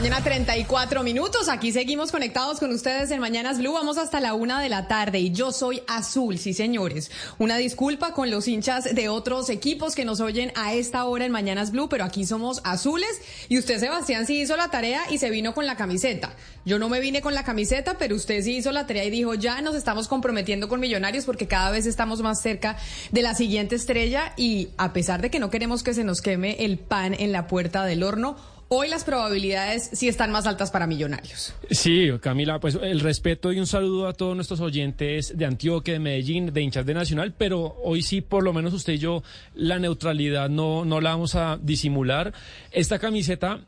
Mañana, 34 minutos. Aquí seguimos conectados con ustedes en Mañanas Blue. Vamos hasta la una de la tarde y yo soy azul, sí señores. Una disculpa con los hinchas de otros equipos que nos oyen a esta hora en Mañanas Blue, pero aquí somos azules y usted, Sebastián, sí hizo la tarea y se vino con la camiseta. Yo no me vine con la camiseta, pero usted sí hizo la tarea y dijo, ya nos estamos comprometiendo con Millonarios porque cada vez estamos más cerca de la siguiente estrella y a pesar de que no queremos que se nos queme el pan en la puerta del horno, Hoy las probabilidades sí están más altas para Millonarios. Sí, Camila, pues el respeto y un saludo a todos nuestros oyentes de Antioquia, de Medellín, de hinchas de Nacional, pero hoy sí, por lo menos usted y yo, la neutralidad no, no la vamos a disimular. Esta camiseta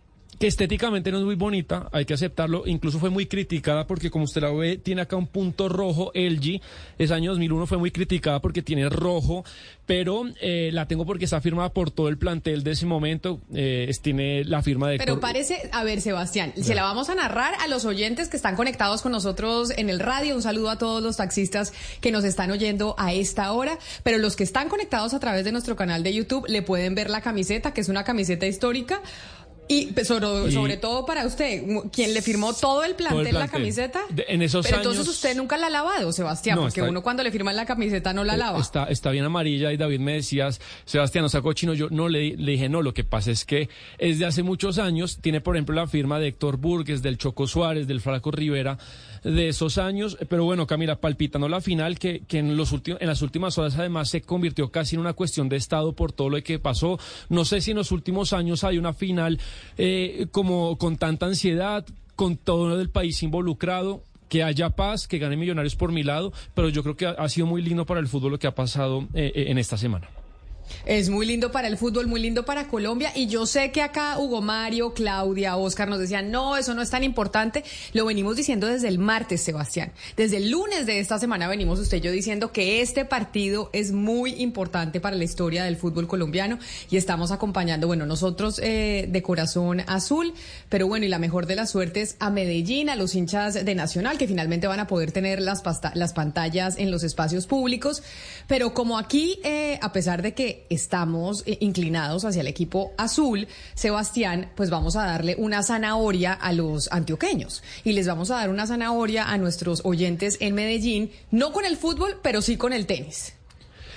que estéticamente no es muy bonita, hay que aceptarlo, incluso fue muy criticada porque como usted la ve, tiene acá un punto rojo LG, ese año 2001 fue muy criticada porque tiene rojo, pero eh, la tengo porque está firmada por todo el plantel de ese momento, eh, tiene la firma de... Pero parece, a ver Sebastián, se la vamos a narrar a los oyentes que están conectados con nosotros en el radio, un saludo a todos los taxistas que nos están oyendo a esta hora, pero los que están conectados a través de nuestro canal de YouTube le pueden ver la camiseta, que es una camiseta histórica. Y pues, sobre, Y- sobre todo para usted, quien le firmó todo el plantel, la plantel. camiseta. De- en esos Pero entonces años- usted nunca la ha lavado, Sebastián, No, porque está- uno cuando le firman la camiseta no la lava. Está, está bien amarilla y David me decías, Sebastián, ¿no sacó chino? Yo no le, le dije, no, lo que pasa es que es de hace muchos años, tiene por ejemplo la firma de Héctor Burgues, del Choco Suárez, del Flaco Rivera, de esos años, pero bueno, Camila, palpitando la final, que, que en, los últimos, en las últimas horas además se convirtió casi en una cuestión de Estado por todo lo que pasó. No sé si en los últimos años hay una final eh, como con tanta ansiedad, con todo el país involucrado que haya paz, que gane Millonarios por mi lado, pero yo creo que ha, ha sido muy lindo para el fútbol lo que ha pasado eh, eh, en esta semana. Es muy lindo para el fútbol, muy lindo para Colombia. Y yo sé que acá Hugo Mario, Claudia, Oscar nos decían, no, eso no es tan importante. Lo venimos diciendo desde el martes, Sebastián. Desde el lunes de esta semana venimos usted y yo diciendo que este partido es muy importante para la historia del fútbol colombiano y estamos acompañando, bueno, nosotros eh, de corazón azul, pero bueno, y la mejor de las suertes a Medellín, a los hinchas de Nacional, que finalmente van a poder tener las, pantallas en los espacios públicos. Pero como aquí, eh, a pesar de que estamos eh, inclinados hacia el equipo azul, Sebastián, pues vamos a darle una zanahoria a los antioqueños y les vamos a dar una zanahoria a nuestros oyentes en Medellín, no con el fútbol, pero sí con el tenis.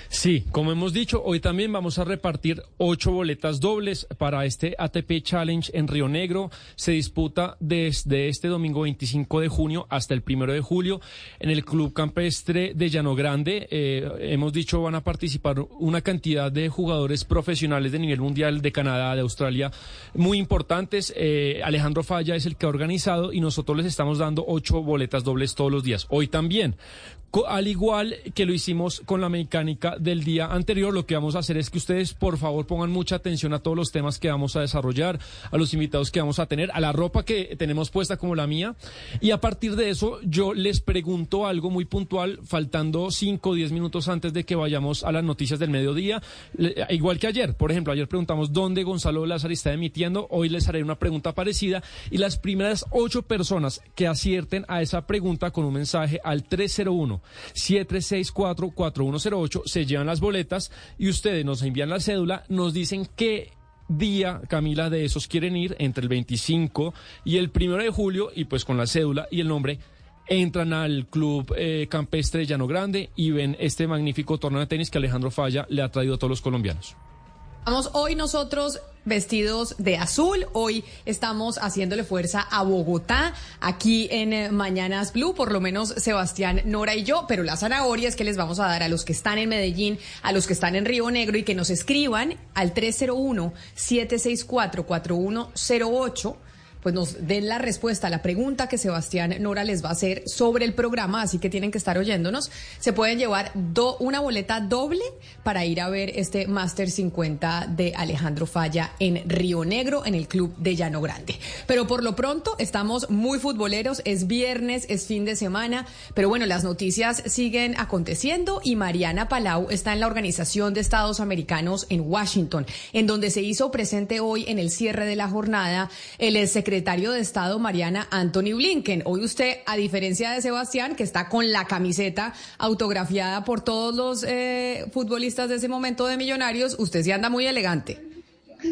Sí, como hemos dicho, hoy también vamos a repartir ocho boletas dobles para este ATP Challenge en Río Negro. Se disputa desde este domingo 25 de junio hasta el primero de julio en el Club Campestre de Llano Grande. Eh, hemos dicho van a participar una cantidad de jugadores profesionales de nivel mundial de Canadá, de Australia, muy importantes. Eh, Alejandro Falla es el que ha organizado y nosotros les estamos dando ocho boletas dobles todos los días. Hoy también. Al igual que lo hicimos con la mecánica del día anterior, lo que vamos a hacer es que ustedes, por favor, pongan mucha atención a todos los temas que vamos a desarrollar, a los invitados que vamos a tener, a la ropa que tenemos puesta como la mía. Y a partir de eso, yo les pregunto algo muy puntual, faltando 5 o 10 minutos antes de que vayamos a las noticias del mediodía. Le- igual que ayer, por ejemplo, ayer preguntamos dónde Gonzalo Lázaro está emitiendo. Hoy les haré una pregunta parecida. Y las primeras ocho personas que acierten a esa pregunta con un mensaje al 301 764 4108 se llevan las boletas y ustedes nos envían la cédula, nos dicen qué día, Camila, de esos quieren ir entre el 25 y el primero de julio y pues con la cédula y el nombre entran al club eh, campestre Llano Grande y ven este magnífico torneo de tenis que Alejandro Falla le ha traído a todos los colombianos. Estamos hoy nosotros vestidos de azul. Hoy estamos haciéndole fuerza a Bogotá, aquí en eh, Mañanas Blue, por lo menos Sebastián, Nora y yo, pero las zanahorias que les vamos a dar a los que están en Medellín, a los que están en Río Negro y que nos escriban al 301-764-4108 pues nos den la respuesta a la pregunta que Sebastián Nora les va a hacer sobre el programa, así que tienen que estar oyéndonos. Se pueden llevar do, una boleta doble para ir a ver este Master 50 de Alejandro Falla en Río Negro, en el Club de Llano Grande. Pero por lo pronto estamos muy futboleros, es viernes, es fin de semana, pero bueno, las noticias siguen aconteciendo y Mariana Palau está en la Organización de Estados Americanos en Washington, en donde se hizo presente hoy en el cierre de la jornada el secretario secretario de Estado Mariana Anthony Blinken. Hoy usted, a diferencia de Sebastián, que está con la camiseta autografiada por todos los eh, futbolistas de ese momento de Millonarios, usted sí anda muy elegante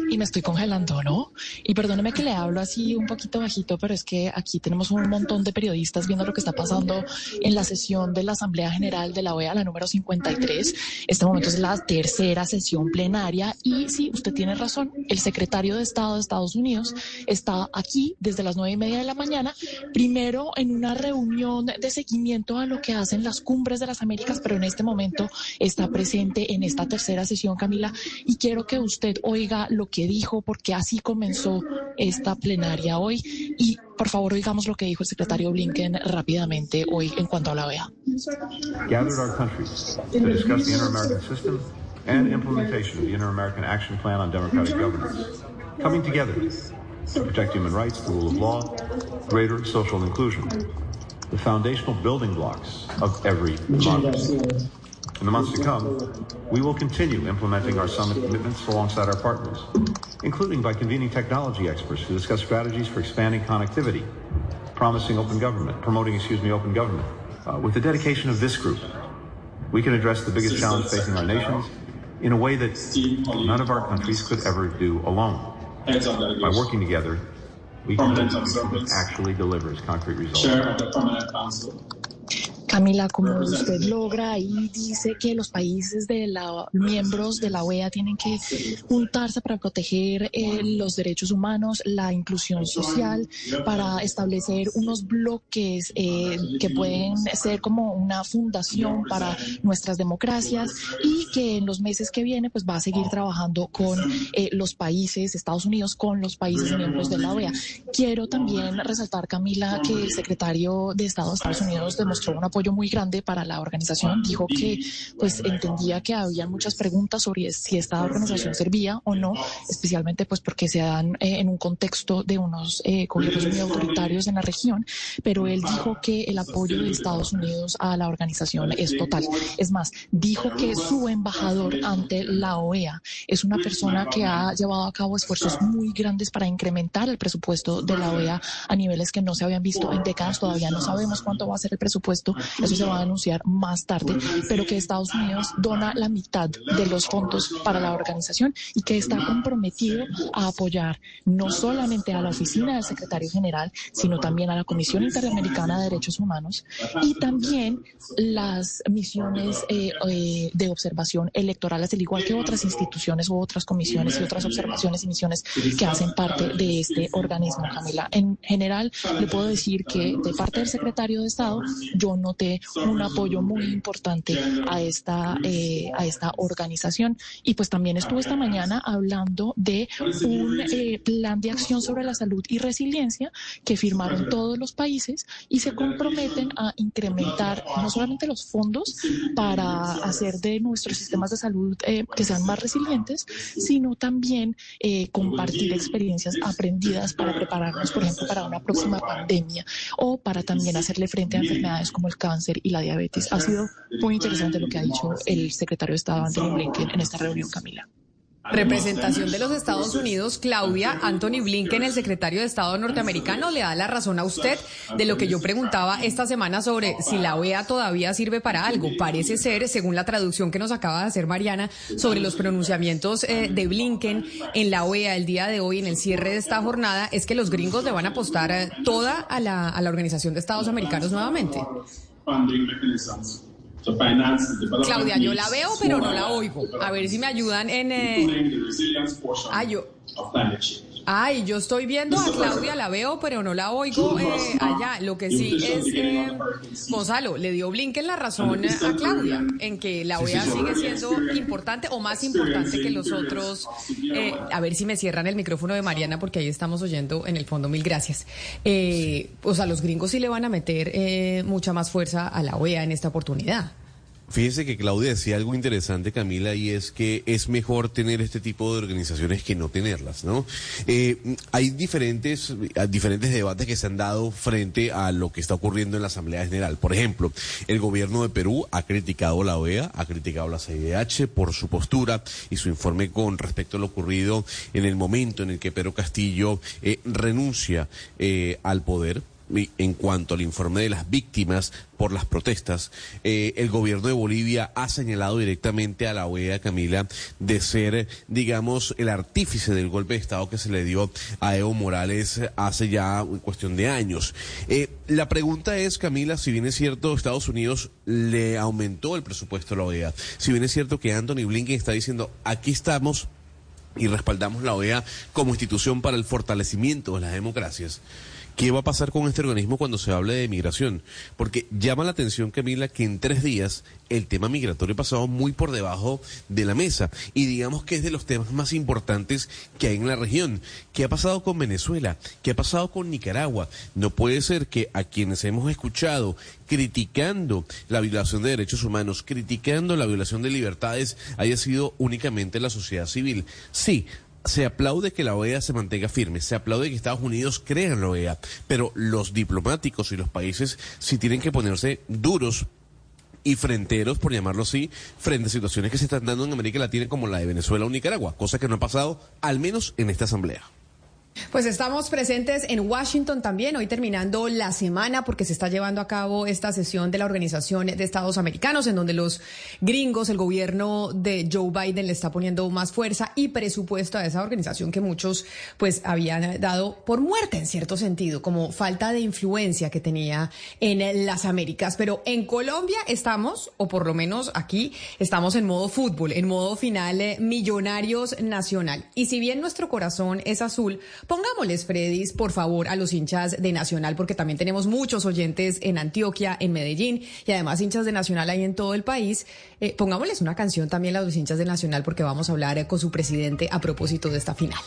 y me estoy congelando, ¿no? Y perdóneme que le hablo así un poquito bajito, pero es que aquí tenemos un montón de periodistas viendo lo que está pasando en la sesión de la Asamblea General de la OEA, la número 53. Este momento es la tercera sesión plenaria y sí, usted tiene razón, el secretario de Estado de Estados Unidos está aquí desde las nueve y media de la mañana, primero en una reunión de seguimiento a lo que hacen las cumbres de las Américas, pero en este momento está presente en esta tercera sesión, Camila, y quiero que usted oiga lo que dijo, porque así comenzó esta plenaria hoy. Y por favor, oigamos lo que dijo el secretario Blinken rápidamente hoy en cuanto a la OEA. Gathered our countries to discuss the inter-American system and implementation of the Inter-American Action Plan on Democratic Governance, coming together to protect human rights, the rule of law, greater social inclusion, the foundational building blocks of every democracy. In the months to come, we will continue implementing our summit commitments alongside our partners, including by convening technology experts to discuss strategies for expanding connectivity, promising open government, promoting, excuse me, open government. Uh, with the dedication of this group, we can address the biggest challenge facing our nations in a way that none of our countries could ever do alone. By working together, we can actually delivers concrete results. Camila, como usted logra y dice que los países de la miembros de la OEA tienen que juntarse para proteger eh, los derechos humanos, la inclusión social, para establecer unos bloques eh, que pueden ser como una fundación para nuestras democracias y que en los meses que vienen pues va a seguir trabajando con eh, los países, Estados Unidos, con los países miembros de la OEA. Quiero también resaltar, Camila, que el secretario de Estado de Estados Unidos demostró un apoyo muy grande para la organización. Dijo que pues entendía que había muchas preguntas sobre si esta organización servía o no, especialmente pues porque se dan eh, en un contexto de unos eh, gobiernos muy autoritarios en la región, pero él dijo que el apoyo de Estados Unidos a la organización es total. Es más, dijo que su embajador ante la OEA es una persona que ha llevado a cabo esfuerzos muy grandes para incrementar el presupuesto de la OEA a niveles que no se habían visto en décadas. Todavía no sabemos cuánto va a ser el presupuesto eso se va a anunciar más tarde, pero que Estados Unidos dona la mitad de los fondos para la organización y que está comprometido a apoyar no solamente a la oficina del secretario general, sino también a la Comisión Interamericana de Derechos Humanos y también las misiones eh, eh, de observación electorales, al igual que otras instituciones u otras comisiones y otras observaciones y misiones que hacen parte de este organismo, Camila. En general, le puedo decir que de parte del secretario de Estado, yo no un apoyo muy importante a esta, eh, a esta organización. Y pues también estuve esta mañana hablando de un eh, plan de acción sobre la salud y resiliencia que firmaron todos los países y se comprometen a incrementar no solamente los fondos para hacer de nuestros sistemas de salud eh, que sean más resilientes, sino también compartir experiencias aprendidas para prepararnos, por ejemplo, para una próxima pandemia o para también hacerle frente a enfermedades como el cáncer y la diabetes. Ha sido muy interesante lo que ha dicho el secretario de Estado Anthony Blinken en esta reunión, Camila. Representación de los Estados Unidos, Claudia, Anthony Blinken, el secretario de Estado norteamericano, le da la razón a usted de lo que yo preguntaba esta semana sobre si la OEA todavía sirve para algo. Parece ser, según la traducción que nos acaba de hacer Mariana, sobre los pronunciamientos eh, de Blinken en la OEA el día de hoy, en el cierre de esta jornada, es que los gringos le van a apostar toda a la, a la Organización de Estados Americanos nuevamente. Claudia, yo la veo, pero no la oigo. A ver si me ayudan en... Eh... Ah, yo... Ay, yo estoy viendo a Claudia, la veo, pero no la oigo eh, allá. Lo que sí es, eh, Gonzalo, le dio Blinken la razón a Claudia en que la OEA sigue siendo importante o más importante que los otros. Eh, a ver si me cierran el micrófono de Mariana, porque ahí estamos oyendo en el fondo. Mil gracias. Eh, o sea, los gringos sí le van a meter eh, mucha más fuerza a la OEA en esta oportunidad. Fíjese que Claudia decía algo interesante, Camila, y es que es mejor tener este tipo de organizaciones que no tenerlas, ¿no? Eh, hay diferentes, diferentes debates que se han dado frente a lo que está ocurriendo en la Asamblea General. Por ejemplo, el gobierno de Perú ha criticado la OEA, ha criticado la CIDH por su postura y su informe con respecto a lo ocurrido en el momento en el que Pedro Castillo eh, renuncia eh, al poder en cuanto al informe de las víctimas por las protestas, eh, el gobierno de Bolivia ha señalado directamente a la OEA, Camila, de ser, digamos, el artífice del golpe de Estado que se le dio a Evo Morales hace ya cuestión de años. Eh, la pregunta es, Camila, si bien es cierto, Estados Unidos le aumentó el presupuesto a la OEA, si bien es cierto que Anthony Blinken está diciendo, aquí estamos y respaldamos la OEA como institución para el fortalecimiento de las democracias. ¿Qué va a pasar con este organismo cuando se hable de migración? Porque llama la atención, Camila, que en tres días el tema migratorio ha pasado muy por debajo de la mesa y digamos que es de los temas más importantes que hay en la región. ¿Qué ha pasado con Venezuela? ¿Qué ha pasado con Nicaragua? No puede ser que a quienes hemos escuchado criticando la violación de derechos humanos, criticando la violación de libertades, haya sido únicamente la sociedad civil. Sí, se aplaude que la OEA se mantenga firme, se aplaude que Estados Unidos crea la OEA, pero los diplomáticos y los países sí tienen que ponerse duros y fronteros, por llamarlo así, frente a situaciones que se están dando en América Latina como la de Venezuela o Nicaragua, cosa que no ha pasado, al menos en esta asamblea. Pues estamos presentes en Washington también, hoy terminando la semana porque se está llevando a cabo esta sesión de la Organización de Estados Americanos en donde los gringos, el gobierno de Joe Biden le está poniendo más fuerza y presupuesto a esa organización que muchos pues habían dado por muerte en cierto sentido, como falta de influencia que tenía en las Américas. Pero en Colombia estamos, o por lo menos aquí, estamos en modo fútbol, en modo final eh, millonarios nacional. Y si bien nuestro corazón es azul, Pongámosles, Fredis, por favor, a los hinchas de Nacional, porque también tenemos muchos oyentes en Antioquia, en Medellín, y además hinchas de Nacional hay en todo el país. Eh, pongámosles una canción también a los hinchas de Nacional, porque vamos a hablar eh, con su presidente a propósito de esta final.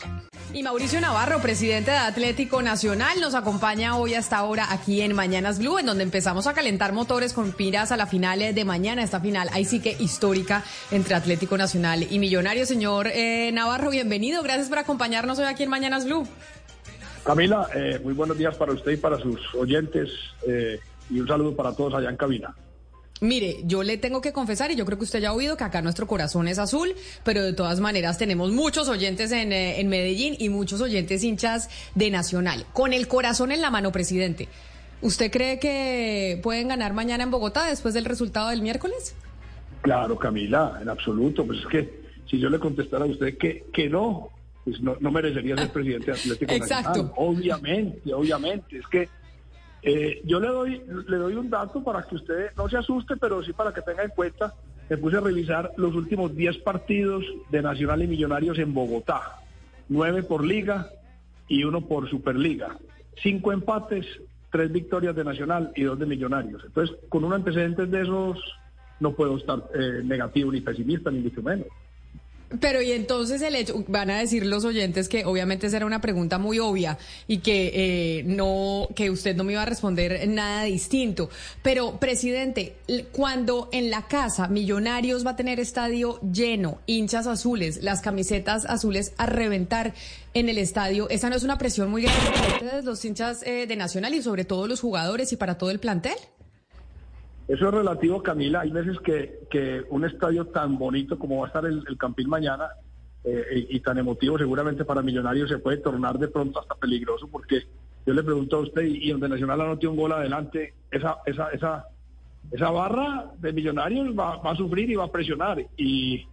Y Mauricio Navarro, presidente de Atlético Nacional, nos acompaña hoy hasta ahora aquí en Mañanas Blue, en donde empezamos a calentar motores con piras a la final de mañana, esta final, ahí sí que histórica entre Atlético Nacional y Millonarios. Señor eh, Navarro, bienvenido, gracias por acompañarnos hoy aquí en Mañanas Blue. Camila, eh, muy buenos días para usted y para sus oyentes eh, y un saludo para todos allá en cabina. Mire, yo le tengo que confesar, y yo creo que usted ya ha oído que acá nuestro corazón es azul, pero de todas maneras tenemos muchos oyentes en, eh, en Medellín y muchos oyentes hinchas de Nacional. Con el corazón en la mano, presidente, ¿usted cree que pueden ganar mañana en Bogotá después del resultado del miércoles? Claro, Camila, en absoluto. Pues es que si yo le contestara a usted que, que no, pues no, no merecería ser presidente de Atlético Exacto. Nacional. Obviamente, obviamente. Es que eh, yo le doy, le doy un dato para que usted no se asuste, pero sí para que tenga en cuenta. Me puse a revisar los últimos 10 partidos de Nacional y Millonarios en Bogotá. Nueve por liga y uno por Superliga. Cinco empates, tres victorias de Nacional y dos de Millonarios. Entonces, con un antecedente de esos, no puedo estar eh, negativo ni pesimista, ni mucho menos. Pero y entonces el hecho, van a decir los oyentes que obviamente esa era una pregunta muy obvia y que eh, no, que usted no me iba a responder nada distinto. Pero, presidente, cuando en la casa Millonarios va a tener estadio lleno, hinchas azules, las camisetas azules a reventar en el estadio, ¿esa no es una presión muy grande para ustedes, los hinchas eh, de Nacional y sobre todo los jugadores y para todo el plantel? Eso es relativo, Camila. Hay veces que, que un estadio tan bonito como va a estar el, Campín mañana eh, y, tan emotivo seguramente para Millonarios se puede tornar de pronto hasta peligroso porque yo le pregunto a usted y, donde Nacional anote un gol adelante, esa, esa, esa, esa barra de Millonarios va, va a sufrir y va a presionar y,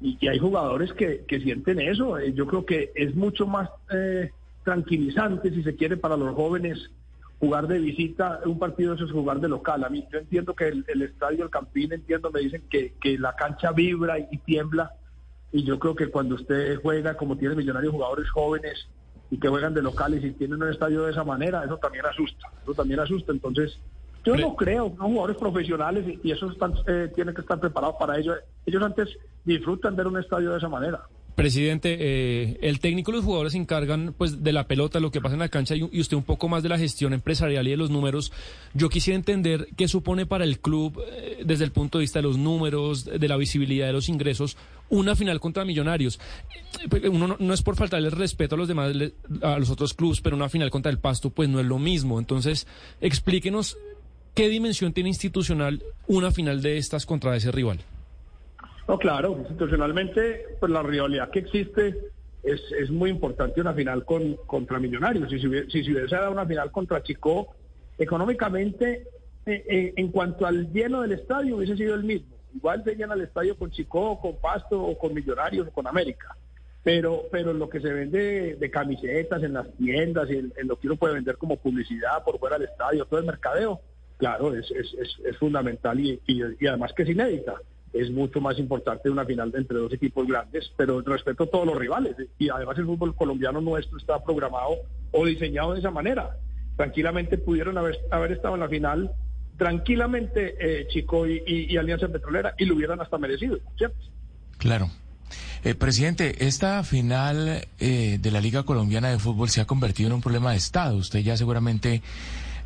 y hay jugadores que, que, sienten eso. Eh, yo creo que es mucho más eh, tranquilizante, si se quiere, para los jóvenes jugar de visita, un partido eso es jugar de local. A mí yo entiendo que el, el estadio, el Campín, entiendo, me dicen que, que la cancha vibra y, tiembla. Y yo creo que cuando usted juega, como tiene millonarios jugadores jóvenes y que juegan de locales y tienen un estadio de esa manera, eso también asusta. Eso también asusta. Entonces, yo no creo, son jugadores profesionales y, y esos están, eh, tienen que estar preparados para ello. Ellos antes disfrutan ver un estadio de esa manera. Presidente, eh, el técnico y los jugadores se encargan pues de la pelota, lo que pasa en la cancha y, usted un poco más de la gestión empresarial y de los números. Yo quisiera entender qué supone para el club eh, desde el punto de vista de los números, de la visibilidad de los ingresos, una final contra Millonarios. Eh, uno no, no es por faltarle respeto a los demás, a los otros clubes, pero una final contra el Pasto pues no es lo mismo. Entonces, explíquenos qué dimensión tiene institucional una final de estas contra ese rival. No, claro, institucionalmente, pues la rivalidad que existe es, es muy importante una final con, contra Millonarios. Si se, hubiese, si se hubiese dado una final contra Chico, económicamente, eh, eh, en cuanto al lleno del estadio, hubiese sido el mismo. Igual se llena el estadio con Chico, con Pasto, o con Millonarios, o con América. Pero, pero lo que se vende de camisetas en las tiendas, en, en, lo que uno puede vender como publicidad por fuera del estadio, todo el mercadeo, claro, es, es, es, fundamental y, y además que es inédita es mucho más importante una final entre dos equipos grandes, pero respeto a todos los rivales. Y además el fútbol colombiano nuestro está programado o diseñado de esa manera. Tranquilamente pudieron haber, haber estado en la final, tranquilamente eh, Chico y, Alianza Petrolera, y lo hubieran hasta merecido, ¿cierto? Claro. Eh, presidente, esta final eh, de la Liga Colombiana de Fútbol se ha convertido en un problema de Estado. Usted ya seguramente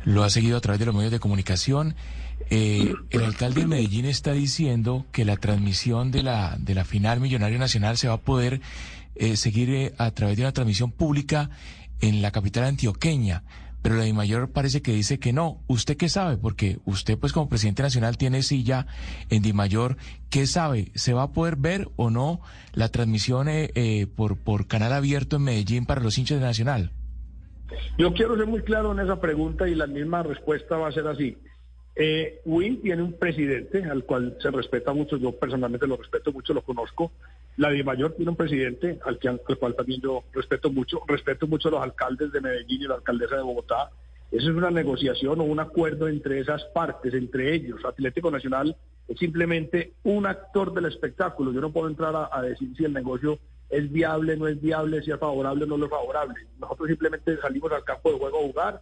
lo ha seguido a través de los medios de comunicación. Eh, el alcalde de Medellín está diciendo que la transmisión de la, de la final Millonario Nacional se va a poder eh, seguir eh, a través de una transmisión pública en la capital antioqueña. Pero la Mayor parece que dice que no. ¿Usted qué sabe? Porque usted, pues como presidente nacional, tiene silla en Di Mayor. ¿Qué sabe? ¿Se va a poder ver o no la transmisión eh, por, por canal abierto en Medellín para los hinchas de Nacional? Yo quiero ser muy claro en esa pregunta y la misma respuesta va a ser así. Eh, Win tiene un presidente al cual se respeta mucho, yo personalmente lo respeto mucho, lo conozco. La de Mayor tiene un presidente al, que, al cual también yo respeto mucho, respeto mucho a los alcaldes de Medellín y la alcaldesa de Bogotá. Eso es una negociación o un acuerdo entre esas partes, entre ellos. Atlético Nacional es simplemente un actor del espectáculo. Yo no puedo entrar a, decir si el negocio es viable, no es viable, si es favorable o no es favorable. Nosotros simplemente salimos al campo de juego a jugar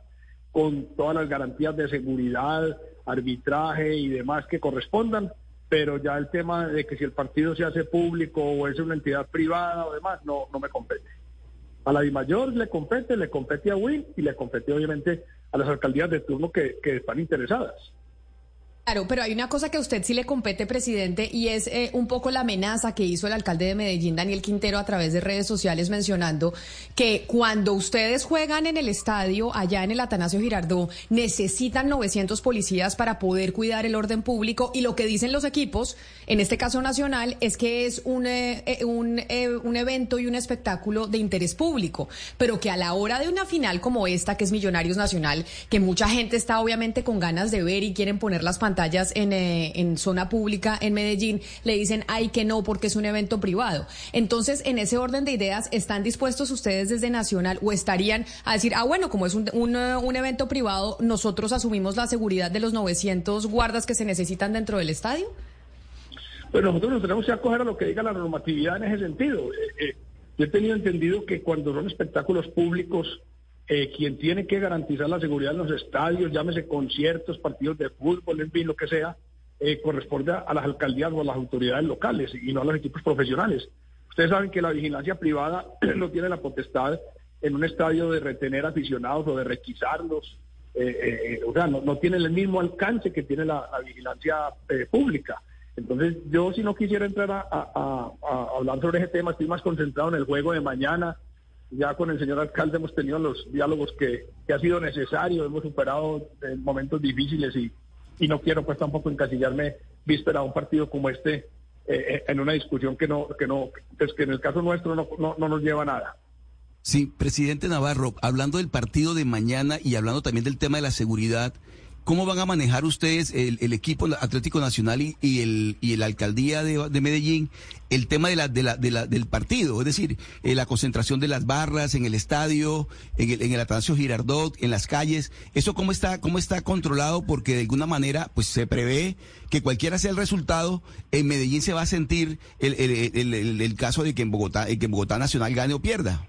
con todas las garantías de seguridad, arbitraje y demás que correspondan, pero ya el tema de que si el partido se hace público o es una entidad privada o demás, no, no me compete. A la DIMAYOR le compete, le compete a WIN y le compete obviamente a las alcaldías de turno que, que están interesadas. Claro, pero hay una cosa que a usted sí le compete, presidente, y es eh, un poco la amenaza que hizo el alcalde de Medellín, Daniel Quintero, a través de redes sociales, mencionando que cuando ustedes juegan en el estadio, allá en el Atanasio Girardó, necesitan 900 policías para poder cuidar el orden público, y lo que dicen los equipos, en este caso nacional, es que es un, eh, un, eh, un evento y un espectáculo de interés público, pero que a la hora de una final como esta, que es Millonarios Nacional, que mucha gente está obviamente con ganas de ver y quieren poner las pantallas, en, eh, en, zona pública en Medellín, le dicen, ay, que no, porque es un evento privado. Entonces, en ese orden de ideas, ¿están dispuestos ustedes desde Nacional o estarían a decir, ah, bueno, como es un, un, un evento privado, nosotros asumimos la seguridad de los 900 guardas que se necesitan dentro del estadio? Pues nosotros nos tenemos que acoger a lo que diga la normatividad en ese sentido. Eh, eh, yo he tenido entendido que cuando son espectáculos públicos, eh, quien tiene que garantizar la seguridad en los estadios, llámese conciertos, partidos de fútbol, en fin, lo que sea, corresponde a las alcaldías o a las autoridades locales y no a los equipos profesionales. Ustedes saben que la vigilancia privada no tiene la potestad en un estadio de retener aficionados o de requisarlos, o sea, no, no, tiene el mismo alcance que tiene la vigilancia pública. Entonces, yo si no quisiera entrar a, a, a hablar sobre ese tema, estoy más concentrado en el juego de mañana, ya con el señor alcalde hemos tenido los diálogos que, que ha sido necesario, hemos superado momentos difíciles y, y, no quiero pues tampoco encasillarme víspera a un partido como este eh, en una discusión que no, que no, pues que en el caso nuestro no, no, no nos lleva a nada. Sí, presidente Navarro, hablando del partido de mañana y hablando también del tema de la seguridad, ¿cómo van a manejar ustedes el, el equipo Atlético Nacional y, el y la alcaldía de, de Medellín el tema de la, de la, de la, del partido? Es decir, eh, la concentración de las barras en el estadio, en el, en Atanasio Girardot, en las calles. ¿Eso cómo está, cómo está controlado? Porque de alguna manera, pues se prevé que cualquiera sea el resultado, en Medellín se va a sentir el, el caso de que en Bogotá, que en Bogotá Nacional gane o pierda.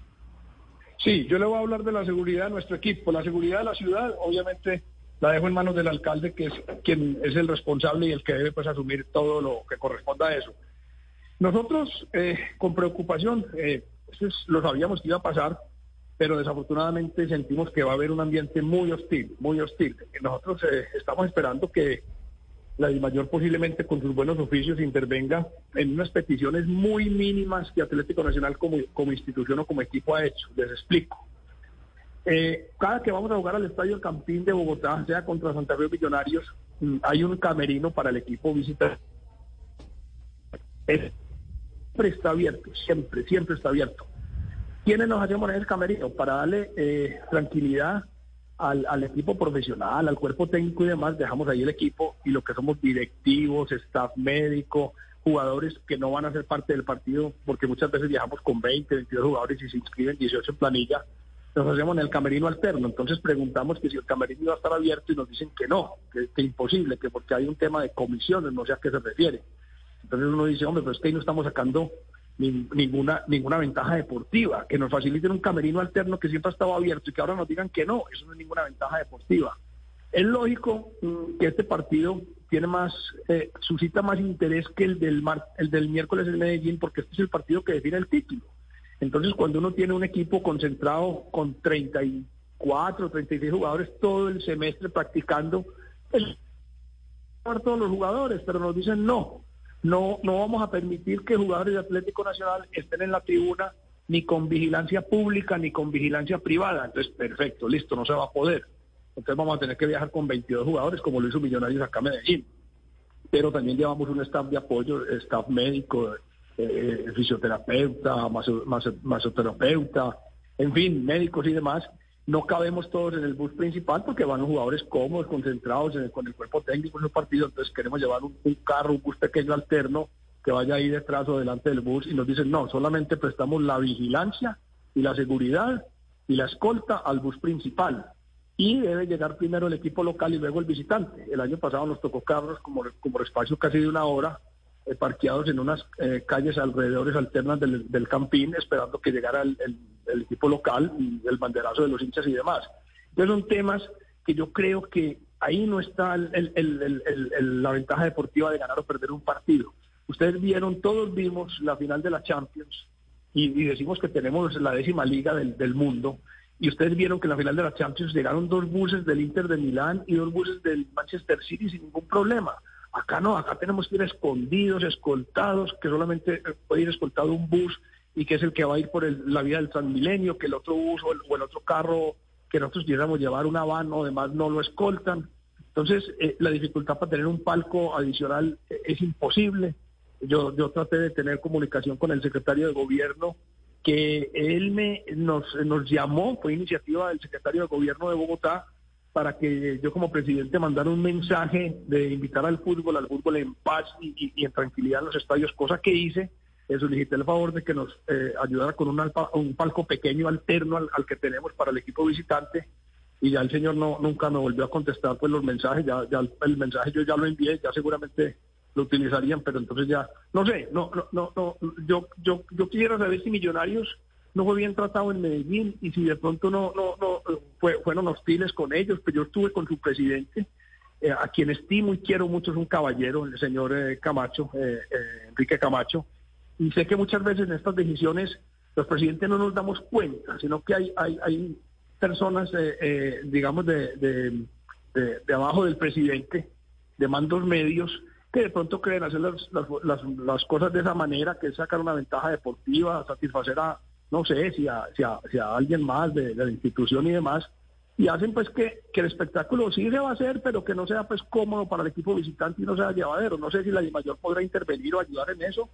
Sí, yo le voy a hablar de la seguridad de nuestro equipo. La seguridad de la ciudad, obviamente, la dejo en manos del alcalde, que es quien es el responsable y el que debe pues asumir todo lo que corresponda a eso. Nosotros, eh, con preocupación, eh, lo sabíamos que iba a pasar, pero desafortunadamente sentimos que va a haber un ambiente muy hostil, muy hostil. Nosotros eh, estamos esperando que la mayor posiblemente con sus buenos oficios intervenga en unas peticiones muy mínimas que Atlético Nacional como, como institución o como equipo ha hecho. Les explico. Eh, cada que vamos a jugar al Estadio Campín de Bogotá, sea contra Santa Fe Millonarios, mm, hay un camerino para el equipo visitar. Siempre está abierto, siempre, siempre está abierto. ¿Quiénes nos hacemos en el camerino? Para darle eh, tranquilidad al, al, equipo profesional, al cuerpo técnico y demás, dejamos ahí el equipo y lo que somos directivos, staff médico, jugadores que no van a ser parte del partido, porque muchas veces viajamos con 20, 22 jugadores y se inscriben 18 en planilla, nos hacemos en el camerino alterno. Entonces preguntamos que si el camerino iba a estar abierto y nos dicen que no, que, que imposible, que porque hay un tema de comisiones, no sé a qué se refiere. Entonces uno dice, hombre, pero es que ahí no estamos sacando ninguna ninguna ventaja deportiva, que nos faciliten un camerino alterno que siempre ha estado abierto y que ahora nos digan que no, eso no es ninguna ventaja deportiva. Es lógico mm, que este partido tiene más, eh, suscita más interés que el del, mar, el del miércoles en Medellín, porque este es el partido que define el título. Entonces, cuando uno tiene un equipo concentrado con 34, 36 jugadores todo el semestre practicando, el todos los jugadores, pero nos dicen no, no, no vamos a permitir que jugadores de Atlético Nacional estén en la tribuna ni con vigilancia pública ni con vigilancia privada. Entonces, perfecto, listo, no se va a poder. Entonces vamos a tener que viajar con 22 jugadores, como lo hizo Millonarios acá en Medellín. Pero también llevamos un staff de apoyo, staff médico, eh, fisioterapeuta, masoterapeuta, en fin, médicos y demás, no cabemos todos en el bus principal porque van los jugadores cómodos, concentrados con el cuerpo técnico en los partidos, entonces queremos llevar un, carro, un bus pequeño alterno que vaya ahí detrás o delante del bus y nos dicen, no, solamente prestamos la vigilancia y la seguridad y la escolta al bus principal. Y debe llegar primero el equipo local y luego el visitante. El año pasado nos tocó carros como, como espacio casi de una hora eh, parqueados en unas eh, calles alrededores alternas del, del, campín, esperando que llegara el, equipo local y el banderazo de los hinchas y demás. Entonces son temas que yo creo que ahí no está la ventaja deportiva de ganar o perder un partido. Ustedes vieron, todos vimos la final de la Champions y, y decimos que tenemos la décima liga del, del mundo. Y ustedes vieron que en la final de la Champions llegaron dos buses del Inter de Milán y dos buses del Manchester City sin ningún problema. Acá no, acá tenemos que ir escondidos, escoltados, que solamente puede ir escoltado un bus y que es el que va a ir por la vía del Transmilenio, que el otro bus o el, otro carro que nosotros quisiéramos llevar una van o demás no lo escoltan. Entonces, eh, la dificultad para tener un palco adicional eh, es imposible. Yo, yo traté de tener comunicación con el secretario de gobierno, que él me nos, nos llamó, fue iniciativa del secretario de gobierno de Bogotá, para que yo como presidente mandara un mensaje de invitar al fútbol, al fútbol en paz y, en tranquilidad en los estadios, cosa que hice. Eh, solicité el favor de que nos eh, ayudara con un, un, palco pequeño alterno al, que tenemos para el equipo visitante y ya el señor no nunca me volvió a contestar pues los mensajes, ya, ya el mensaje yo ya lo envié, ya seguramente lo utilizarían, pero entonces ya, no sé, no, no, no, no yo, yo, yo quisiera saber si Millonarios no fue bien tratado en Medellín y si de pronto no, no, no fue, fueron hostiles con ellos, pues yo estuve con su presidente, eh, a quien estimo y quiero mucho, es un caballero, el señor eh, Camacho, eh, Enrique Camacho, y sé que muchas veces en estas decisiones los presidentes no nos damos cuenta, sino que hay, hay, hay personas, digamos, de, de, de, abajo del presidente, de mandos medios, que de pronto creen hacer las, las, las, cosas de esa manera, que es sacar una ventaja deportiva, satisfacer a, no sé, si a, alguien más de, la institución y demás, y hacen pues que, que, el espectáculo sí se va a hacer, pero que no sea pues cómodo para el equipo visitante y no sea llevadero. No sé si la mayor podrá intervenir o ayudar en eso.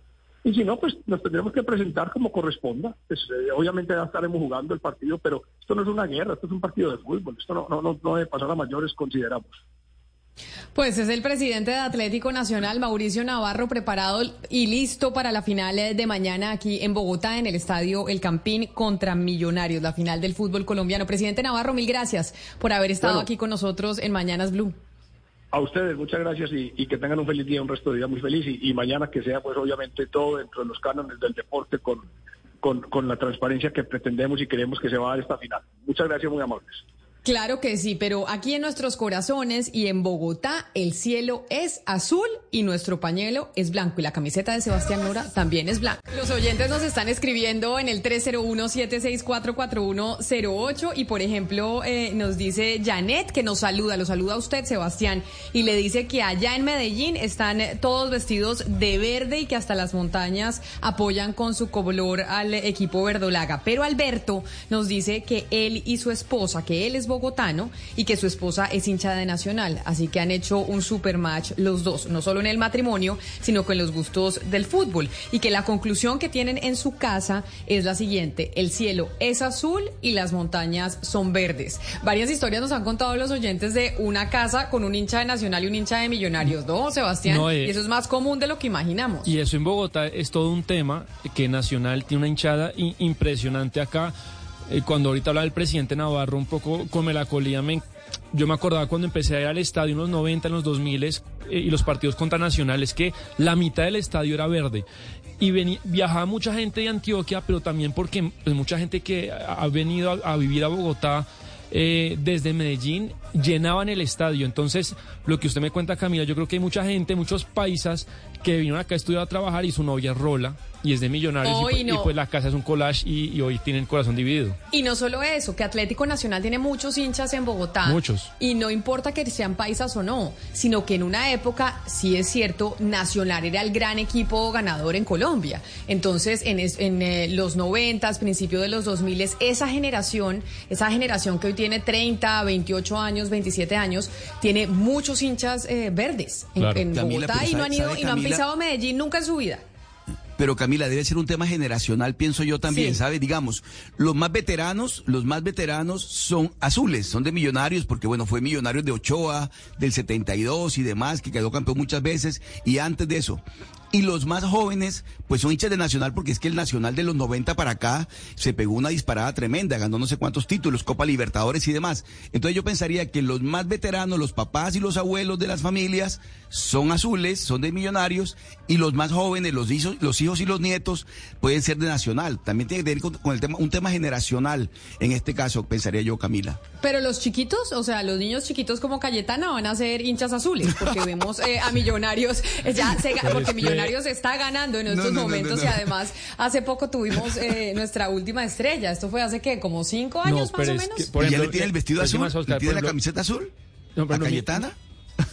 Y si no, pues nos tendremos que presentar como corresponda. Pues, eh, obviamente ya estaremos jugando el partido, pero esto no es una guerra, esto es un partido de fútbol. Esto no, no, no, no debe pasar a mayores, consideramos. Pues es el presidente de Atlético Nacional, Mauricio Navarro, preparado y listo para la final de mañana aquí en Bogotá, en el estadio El Campín contra Millonarios, la final del fútbol colombiano. Presidente Navarro, mil gracias por haber estado Bueno. aquí con nosotros en Mañanas Blue. A ustedes, muchas gracias y, y que tengan un feliz día, un resto de día muy feliz y, y mañana que sea pues obviamente todo dentro de los cánones del deporte con, con, con la transparencia que pretendemos y queremos que se va a dar esta final. Muchas gracias, muy amables. Claro que sí, pero aquí en nuestros corazones y en Bogotá el cielo es azul y nuestro pañuelo es blanco y la camiseta de Sebastián Nora también es blanca. Los oyentes nos están escribiendo en el 301-764-4108 y por ejemplo eh, nos dice Janet que nos saluda, lo saluda a usted Sebastián y le dice que allá en Medellín están todos vestidos de verde y que hasta las montañas apoyan con su color al equipo verdolaga. Pero Alberto nos dice que él y su esposa, que él es bogotano y que su esposa es hincha de Nacional. Así que han hecho un super match los dos, no solo en el matrimonio, sino con los gustos del fútbol. Y que la conclusión que tienen en su casa es la siguiente: el cielo es azul y las montañas son verdes. Varias historias nos han contado los oyentes de una casa con un hincha de Nacional y un hincha de Millonarios, ¿no, Sebastián? No, eh, y eso es más común de lo que imaginamos. Y eso en Bogotá es todo un tema que Nacional tiene una hinchada impresionante acá. Eh, cuando ahorita hablaba el presidente Navarro un poco con melancolía, me, yo me acordaba cuando empecé a ir al estadio en los 90, en los 2000 eh, y los partidos contra Nacional, es que la mitad del estadio era verde. Y veni- viajaba mucha gente de Antioquia, pero también porque pues, mucha gente que ha venido a, a vivir a Bogotá eh, desde Medellín llenaban el estadio. Entonces, lo que usted me cuenta, Camila, yo creo que hay mucha gente, muchos paisas que vinieron acá a estudiar a trabajar y su novia es Rola y es de Millonarios y, pues- y pues la casa es un collage y, y hoy tienen corazón dividido. Y no solo eso, que Atlético Nacional tiene muchos hinchas en Bogotá. Muchos. Y no importa que sean paisas o no, sino que en una época, sí es cierto, Nacional era el gran equipo ganador en Colombia. Entonces, en, es- en eh, los noventas, principios de los 2000, esa generación, esa generación que hoy tiene 30, 28 años, 27 años, tiene muchos hinchas eh, verdes en, Claro. en Camila, Bogotá y no han ido y no han pisado Medellín nunca en su vida. Pero Camila, debe ser un tema generacional, pienso yo también, Sí. ¿sabes? Digamos, los más veteranos, los más veteranos son azules, son de millonarios, porque bueno, fue millonarios de Ochoa, del 72 y demás, que quedó campeón muchas veces, y antes de eso. Y los más jóvenes, pues son hinchas de Nacional, porque es que el Nacional de los 90 para acá se pegó una disparada tremenda, ganó no sé cuántos títulos, Copa Libertadores y demás. Entonces yo pensaría que los más veteranos, los papás y los abuelos de las familias, son azules, son de millonarios, y los más jóvenes, los hijos, los hijos y los nietos, pueden ser de Nacional. También tiene que ver con, con el tema, un tema generacional, en este caso, pensaría yo, Camila. Pero los chiquitos, o sea, los niños chiquitos como Cayetana van a ser hinchas azules, porque vemos eh, a Millonarios, eh, ya se porque que- Millonarios está ganando en estos no, no, momentos no, y no. además hace poco tuvimos eh, nuestra última estrella. Esto fue hace que como cinco años más o menos. que, por ¿Y ya ejemplo, le tiene el vestido eh, azul? encima, Oscar, ¿Le tiene la camiseta azul? No, pero ¿A no, mi- Cayetana?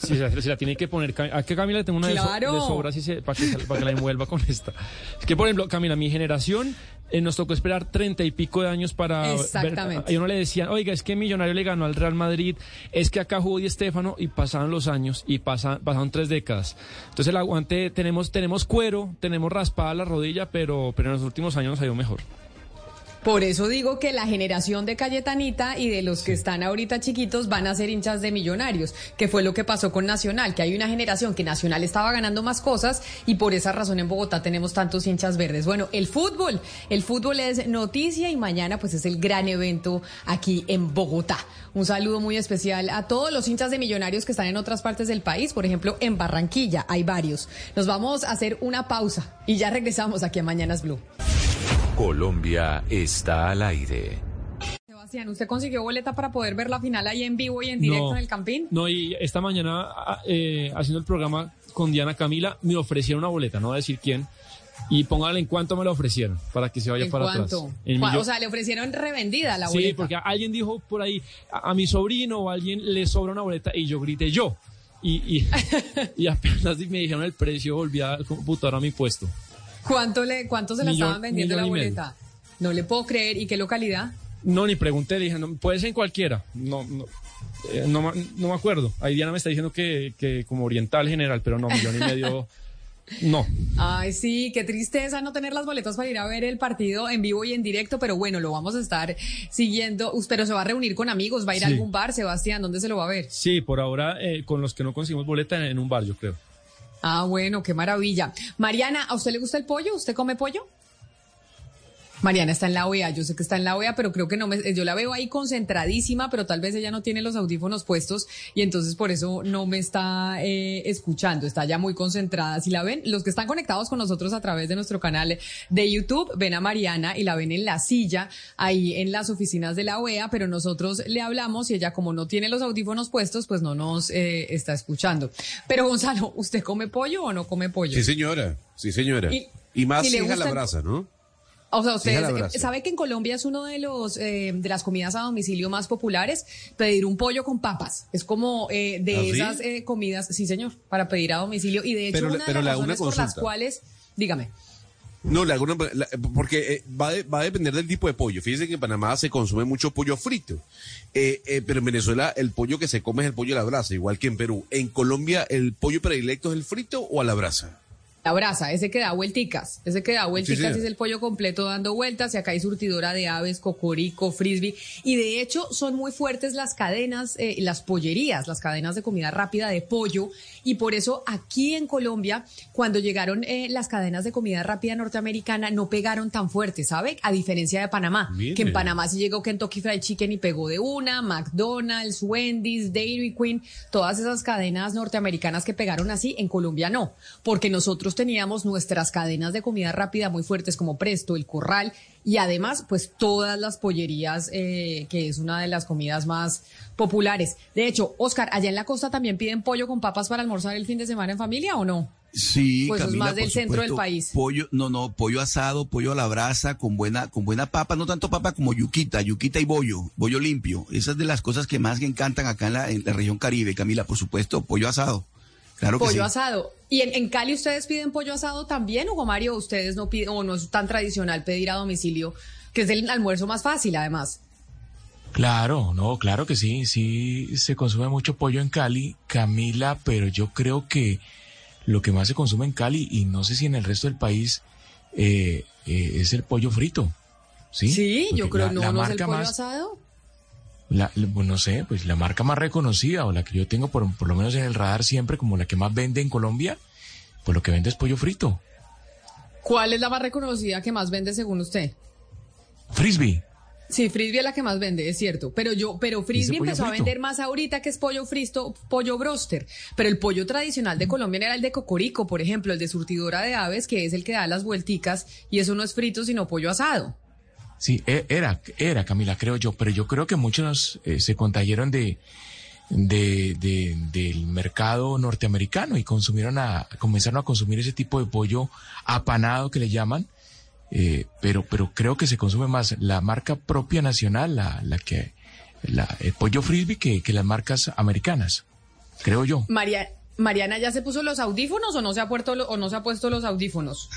Sí, se, se la tiene que poner. ¿A qué Camila le tengo una de so- Claro. de, sobra así se- para, que, para que la envuelva con esta? Es que, por ejemplo, Camila, mi generación eh, nos tocó esperar treinta y pico de años para. ver- Exactamente. y uno le decía, oiga, es que Millonario le ganó al Real Madrid, es que acá jugó Di Stéfano y pasaban los años y pasan, pasaron tres décadas. Entonces, el aguante, tenemos, tenemos cuero, tenemos raspada la rodilla, pero, pero en los últimos años nos ha ido mejor. Por eso digo que la generación de Cayetanita y de los que están ahorita chiquitos van a ser hinchas de millonarios, que fue lo que pasó con Nacional, que hay una generación que Nacional estaba ganando más cosas y por esa razón en Bogotá tenemos tantos hinchas verdes. Bueno, el fútbol, el fútbol es noticia y mañana pues es el gran evento aquí en Bogotá. Un saludo muy especial a todos los hinchas de millonarios que están en otras partes del país, por ejemplo en Barranquilla hay varios. Nos vamos a hacer una pausa y ya regresamos aquí a Mañanas Blue. Colombia está al aire. Sebastián, ¿usted consiguió boleta para poder ver la final ahí en vivo y en directo en el Campín? No, y esta mañana ah, eh, haciendo el programa con Diana Camila me ofrecieron una boleta, no voy a decir quién. Y póngale en cuánto me la ofrecieron para que se vaya ¿En para cuánto? atrás. En O sea, le ofrecieron revendida la sí, boleta. porque alguien dijo por ahí, a, a mi sobrino o a alguien le sobra una boleta y yo grité yo. Y, y, y apenas me dijeron el precio, volví al computador a mi puesto. ¿Cuánto, le, ¿Cuánto se la Millón- estaban vendiendo la boleta? No le puedo creer. ¿Y qué localidad? No, ni pregunté, dije, no, puede ser en cualquiera. No, no, eh, no, me acuerdo. Ahí Diana me está diciendo que, que como oriental general, pero no, millón y medio No. Ay, sí, qué tristeza no tener las boletas para ir a ver el partido en vivo y en directo, pero bueno, lo vamos a estar siguiendo. Pero se va a reunir con amigos, va a ir a algún bar, Sebastián, ¿dónde se lo va a ver? Sí, por ahora eh, con los que no conseguimos boleta en un bar, yo creo. Ah, bueno, qué maravilla. Mariana, ¿a usted le gusta el pollo? ¿Usted come pollo? Mariana está en la OEA, yo sé que está en la OEA, pero creo que no me, yo la veo ahí concentradísima, pero tal vez ella no tiene los audífonos puestos y entonces por eso no me está eh, escuchando, está ya muy concentrada. Si la ven, los que están conectados con nosotros a través de nuestro canal de YouTube, ven a Mariana y la ven en la silla, ahí en las oficinas de la OEA, pero nosotros le hablamos y ella como no tiene los audífonos puestos, pues no nos eh, está escuchando. Pero Gonzalo, ¿usted come pollo o no come pollo? Sí, señora. Sí, señora. Y- Y, más si la brasa, ¿no? O sea, la eh, sabe que en Colombia es uno de los eh, de las comidas a domicilio más populares pedir un pollo con papas. Es como eh, de ¿Ah, sí? esas eh, comidas, sí señor, para pedir a domicilio. Y de hecho Pero- una de las razones por las cuales, dígame. No, una- la- porque eh, va, de- va a depender del tipo de pollo. Fíjense que en Panamá se consume mucho pollo frito, Eh, eh, pero en Venezuela el pollo que se come es el pollo a la brasa, igual que en Perú. ¿En Colombia el pollo predilecto es el frito o a la brasa? La brasa, ese que da vuelticas, ese que da vuelticas sí. es el pollo completo dando vueltas y acá hay surtidora de aves, cocorico, frisbee y de hecho son muy fuertes las cadenas, eh, las pollerías, las cadenas de comida rápida de pollo y por eso aquí en Colombia cuando llegaron eh, las cadenas de comida rápida norteamericana no pegaron tan fuerte, ¿sabe? A diferencia de Panamá, Mire. que en Panamá sí llegó Kentucky Fried Chicken y pegó de una, McDonald's, Wendy's, Dairy Queen, todas esas cadenas norteamericanas que pegaron así, en Colombia no, porque nosotros teníamos nuestras cadenas de comida rápida muy fuertes como Presto, El Corral y además pues todas las pollerías, eh, que es una de las comidas más populares. De hecho, Oscar, allá en la costa también piden pollo con papas para almorzar el fin de semana en familia o no? Sí, Pues es más del por centro del país. Pollo, no, no, pollo asado, pollo a la brasa, con buena, con buena papa, no tanto papa como yuquita, yuquita y bollo, bollo limpio. Esas de las cosas que más me encantan acá en la, en la región Caribe, Camila, por supuesto, pollo asado. Claro que pollo sí. asado. ¿Y en, en Cali ustedes piden pollo asado también, Hugo Mario? ¿Ustedes no piden, o no es tan tradicional pedir a domicilio, que es el almuerzo más fácil además? Claro, no, claro que sí, sí se consume mucho pollo en Cali, Camila, pero yo creo que lo que más se consume en Cali y no sé si en el resto del país eh, eh, es el pollo frito. Sí, yo Porque creo la- no, la no es el pollo más- asado. La, pues no sé, pues la marca más reconocida o la que yo tengo por, por lo menos en el radar siempre como la que más vende en Colombia, pues lo que vende es pollo frito. ¿Cuál es la más reconocida que más vende según usted? Frisbee. Sí, frisbee es la que más vende, es cierto. Pero yo, pero frisbee empezó a vender más ahorita que es pollo fristo, pollo broster. Pero el pollo tradicional de Colombia era el de cocorico, por ejemplo, el de surtidora de aves, que es el que da las vuelticas, y eso no es frito, sino pollo asado. Sí, e- era, era Camila, creo yo, pero yo creo que muchos eh, se contagiaron de, de, de- del mercado norteamericano y consumieron a, comenzaron a consumir ese tipo de pollo apanado que le llaman, eh, pero, pero creo que se consume más la marca propia nacional, la, la que, la, el pollo frisbee que, que las marcas americanas, creo yo. María, Mariana, ¿ya se puso los audífonos o no se ha puesto o no se ha puesto los audífonos?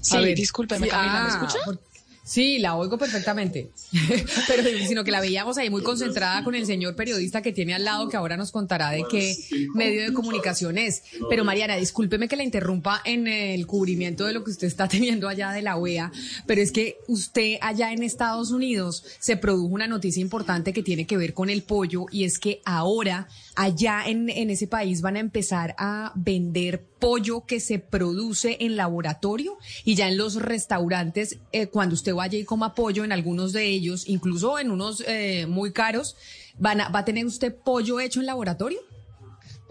Sí, discúlpeme, Camila, ¿me escucha? por- Sí, la oigo perfectamente. Pero sino que la veíamos ahí muy concentrada con el señor periodista que tiene al lado que ahora nos contará de qué medio de comunicación es. Pero Mariana, discúlpeme que la interrumpa en el cubrimiento de lo que usted está teniendo allá de la OEA, pero es que usted allá en Estados Unidos se produjo una noticia importante que tiene que ver con el pollo y es que ahora allá en, en ese país van a empezar a vender pollo que se produce en laboratorio y ya en los restaurantes, eh, cuando usted vaya y coma pollo, en algunos de ellos, incluso en unos eh, muy caros, van a, ¿va a tener usted pollo hecho en laboratorio?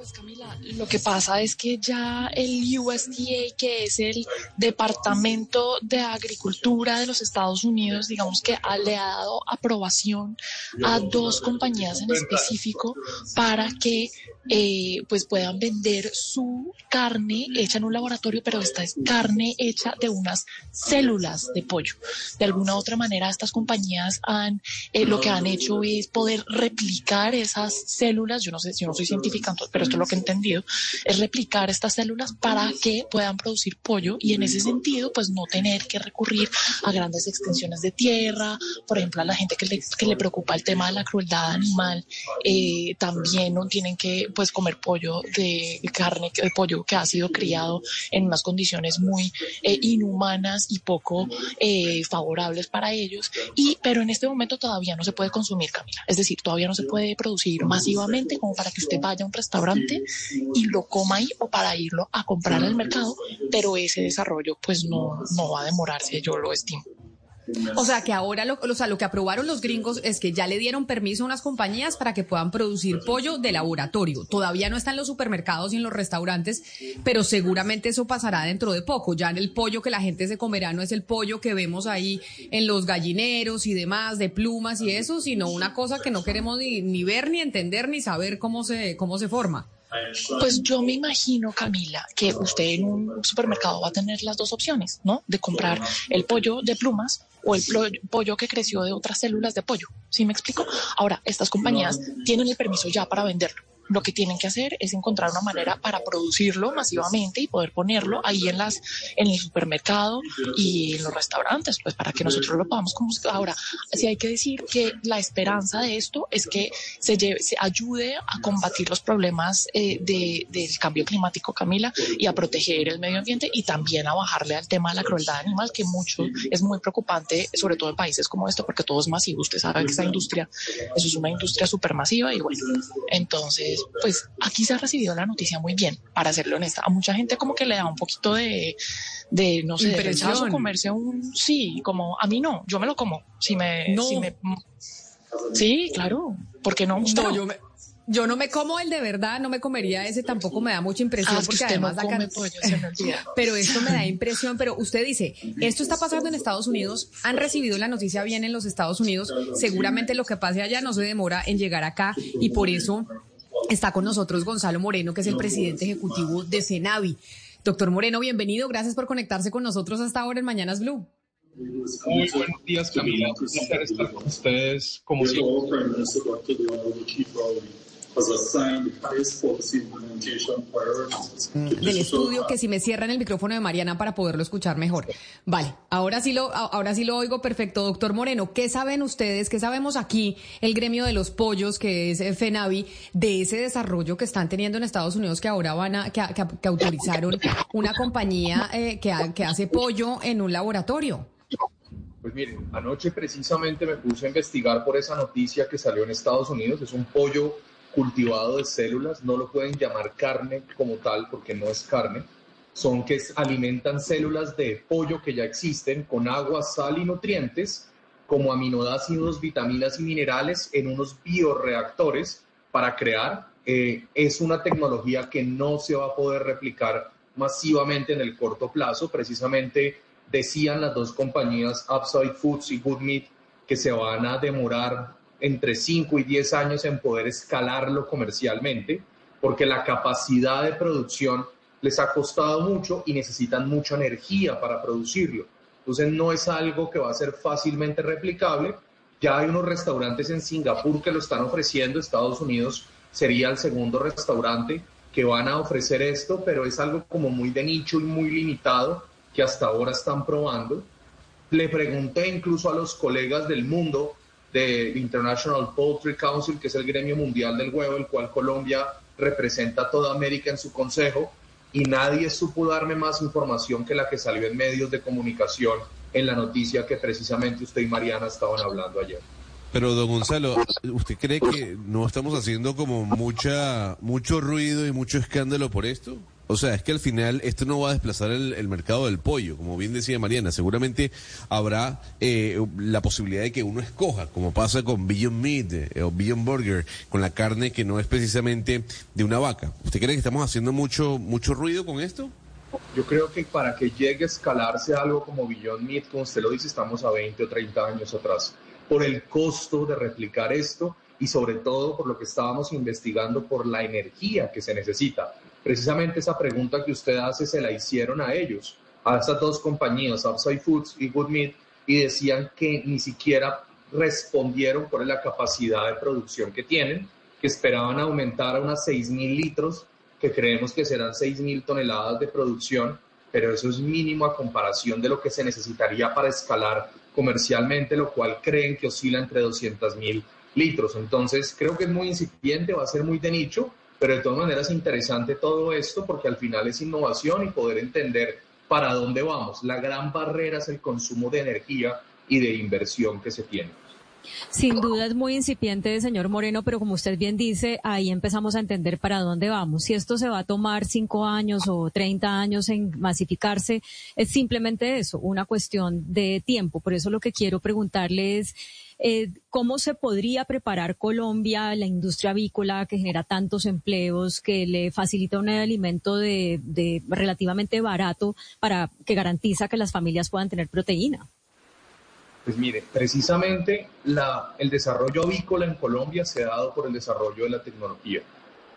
Pues Camila, lo que pasa es que ya el USDA, que es el Departamento de Agricultura de los Estados Unidos, digamos que ha- le ha dado aprobación a dos compañías en específico para que eh, pues puedan vender su carne hecha en un laboratorio, pero esta es carne hecha de unas células de pollo. De alguna u otra manera, estas compañías han eh, lo que han hecho es poder replicar esas células. Yo no sé, yo no soy científica, pero esto es lo que he entendido, es replicar estas células para que puedan producir pollo y en ese sentido, pues no tener que recurrir a grandes extensiones de tierra, por ejemplo, a la gente que le, que le preocupa el tema de la crueldad animal, eh, también no tienen que pues comer pollo de carne, de pollo que ha sido criado en unas condiciones muy eh, inhumanas y poco eh, favorables para ellos. Y, pero en este momento todavía no se puede consumir, Camila. Es decir, todavía no se puede producir masivamente como para que usted vaya a un restaurante y lo coma ahí o para irlo a comprar al mercado, pero ese desarrollo pues no, no va a demorarse, yo lo estimo. O sea, que ahora lo, o sea, lo que aprobaron los gringos es que ya le dieron permiso a unas compañías para que puedan producir pollo de laboratorio. Todavía no está en los supermercados y en los restaurantes, pero seguramente eso pasará dentro de poco. Ya en el pollo que la gente se comerá no es el pollo que vemos ahí en los gallineros y demás, de plumas y eso, sino una cosa que no queremos ni, ni ver, ni entender, ni saber cómo se, cómo se forma. Pues yo me imagino, Camila, que usted en un supermercado va a tener las dos opciones, ¿no? De comprar el pollo de plumas o el pollo que creció de otras células de pollo. ¿Sí me explico? Ahora, estas compañías tienen el permiso ya para venderlo. Lo que tienen que hacer es encontrar una manera para producirlo masivamente y poder ponerlo ahí en las en el supermercado y en los restaurantes, pues para que nosotros lo podamos como ahora. Sí hay que decir que la esperanza de esto es que se ayude a combatir los problemas eh, de, del cambio climático, Camila, y a proteger el medio ambiente y también a bajarle al tema de la crueldad animal, que mucho es muy preocupante, sobre todo en países como esto, porque todo es masivo. Usted sabe que esa industria, eso es una industria supermasiva y bueno, entonces pues aquí se ha recibido la noticia muy bien, para serle honesta. A mucha gente como que le da un poquito de, de no sé, de rechazo comerse un, sí, como a mí no, yo me lo como. Si me, No. si me, sí, claro, porque no, No, no? yo me, yo no me como el de verdad, no me comería ese, tampoco me da mucha impresión Ah, porque no además acá- come pollo, se me olvida. Pero esto me da impresión, pero usted dice, esto está pasando en Estados Unidos, han recibido la noticia bien en los Estados Unidos, seguramente lo que pase allá no se demora en llegar acá y por eso está con nosotros Gonzalo Moreno, que es el presidente ejecutivo de Cenavi. Doctor Moreno, bienvenido, gracias por conectarse con nosotros hasta ahora en Mañanas Blue. Muy buenos días, Camila. Un placer estar con ustedes como siempre. Del estudio que si me cierran el micrófono de Mariana para poderlo escuchar mejor. Vale, ahora sí lo ahora sí lo oigo perfecto, doctor Moreno. ¿Qué saben ustedes, qué sabemos aquí el gremio de los pollos que es eh, FENAVI de ese desarrollo que están teniendo en Estados Unidos que ahora van a que, que- que autorizaron una compañía eh, que, que hace pollo en un laboratorio? Pues miren, anoche precisamente me puse a investigar por esa noticia que salió en Estados Unidos. Es un pollo cultivado de células. No lo pueden llamar carne como tal porque no es carne. Son que alimentan células de pollo que ya existen con agua, sal y nutrientes como aminoácidos, vitaminas y minerales en unos bioreactores para crear. Eh, es una tecnología que no se va a poder replicar masivamente en el corto plazo. Precisamente decían las dos compañías Upside Foods y Good Meat que se van a demorar entre 5 y 10 años en poder escalarlo comercialmente, porque la capacidad de producción les ha costado mucho y necesitan mucha energía para producirlo. Entonces no es algo que va a ser fácilmente replicable. Ya hay unos restaurantes en Singapur que lo están ofreciendo, Estados Unidos sería el segundo restaurante que van a ofrecer esto, pero es algo como muy de nicho y muy limitado que hasta ahora están probando. Le pregunté incluso a los colegas del mundo del International Poultry Council, que es el gremio mundial del huevo, el cual Colombia representa a toda América en su consejo, y nadie supo darme más información que la que salió en medios de comunicación en la noticia que precisamente usted y Mariana estaban hablando ayer. Pero, don Gonzalo, ¿usted cree que no estamos haciendo como mucha, mucho ruido y mucho escándalo por esto? O sea, es que al final esto no va a desplazar el, mercado del pollo, como bien decía Mariana. Seguramente habrá eh, la posibilidad de que uno escoja, como pasa con Beyond Meat eh, o Beyond Burger, con la carne que no es precisamente de una vaca. ¿Usted cree que estamos haciendo mucho, mucho ruido con esto? Yo creo que para que llegue a escalarse algo como Beyond Meat, como usted lo dice, estamos a 20 o 30 años atrás. Por el costo de replicar esto y sobre todo por lo que estábamos investigando, por la energía que se necesita. Precisamente esa pregunta que usted hace se la hicieron a ellos, a estas dos compañías, Upside Foods y Good Meat, y decían que ni siquiera respondieron es la capacidad de producción que tienen, que esperaban aumentar a unas 6.000 litros, que creemos que serán 6.000 toneladas de producción, pero eso es mínimo a comparación de lo que se necesitaría para escalar comercialmente, lo cual creen que oscila entre 200.000 litros. Entonces, creo que es muy incipiente, va a ser muy de nicho, pero de todas maneras es interesante todo esto porque al final es innovación y poder entender para dónde vamos. La gran barrera es el consumo de energía y de inversión que se tiene. Sin duda es muy incipiente, señor Moreno, pero como usted bien dice, ahí empezamos a entender para dónde vamos. Si esto se va a tomar cinco años o treinta años en masificarse, es simplemente eso, una cuestión de tiempo. Por eso lo que quiero preguntarle es, eh, ¿cómo se podría preparar Colombia, la industria avícola que genera tantos empleos, que le facilita un alimento de, de relativamente barato para que garantiza que las familias puedan tener proteína? Pues mire, precisamente la, el desarrollo avícola en Colombia se ha dado por el desarrollo de la tecnología.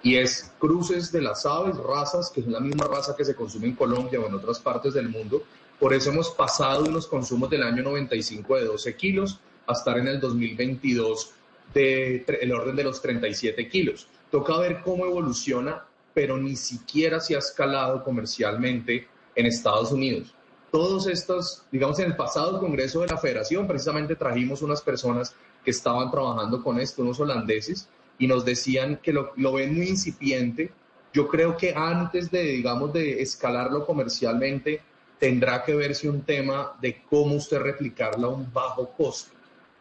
Y es cruces de las aves, razas, que es la misma raza que se consume en Colombia o en otras partes del mundo. Por eso hemos pasado unos consumos del año 95 de 12 kilos a estar en el 2022 de el orden de los 37 kilos. Toca ver cómo evoluciona, pero ni siquiera se ha escalado comercialmente en Estados Unidos todos estos, digamos, en el pasado Congreso de la Federación, precisamente trajimos unas personas que estaban trabajando con esto, unos holandeses, y nos decían que lo, lo ven muy incipiente. Yo creo que antes de, digamos, de escalarlo comercialmente, tendrá que verse un tema de cómo usted replicarlo a un bajo costo.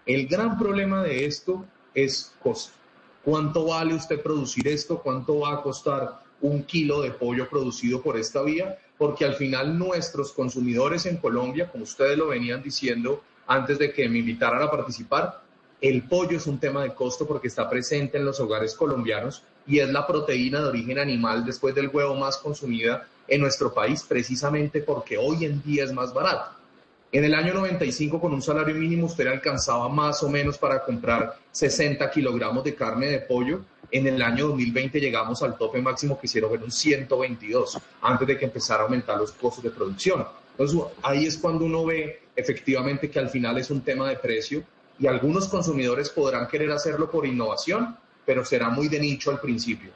El gran problema de esto es costo. ¿Cuánto vale usted producir esto? ¿Cuánto va a costar un kilo de pollo producido por esta vía? porque al final nuestros consumidores en Colombia, como ustedes lo venían diciendo antes de que me invitaran a participar, el pollo es un tema de costo porque está presente en los hogares colombianos y es la proteína de origen animal después del huevo más consumida en nuestro país, precisamente porque hoy en día es más barato. En el año 95, con un salario mínimo, usted alcanzaba más o menos para comprar 60 kilogramos de carne de pollo en el año 2020 llegamos al tope máximo que hicieron, un 122, antes de que empezara a aumentar los costos de producción. Entonces ahí es cuando uno ve efectivamente que al final es un tema de precio y algunos consumidores podrán querer hacerlo por innovación, pero será muy de nicho al principio.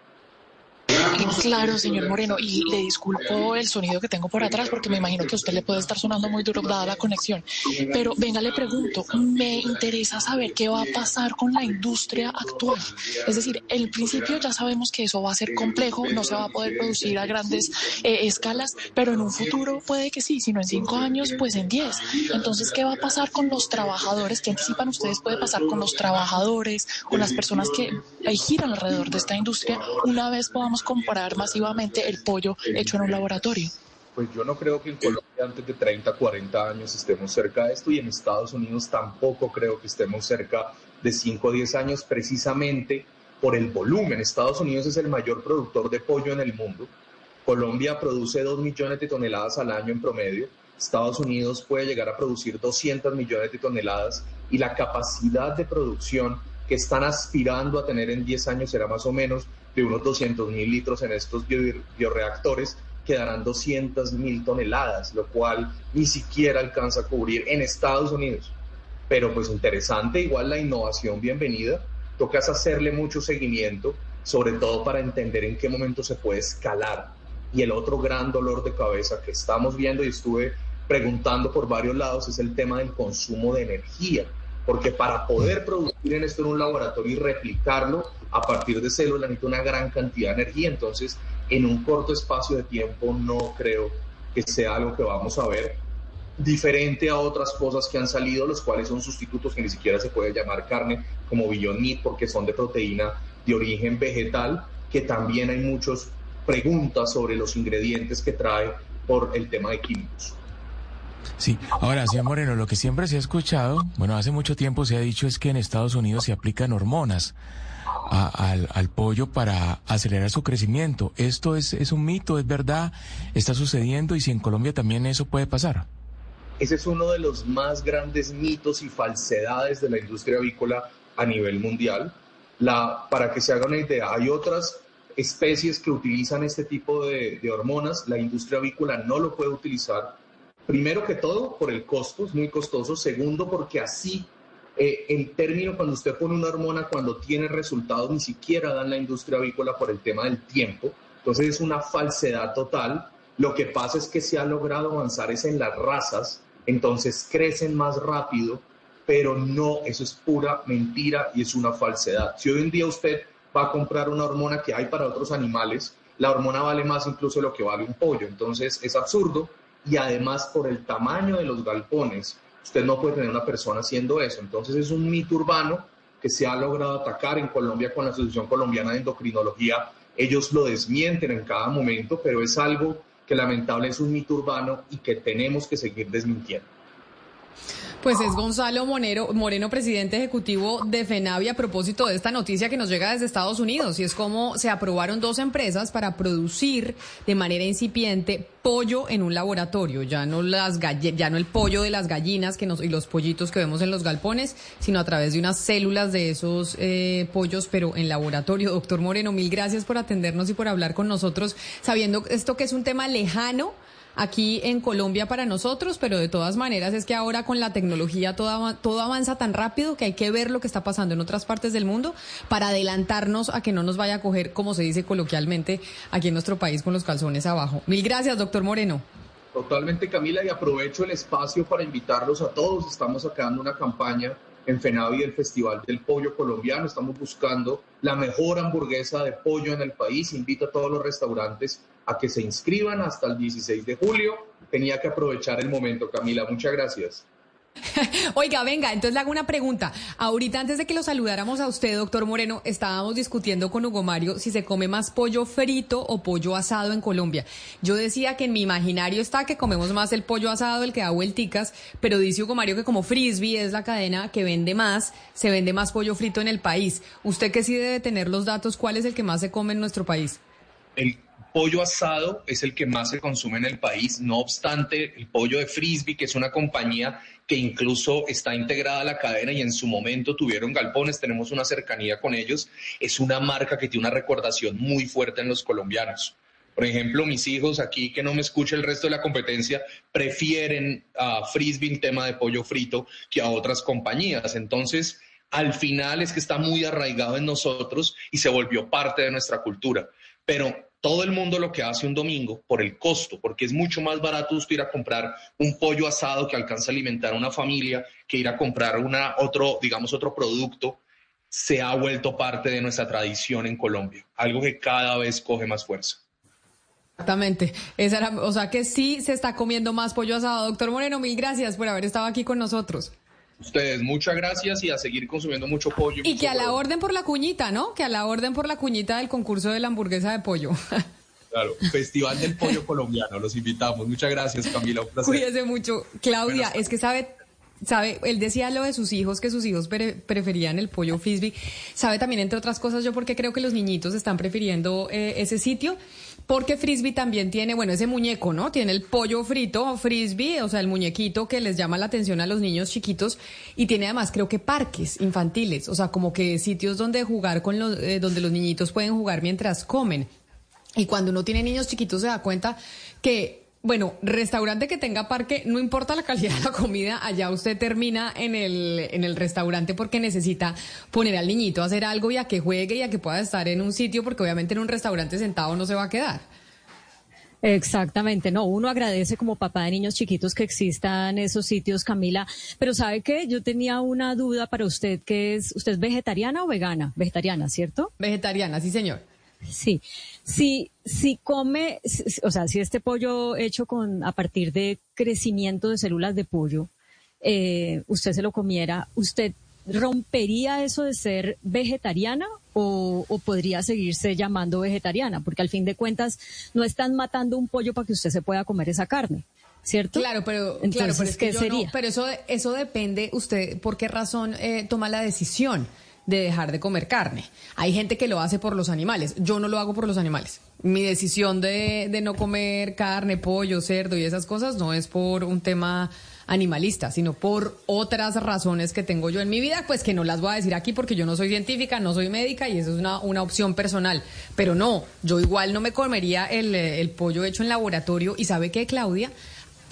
Claro, señor Moreno, y le disculpo el sonido que tengo por atrás porque me imagino que a usted le puede estar sonando muy duro dada la conexión. Pero venga, le pregunto, me interesa saber qué va a pasar con la industria actual. Es decir, en principio ya sabemos que eso va a ser complejo, no se va a poder producir a grandes eh, escalas, pero en un futuro puede que sí, si no en cinco años, pues en diez. Entonces, ¿qué va a pasar con los trabajadores? ¿Qué anticipan ustedes puede pasar con los trabajadores, con las personas que giran alrededor de esta industria una vez podamos comparar masivamente el pollo hecho en un laboratorio? Pues yo no creo que en Colombia antes de 30, 40 años estemos cerca de esto y en Estados Unidos tampoco creo que estemos cerca de 5 o 10 años precisamente por el volumen. Estados Unidos es el mayor productor de pollo en el mundo. Colombia produce 2 millones de toneladas al año en promedio. Estados Unidos puede llegar a producir 200 millones de toneladas y la capacidad de producción que están aspirando a tener en 10 años será más o menos de unos 200 mil litros en estos bioreactores, quedarán 200 mil toneladas, lo cual ni siquiera alcanza a cubrir en Estados Unidos. Pero pues interesante, igual la innovación bienvenida, tocas hacerle mucho seguimiento, sobre todo para entender en qué momento se puede escalar. Y el otro gran dolor de cabeza que estamos viendo y estuve preguntando por varios lados es el tema del consumo de energía porque para poder producir en esto en un laboratorio y replicarlo a partir de células necesita una gran cantidad de energía, entonces en un corto espacio de tiempo no creo que sea algo que vamos a ver diferente a otras cosas que han salido, los cuales son sustitutos que ni siquiera se puede llamar carne, como Beyond Meat, porque son de proteína de origen vegetal, que también hay muchas preguntas sobre los ingredientes que trae por el tema de químicos. Sí, ahora, señor Moreno, lo que siempre se ha escuchado, bueno, hace mucho tiempo se ha dicho es que en Estados Unidos se aplican hormonas al, pollo para acelerar su crecimiento. ¿Esto es, es un mito, es verdad, está sucediendo y si en Colombia también eso puede pasar? Ese es uno de los más grandes mitos y falsedades de la industria avícola a nivel mundial. La, para que se haga una idea, hay otras especies que utilizan este tipo de, de hormonas, la industria avícola no lo puede utilizar Primero que todo, por el costo, es muy costoso. Segundo, porque así eh, el término cuando usted pone una hormona, cuando tiene resultados, ni siquiera dan la industria avícola por el tema del tiempo. Entonces es una falsedad total. Lo que pasa es que se ha logrado avanzar es en las razas, entonces crecen más rápido, pero no, eso es pura mentira y es una falsedad. Si hoy en día usted va a comprar una hormona que hay para otros animales, la hormona vale más incluso lo que vale un pollo. Entonces es absurdo y además por el tamaño de los galpones, usted no puede tener una persona haciendo eso. Entonces es un mito urbano que se ha logrado atacar en Colombia con la Asociación Colombiana de Endocrinología. Ellos lo desmienten en cada momento, pero es algo que lamentable es un mito urbano y que tenemos que seguir desmintiendo. Pues es Gonzalo Monero, Moreno, presidente ejecutivo de FENAVI, a propósito de esta noticia que nos llega desde Estados Unidos, y es como se aprobaron dos empresas para producir de manera incipiente pollo en un laboratorio, ya no las ya no el pollo de las gallinas que nos, y los pollitos que vemos en los galpones, sino a través de unas células de esos eh, pollos, pero en laboratorio. Doctor Moreno, mil gracias por atendernos y por hablar con nosotros, sabiendo esto que es un tema lejano aquí en Colombia para nosotros, pero de todas maneras es que ahora con la tecnología todo, todo avanza tan rápido que hay que ver lo que está pasando en otras partes del mundo para adelantarnos a que no nos vaya a coger, como se dice coloquialmente, aquí en nuestro país con los calzones abajo. Mil gracias, doctor Moreno. Totalmente, Camila, y aprovecho el espacio para invitarlos a todos. Estamos sacando una campaña en FENAVI el Festival del Pollo Colombiano. Estamos buscando la mejor hamburguesa de pollo en el país. Invito a todos los restaurantes a que se inscriban hasta el 16 de julio. Tenía que aprovechar el momento, Camila. Muchas gracias. Oiga, venga, entonces le hago una pregunta. Ahorita antes de que lo saludáramos a usted, doctor Moreno, estábamos discutiendo con Hugo Mario si se come más pollo frito o pollo asado en Colombia. Yo decía que en mi imaginario está que comemos más el pollo asado, el que da vuelticas, pero dice Hugo Mario que como Frisbee es la cadena que vende más, se vende más pollo frito en el país. Usted que sí debe tener los datos, ¿cuál es el que más se come en nuestro país? El pollo asado es el que más se consume en el país. No obstante, el pollo de Frisbee, que es una compañía que incluso está integrada a la cadena y en su momento tuvieron galpones, tenemos una cercanía con ellos, es una marca que tiene una recordación muy fuerte en los colombianos. Por ejemplo, mis hijos aquí, que no me escucha el resto de la competencia, prefieren a Frisbee en tema de pollo frito que a otras compañías. Entonces, al final es que está muy arraigado en nosotros y se volvió parte de nuestra cultura. Pero todo el mundo lo que hace un domingo por el costo, porque es mucho más barato usted ir a comprar un pollo asado que alcanza a alimentar a una familia que ir a comprar una, otro, digamos, otro producto, se ha vuelto parte de nuestra tradición en Colombia, algo que cada vez coge más fuerza. Exactamente. Esa o sea que sí se está comiendo más pollo asado. Doctor Moreno, mil gracias por haber estado aquí con nosotros. Ustedes, muchas gracias y a seguir consumiendo mucho pollo. Y, que a la orden por la cuñita, ¿no? Que a la orden por la cuñita del concurso de la hamburguesa de pollo. Claro, Festival del Pollo Colombiano, los invitamos. Muchas gracias, Camila. Un Cuídese mucho. Claudia, es que sabe sabe, él decía lo de sus hijos, que sus hijos preferían el pollo frisbee. Sabe también, entre otras cosas, yo porque creo que los niñitos están prefiriendo eh, ese sitio. Porque frisbee también tiene, bueno, ese muñeco, ¿no? Tiene el pollo frito, frisbee, o sea, el muñequito que les llama la atención a los niños chiquitos. Y tiene además, creo que parques infantiles, o sea, como que sitios donde jugar con los, eh, donde los niñitos pueden jugar mientras comen. Y cuando uno tiene niños chiquitos se da cuenta que bueno, restaurante que tenga parque, no importa la calidad de la comida, allá usted termina en el, en el restaurante porque necesita poner al niñito a hacer algo y a que juegue y a que pueda estar en un sitio, porque obviamente en un restaurante sentado no se va a quedar. Exactamente, no, uno agradece como papá de niños chiquitos que existan esos sitios, Camila, pero ¿sabe qué? Yo tenía una duda para usted, que es, ¿usted es vegetariana o vegana? Vegetariana, ¿cierto? Vegetariana, sí señor. Sí, si, si come, o sea, si este pollo hecho con, a partir de crecimiento de células de pollo, eh, usted se lo comiera, ¿usted rompería eso de ser vegetariana o, podría seguirse llamando vegetariana? Porque al fin de cuentas no están matando un pollo para que usted se pueda comer esa carne. ¿Cierto? Claro, pero, claro, pero ¿qué sería? pero eso, eso depende, usted, ¿por qué razón eh, toma la decisión? De dejar de comer carne. Hay gente que lo hace por los animales. Yo no lo hago por los animales. Mi decisión de, de no comer carne, pollo, cerdo y esas cosas no es por un tema animalista, sino por otras razones que tengo yo en mi vida, pues que no las voy a decir aquí porque yo no soy científica, no soy médica y eso es una, una opción personal. Pero no, yo igual no me comería el, el pollo hecho en laboratorio y sabe qué, Claudia,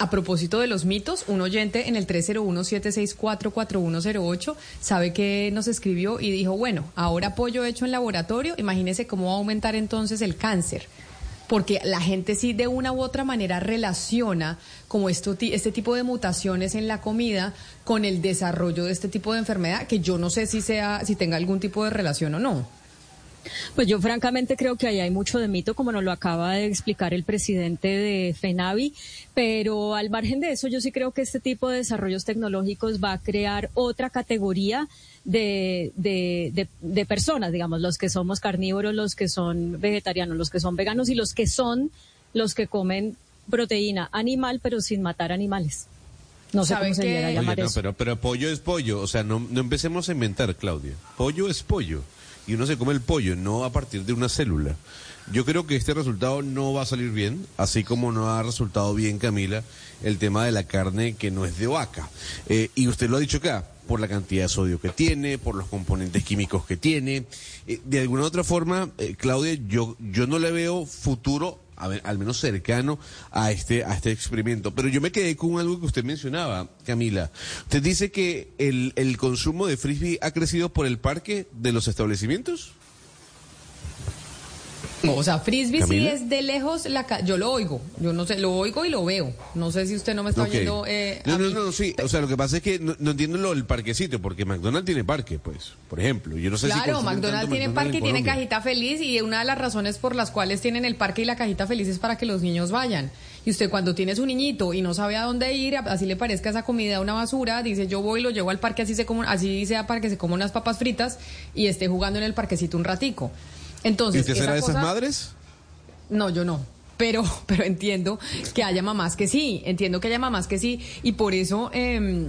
A propósito de los mitos, un oyente en el 301-764-4108 sabe que nos escribió y dijo, bueno, ahora pollo hecho en laboratorio, imagínese cómo va a aumentar entonces el cáncer. Porque la gente sí de una u otra manera relaciona como esto, este tipo de mutaciones en la comida con el desarrollo de este tipo de enfermedad, que yo no sé si sea, si tenga algún tipo de relación o no. Pues yo francamente creo que ahí hay mucho de mito, como nos lo acaba de explicar el presidente de FENAVI, pero al margen de eso yo sí creo que este tipo de desarrollos tecnológicos va a crear otra categoría de, de, de, de personas, digamos, los que somos carnívoros, los que son vegetarianos, los que son veganos y los que son los que comen proteína animal pero sin matar animales. No sé ¿Saben cómo se llega a Oye, llamar no, eso. pero, pero pollo es pollo. O sea, no, no empecemos a inventar, Claudia. Pollo es pollo. Y uno se come el pollo, no a partir de una célula. Yo creo que este resultado no va a salir bien, así como no ha resultado bien, Camila, el tema de la carne que no es de vaca. Eh, y usted lo ha dicho acá, por la cantidad de sodio que tiene, por los componentes químicos que tiene. Eh, de alguna otra forma, eh, Claudia, yo, yo no le veo futuro a ver, al menos cercano a este, a este experimento. Pero yo me quedé con algo que usted mencionaba, Camila. Usted dice que el, el consumo de frisbee ha crecido por el parque de los establecimientos. O sea, frisbee sí es de lejos la ca- yo lo oigo, yo no sé, lo oigo y lo veo. No sé si usted no me está Ok. oyendo eh, a no, no, mí. no, sí. O sea, lo que pasa es que no, no entiendo lo del parquecito, porque McDonald's tiene parque, pues, por ejemplo. Yo no sé si Claro, McDonald's tiene McDonald's parque y en tiene cajita feliz y una de las razones por las cuales tienen el parque y la cajita feliz es para que los niños vayan. Y usted cuando tiene su niñito y no sabe a dónde ir, así le parezca esa comida una basura, dice yo voy lo llevo al parque así se como, así sea para que se coma unas papas fritas y esté jugando en el parquecito un ratico. ¿Y Entonces, usted será de esas cosa- madres? No, yo no. Pero, pero entiendo que haya mamás que sí, entiendo que haya mamás que sí, y por eso eh,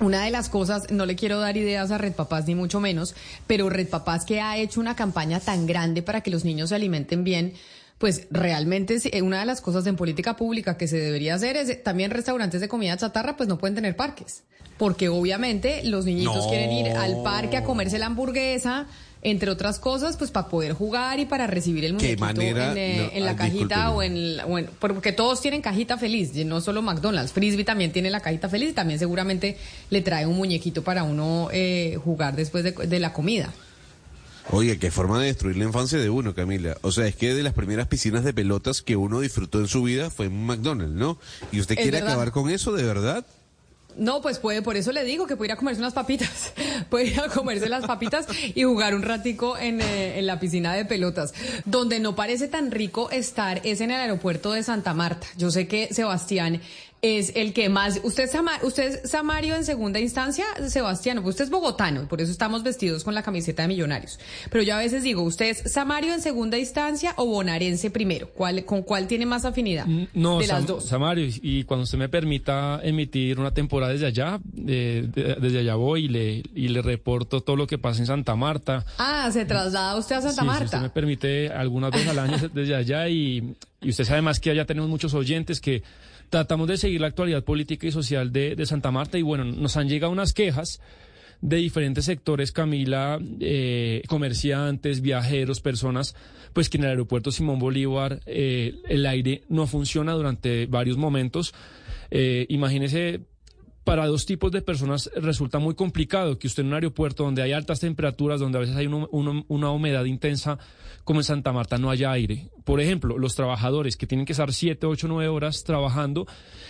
una de las cosas, no le quiero dar ideas a Red Papás ni mucho menos, pero Red Papás que ha hecho una campaña tan grande para que los niños se alimenten bien, pues realmente eh, una de las cosas en política pública que se debería hacer es eh, también restaurantes de comida chatarra, pues no pueden tener parques, porque obviamente los niñitos No. quieren ir al parque a comerse la hamburguesa. Entre otras cosas, pues para poder jugar y para recibir el muñequito manera- en, eh, no, en la cajita o en, o en- porque todos tienen cajita feliz, no solo McDonald's. Frisbee también tiene la cajita feliz y también seguramente le trae un muñequito para uno eh, jugar después de, de la comida. Oye, qué forma de destruir la infancia de uno, Camila. O sea, es que de las primeras piscinas de pelotas que uno disfrutó en su vida fue en McDonald's, ¿no? ¿Y usted quiere verdad. acabar con eso de verdad? No, pues puede, por eso le digo que puede ir a comerse unas papitas, puede ir a comerse las papitas y jugar un ratico en, eh, en la piscina de pelotas. Donde no parece tan rico estar es en el aeropuerto de Santa Marta. Yo sé que Sebastián es el que más, usted es, usted es Samario en segunda instancia, Sebastián, usted es bogotano, y por eso estamos vestidos con la camiseta de millonarios. Pero yo a veces digo, ¿usted es Samario en segunda instancia o bonaerense primero? ¿Cuál, ¿Con cuál tiene más afinidad? No, de las Sam- dos. Samario, y cuando usted me permita emitir una temporada desde allá, eh, de- desde allá voy y le, y le reporto todo lo que pasa en Santa Marta. Ah, se traslada usted a Santa Sí, Marta. Si usted me permite, algunas veces al año desde allá y, y usted sabe más que allá tenemos muchos oyentes que tratamos de seguir la actualidad política y social de, Santa Marta y bueno, nos han llegado unas quejas de diferentes sectores, Camila, eh, comerciantes, viajeros, personas, pues que en el aeropuerto Simón Bolívar eh, el aire no funciona durante varios momentos. Eh, imagínese para dos tipos de personas resulta muy complicado que usted en un aeropuerto donde hay altas temperaturas, donde a veces hay una humedad intensa, como en Santa Marta, no haya aire. Por ejemplo, los trabajadores que tienen que estar 7, 8, 9 horas trabajando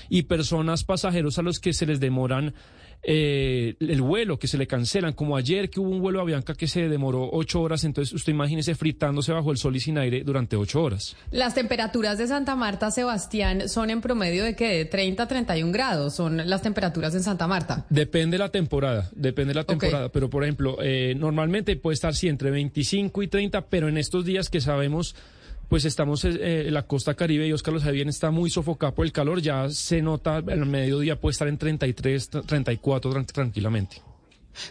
y personas pasajeros a los que se les demoran eh, el vuelo, que se le cancelan, como ayer que hubo un vuelo a Bianca que se demoró 8 horas, entonces usted imagínese fritándose bajo el sol y sin aire durante 8 horas. Las temperaturas de Santa Marta, Sebastián, son en promedio de que de 30 a 31 grados son las temperaturas en Santa Marta. Depende la temporada, depende la temporada. Pero, por ejemplo, eh, normalmente puede estar sí entre 25 y 30, pero en estos días que sabemos, pues estamos eh, en la costa caribe y Oscar lo sabe bien, está muy sofocado por el calor, ya se nota, el mediodía puede estar en 33, 34 tran- tranquilamente.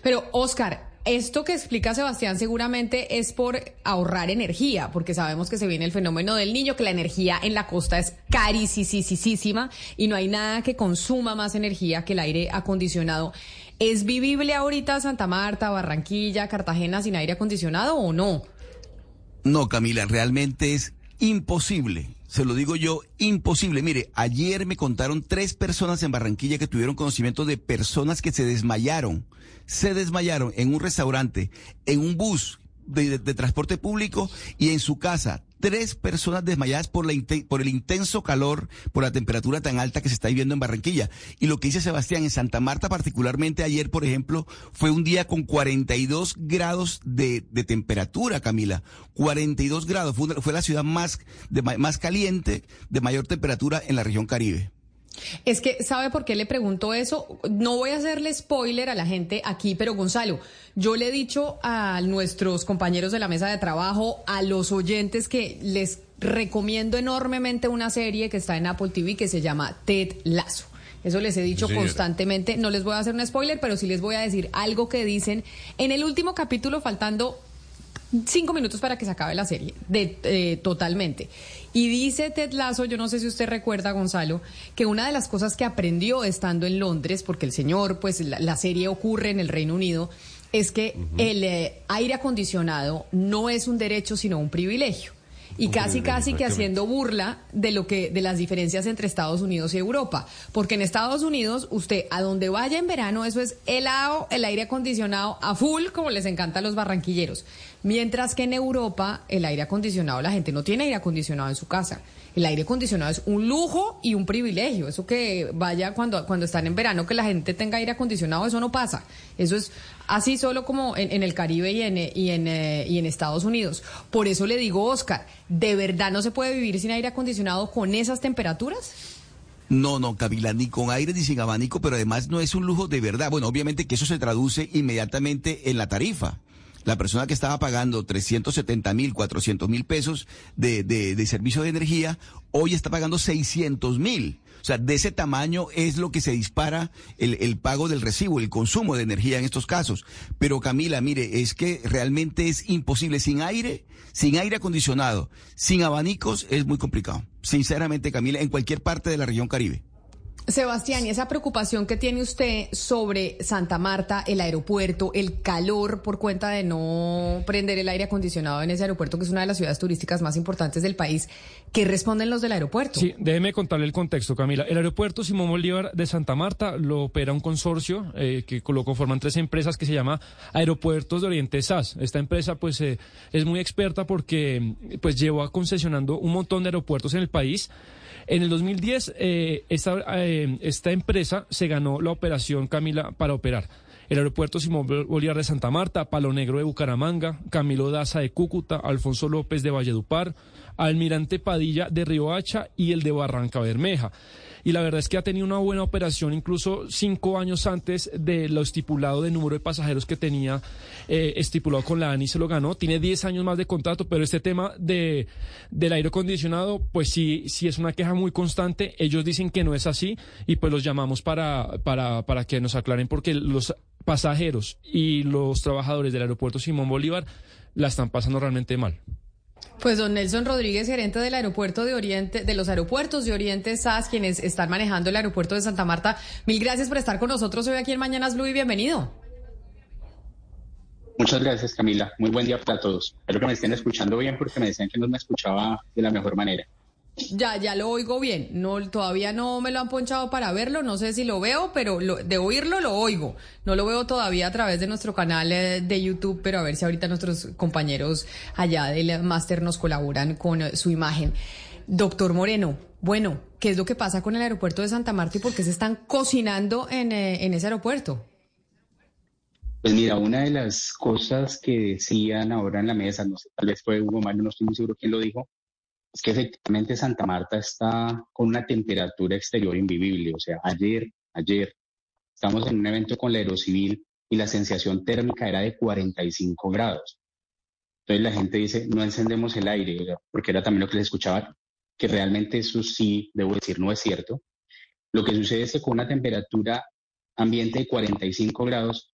Pero, Oscar, esto que explica Sebastián seguramente es por ahorrar energía, porque sabemos que se viene el fenómeno del niño, que la energía en la costa es carísima y no hay nada que consuma más energía que el aire acondicionado. ¿Es vivible ahorita Santa Marta, Barranquilla, Cartagena sin aire acondicionado o no? No, Camila, realmente es imposible Se lo digo yo, imposible. Mire, ayer me contaron tres personas en Barranquilla que tuvieron conocimiento de personas que se desmayaron. Se desmayaron en un restaurante, en un bus de, transporte público y en su casa tres personas desmayadas por, la, por el intenso calor, por la temperatura tan alta que se está viviendo en Barranquilla. Y lo que dice Sebastián, en Santa Marta particularmente ayer, por ejemplo, fue un día con 42 grados de, temperatura, Camila. 42 grados. Fue, fue la ciudad más, de, más caliente, de mayor temperatura en la región Caribe. Es que, ¿sabe por qué le pregunto eso? No voy a hacerle spoiler a la gente aquí, pero Gonzalo, yo le he dicho a nuestros compañeros de la mesa de trabajo, a los oyentes que les recomiendo enormemente una serie que está en Apple TV que se llama Ted Lazo. Eso les he dicho constantemente. No les voy a hacer un spoiler, pero sí les voy a decir algo que dicen en el último capítulo, faltando cinco minutos para que se acabe la serie, de, eh, totalmente. Y dice Ted Lasso, yo no sé si usted recuerda, Gonzalo, que una de las cosas que aprendió estando en Londres, porque el señor, pues la, serie ocurre en el Reino Unido, es que el eh, aire acondicionado no es un derecho, sino un privilegio. Y casi casi que haciendo burla de lo que de las diferencias entre Estados Unidos y Europa, porque en Estados Unidos usted a donde vaya en verano eso es helado, el aire acondicionado a full como les encanta a los barranquilleros, mientras que en Europa el aire acondicionado la gente no tiene aire acondicionado en su casa. El aire acondicionado es un lujo y un privilegio. Eso que vaya cuando, cuando están en verano, que la gente tenga aire acondicionado, eso no pasa. Eso es así solo como en, el Caribe y en, y, en, eh, y en Estados Unidos. Por eso le digo, Oscar, ¿de verdad no se puede vivir sin aire acondicionado con esas temperaturas? No, no, Camila, ni con aire ni sin abanico, pero además no es un lujo de verdad. Bueno, obviamente que eso se traduce inmediatamente en la tarifa la persona que estaba pagando 370 mil, 400 mil pesos de, de, servicio de energía, hoy está pagando 600 mil. O sea, de ese tamaño es lo que se dispara el, el, pago del recibo, el consumo de energía en estos casos. Pero Camila, mire, es que realmente es imposible. Sin aire, sin aire acondicionado, sin abanicos, es muy complicado. Sinceramente, Camila, en cualquier parte de la región Caribe. Sebastián, y esa preocupación que tiene usted sobre Santa Marta, el aeropuerto, el calor por cuenta de no prender el aire acondicionado en ese aeropuerto, que es una de las ciudades turísticas más importantes del país, ¿qué responden los del aeropuerto? Sí, déjeme contarle el contexto, Camila. El aeropuerto Simón Bolívar de Santa Marta lo opera un consorcio eh, que lo conforman tres empresas que se llama Aeropuertos de Oriente SAS. Esta empresa pues eh, es muy experta porque pues lleva concesionando un montón de aeropuertos en el país. En el 2010, eh, esta, eh, esta empresa se ganó la operación Camila para operar. El aeropuerto Simón Bolívar de Santa Marta, Palo Negro de Bucaramanga, Camilo Daza de Cúcuta, Alfonso López de Valledupar, Almirante Padilla de Riohacha y el de Barranca Bermeja y la verdad es que ha tenido una buena operación incluso cinco años antes de lo estipulado de número de pasajeros que tenía eh, estipulado con la ANI se lo ganó. Tiene 10 años más de contrato, pero este tema de, del aire acondicionado, pues sí, sí es una queja muy constante. Ellos dicen que no es así y pues los llamamos para, para, para que nos aclaren porque los pasajeros y los trabajadores del aeropuerto Simón Bolívar la están pasando realmente mal. Pues don Nelson Rodríguez, gerente del aeropuerto de Oriente, de los aeropuertos de Oriente SAS, quienes están manejando el aeropuerto de Santa Marta, mil gracias por estar con nosotros hoy aquí en Mañanas Blue y bienvenido. Muchas gracias, Camila. Muy buen día para todos. Espero que me estén escuchando bien porque me decían que no me escuchaba de la mejor manera. Ya, ya lo oigo bien. No, todavía no me lo han ponchado para verlo. No sé si lo veo, pero de oírlo lo oigo. No lo veo todavía a través de nuestro canal eh, de YouTube, pero a ver si ahorita nuestros compañeros allá del máster nos colaboran con eh, su imagen. Doctor Moreno, bueno, ¿qué es lo que pasa con el aeropuerto de Santa Marta y por qué se están cocinando en, eh, en ese aeropuerto? Pues mira, una de las cosas que decían ahora en la mesa, no sé, tal vez fue Hugo Mario, no estoy muy seguro quién lo dijo, es que efectivamente Santa Marta está con una temperatura exterior invivible. O sea, ayer, ayer, estamos en un evento con la Aerocivil y la sensación térmica era de 45 grados. Entonces la gente dice, no encendemos el aire, porque era también lo que les escuchaba, que realmente eso sí, debo decir, no es cierto. Lo que sucede es que con una temperatura ambiente de 45 grados,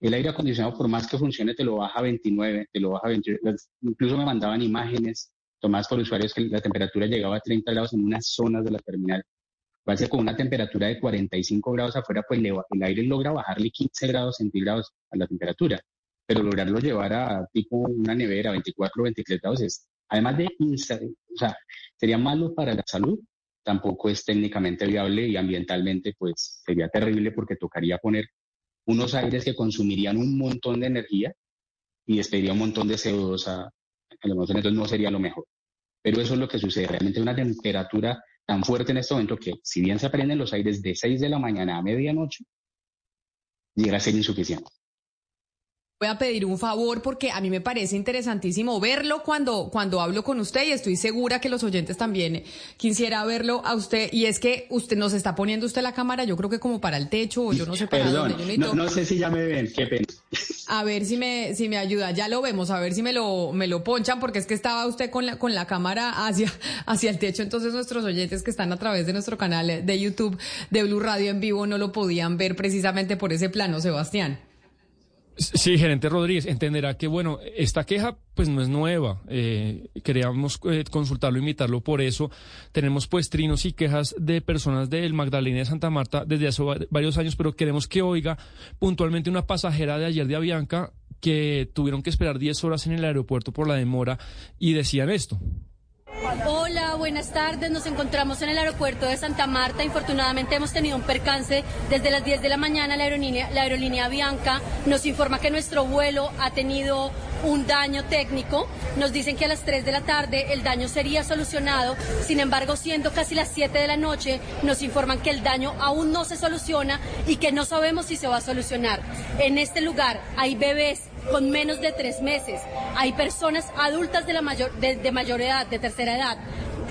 el aire acondicionado, por más que funcione, te lo baja a 29, te lo baja a 29. Incluso me mandaban imágenes tomadas por usuarios que la temperatura llegaba a 30 grados en unas zonas de la terminal. Va a ser con una temperatura de 45 grados afuera, pues el aire logra bajarle 15 grados centígrados a la temperatura, pero lograrlo llevar a tipo una nevera, 24 o 23 grados, es además de, o sea, sería malo para la salud, tampoco es técnicamente viable y ambientalmente pues sería terrible porque tocaría poner unos aires que consumirían un montón de energía y despediría un montón de CO2 a, a entonces no sería lo mejor. Pero eso es lo que sucede, realmente una temperatura tan fuerte en este momento que si bien se prenden los aires de 6 de la mañana a medianoche, llega a ser insuficiente voy a pedir un favor porque a mí me parece interesantísimo verlo cuando, cuando hablo con usted y estoy segura que los oyentes también quisiera verlo a usted y es que usted nos está poniendo usted la cámara yo creo que como para el techo o yo no sé para dónde. no, no, sé si ya me ven, qué pena. A ver si me, si me ayuda, ya lo vemos, a ver si me lo, me lo ponchan porque es que estaba usted con la, con la cámara hacia, hacia el techo, entonces nuestros oyentes que están a través de nuestro canal de YouTube de Blue Radio en vivo no lo podían ver precisamente por ese plano, Sebastián. Sí, gerente Rodríguez, entenderá que, bueno, esta queja pues no es nueva. Eh, queríamos eh, consultarlo, invitarlo por eso. Tenemos pues trinos y quejas de personas del Magdalena de Santa Marta desde hace varios años, pero queremos que oiga puntualmente una pasajera de ayer de Avianca que tuvieron que esperar 10 horas en el aeropuerto por la demora y decían esto. Hola, buenas tardes. Nos encontramos en el aeropuerto de Santa Marta. Infortunadamente hemos tenido un percance desde las 10 de la mañana. La aerolínea, la aerolínea Bianca nos informa que nuestro vuelo ha tenido un daño técnico. Nos dicen que a las 3 de la tarde el daño sería solucionado. Sin embargo, siendo casi las 7 de la noche, nos informan que el daño aún no se soluciona y que no sabemos si se va a solucionar. En este lugar hay bebés con menos de tres meses. Hay personas adultas de, la mayor, de, mayor edad, de tercera edad.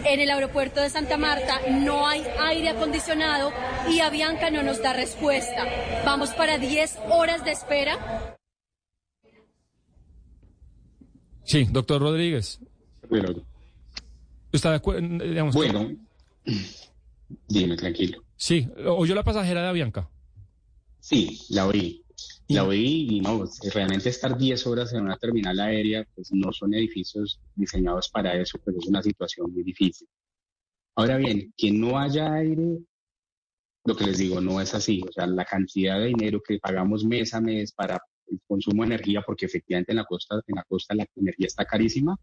En el aeropuerto de Santa Marta no hay aire acondicionado y Avianca no nos da respuesta. Vamos para 10 horas de espera. Sí, doctor Rodríguez. Bueno, ¿Está de acuerdo? bueno, dime, tranquilo. Sí, ¿oyó la pasajera de Avianca? Sí, la oí. La oí y no, realmente estar 10 horas en una terminal aérea, pues no son edificios diseñados para eso, pero es una situación muy difícil. Ahora bien, que no haya aire, lo que les digo, no es así. O sea, la cantidad de dinero que pagamos mes a mes para el consumo de energía, porque efectivamente en la costa, en la costa la energía está carísima.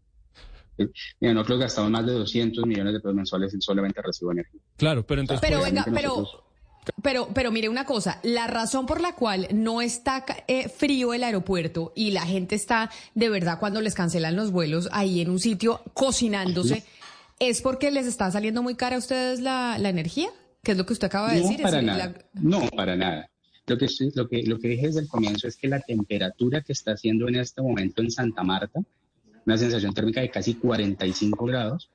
Eh, mira, nosotros gastamos más de 200 millones de pesos mensuales en solamente recibo de energía. Claro, pero entonces... Pero venga, pero... Pero, pero mire una cosa, la razón por la cual no está eh, frío el aeropuerto y la gente está de verdad cuando les cancelan los vuelos ahí en un sitio cocinándose, ¿es porque les está saliendo muy cara a ustedes la, energía? ¿Qué es lo que usted acaba de decir? Para nada. No, para nada. Lo que, lo, que, lo que dije desde el comienzo es que la temperatura que está haciendo en este momento en Santa Marta, una sensación térmica de casi 45 grados,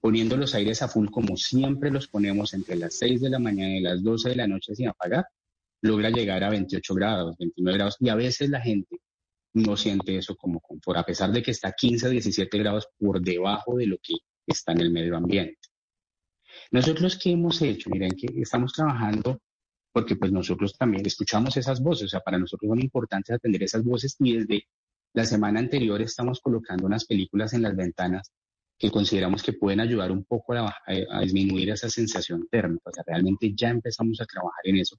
poniendo los aires a full como siempre los ponemos entre las 6 de la mañana y las 12 de la noche sin apagar, logra llegar a 28 grados, 29 grados. Y a veces la gente no siente eso como confort, a pesar de que está 15 17 grados por debajo de lo que está en el medio ambiente. Nosotros qué hemos hecho, miren que estamos trabajando porque pues nosotros también escuchamos esas voces, o sea, para nosotros son importantes atender esas voces y desde la semana anterior estamos colocando unas películas en las ventanas que consideramos que pueden ayudar un poco a, disminuir esa sensación térmica. O sea, realmente ya empezamos a trabajar en eso,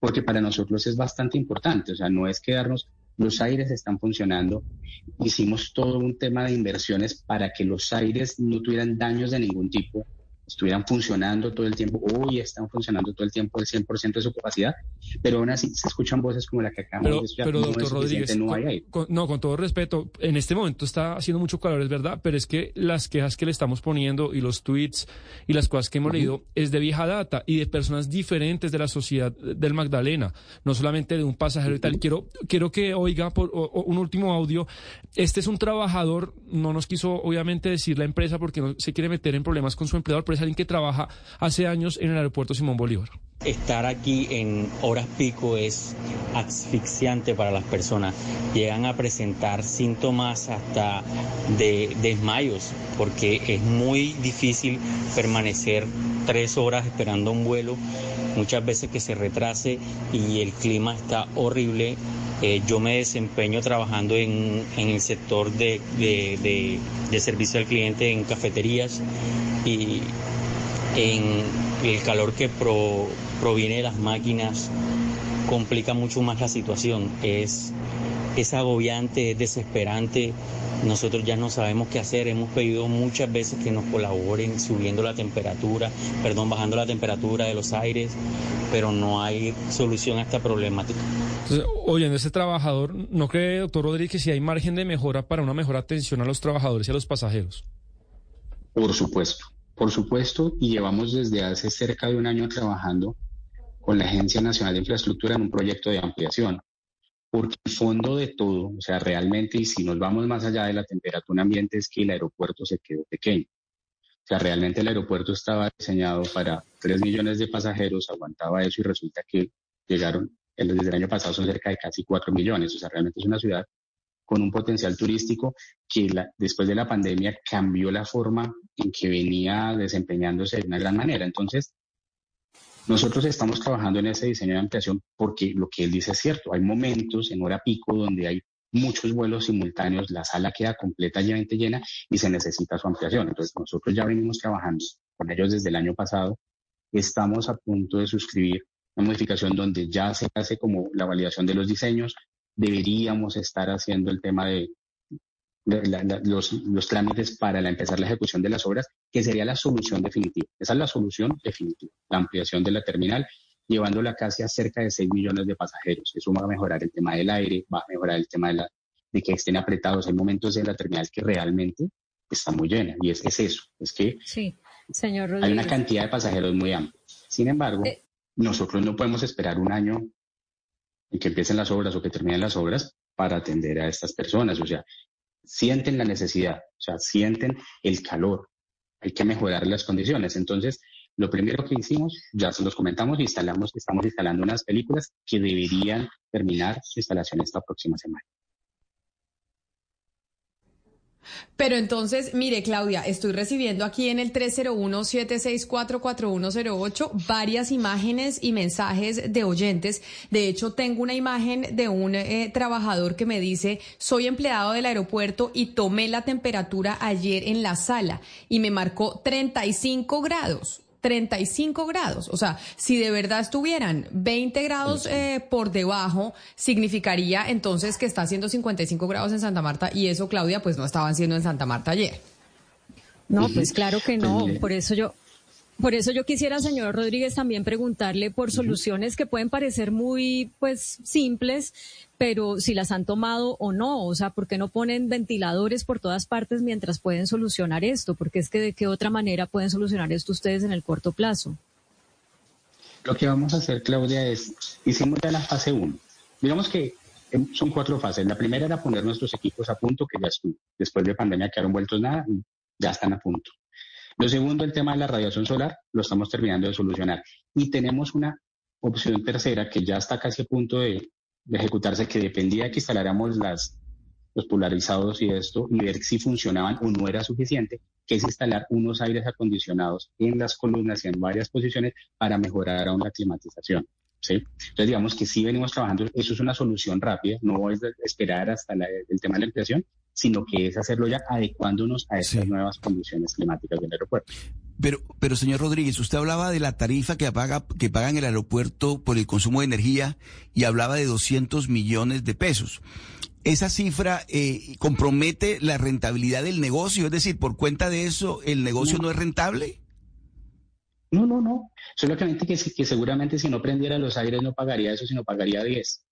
porque para nosotros es bastante importante. O sea, no es quedarnos, los aires están funcionando. Hicimos todo un tema de inversiones para que los aires no tuvieran daños de ningún tipo estuvieran funcionando todo el tiempo, hoy están funcionando todo el tiempo el 100% de su capacidad, pero aún así se escuchan voces como la que acabamos de escuchar. Pero, doctor Rodríguez, no, hay con, no, con todo respeto, en este momento está haciendo mucho calor, es verdad, pero es que las quejas que le estamos poniendo y los tweets y las cosas que hemos leído es de vieja data y de personas diferentes de la sociedad del Magdalena, no solamente de un pasajero y tal. Quiero, quiero que oiga por, un último audio. Este es un trabajador, no nos quiso obviamente decir la empresa porque no se quiere meter en problemas con su empleador, pero es alguien que trabaja hace años en el aeropuerto Simón Bolívar. Estar aquí en horas pico es asfixiante para las personas. Llegan a presentar síntomas hasta de desmayos, porque es muy difícil permanecer tres horas esperando un vuelo, muchas veces que se retrase y el clima está horrible. Eh, yo me desempeño trabajando en, el sector de, de servicio al cliente en cafeterías y en el calor que proviene de las máquinas complica mucho más la situación. Es es agobiante, es desesperante. Nosotros ya no sabemos qué hacer. Hemos pedido muchas veces que nos colaboren subiendo la temperatura, perdón, bajando la temperatura de los aires, pero no hay solución a esta problemática. Entonces, oyendo ese trabajador, ¿no cree, doctor Rodríguez, que si hay margen de mejora para una mejor atención a los trabajadores y a los pasajeros? Por supuesto, por supuesto, y llevamos desde hace cerca de un año trabajando con la Agencia Nacional de Infraestructura en un proyecto de ampliación. Porque el fondo de todo, o sea, realmente, y si nos vamos más allá de la temperatura ambiente, es que el aeropuerto se quedó pequeño. O sea, realmente el aeropuerto estaba diseñado para 3 millones de pasajeros, aguantaba eso y resulta que llegaron, desde el año pasado son cerca de casi 4 millones. O sea, realmente es una ciudad con un potencial turístico que después de la pandemia cambió la forma en que venía desempeñándose de una gran manera. Entonces, nosotros estamos trabajando en ese diseño de ampliación porque lo que él dice es cierto. Hay momentos en hora pico donde hay muchos vuelos simultáneos, la sala queda completamente llena y se necesita su ampliación. Entonces, nosotros ya venimos trabajando con ellos desde el año pasado. Estamos a punto de suscribir una modificación donde ya se hace como la validación de los diseños. Deberíamos estar haciendo el tema de los, los, trámites para la, empezar la ejecución de las obras, que sería la solución definitiva. Esa es la solución definitiva, la ampliación de la terminal, llevándola casi a cerca de 6 millones de pasajeros. Eso va a mejorar el tema del aire, va a mejorar el tema de, la, de que estén apretados. Hay momentos en la terminal que realmente está muy llena y es, es eso, es que sí, señor hay una cantidad de pasajeros muy amplia. Sin embargo, eh. nosotros no podemos esperar un año en que empiecen las obras o que terminen las obras para atender a estas personas. O sea, sienten la necesidad, o sea, sienten el calor. Hay que mejorar las condiciones. Entonces, lo primero que hicimos, ya se los comentamos, instalamos, estamos instalando unas películas que deberían terminar su instalación esta próxima semana. Pero entonces, mire, Claudia, estoy recibiendo aquí en el 301-764-4108 varias imágenes y mensajes de oyentes. De hecho, tengo una imagen de un eh, trabajador que me dice, soy empleado del aeropuerto y tomé la temperatura ayer en la sala y me marcó 35 grados. 35 grados. O sea, si de verdad estuvieran 20 grados eh, por debajo, significaría entonces que está haciendo 55 grados en Santa Marta y eso, Claudia, pues no estaban siendo en Santa Marta ayer. No, pues claro que no. Por eso yo, por eso yo quisiera, señor Rodríguez, también preguntarle por soluciones que pueden parecer muy, pues, simples, pero si las han tomado o no. O sea, ¿por qué no ponen ventiladores por todas partes mientras pueden solucionar esto? Porque es que de qué otra manera pueden solucionar esto ustedes en el corto plazo. Lo que vamos a hacer, Claudia, es, hicimos ya la fase 1. Digamos que em, son cuatro fases. La primera era poner nuestros equipos a punto, que ya estuvo. Después de pandemia quedaron vueltos nada, ya están a punto. Lo segundo, el tema de la radiación solar, lo estamos terminando de solucionar. Y tenemos una opción tercera que ya está casi a punto de, ejecutarse, que dependía de que instaláramos las, los polarizados y esto, y ver si funcionaban o no era suficiente, que es instalar unos aires acondicionados en las columnas y en varias posiciones para mejorar aún la climatización. ¿sí? Entonces, digamos que sí venimos trabajando, eso es una solución rápida, no es esperar hasta el tema de la ampliación, sino que es hacerlo ya adecuándonos a esas nuevas condiciones climáticas del aeropuerto. Pero, pero señor Rodríguez, usted hablaba de la tarifa que paga, que pagan el aeropuerto por el consumo de energía y hablaba de 200 millones de pesos. ¿Esa cifra eh, compromete la rentabilidad del negocio? Es decir, por cuenta de eso, ¿el negocio no, es rentable? No, no, no. Solamente que, que seguramente si no prendiera los aires no pagaría eso, sino pagaría 10.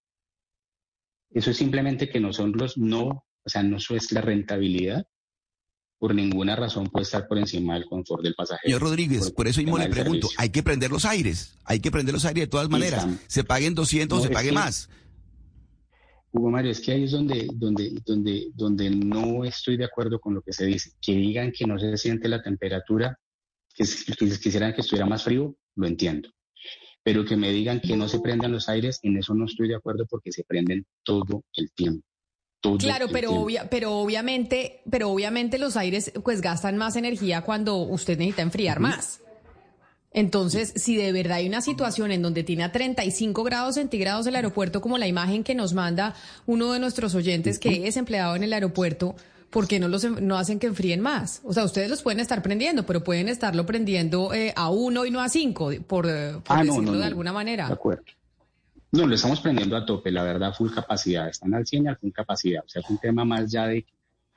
Eso es simplemente que nosotros no o sea, no es la rentabilidad, por ninguna razón puede estar por encima del confort del pasajero. Señor Rodríguez, por, eso mismo le pregunto, hay que prender los aires, hay que prender los aires de todas maneras, se paguen 200 o se pague más. Hugo Mario, es que ahí es donde, donde, donde, donde no estoy de acuerdo con lo que se dice. Que digan que no se siente la temperatura, que, que quisieran que estuviera más frío, lo entiendo. Pero que me digan que no se prendan los aires, en eso no estoy de acuerdo porque se prenden todo el tiempo claro, pero, pero obviamente, pero obviamente los aires pues gastan más energía cuando usted necesita enfriar más. Entonces, si de verdad hay una situación en donde tiene a 35 grados centígrados el aeropuerto, como la imagen que nos manda uno de nuestros oyentes que es empleado en el aeropuerto, ¿por qué no, los, no hacen que enfríen más? O sea, ustedes los pueden estar prendiendo, pero pueden estarlo prendiendo eh, a uno y no a cinco, por, por ah, decirlo de alguna manera. De acuerdo. No, lo estamos prendiendo a tope, la verdad, full capacidad. Están al 100 y al full capacidad. O sea, es un tema más ya de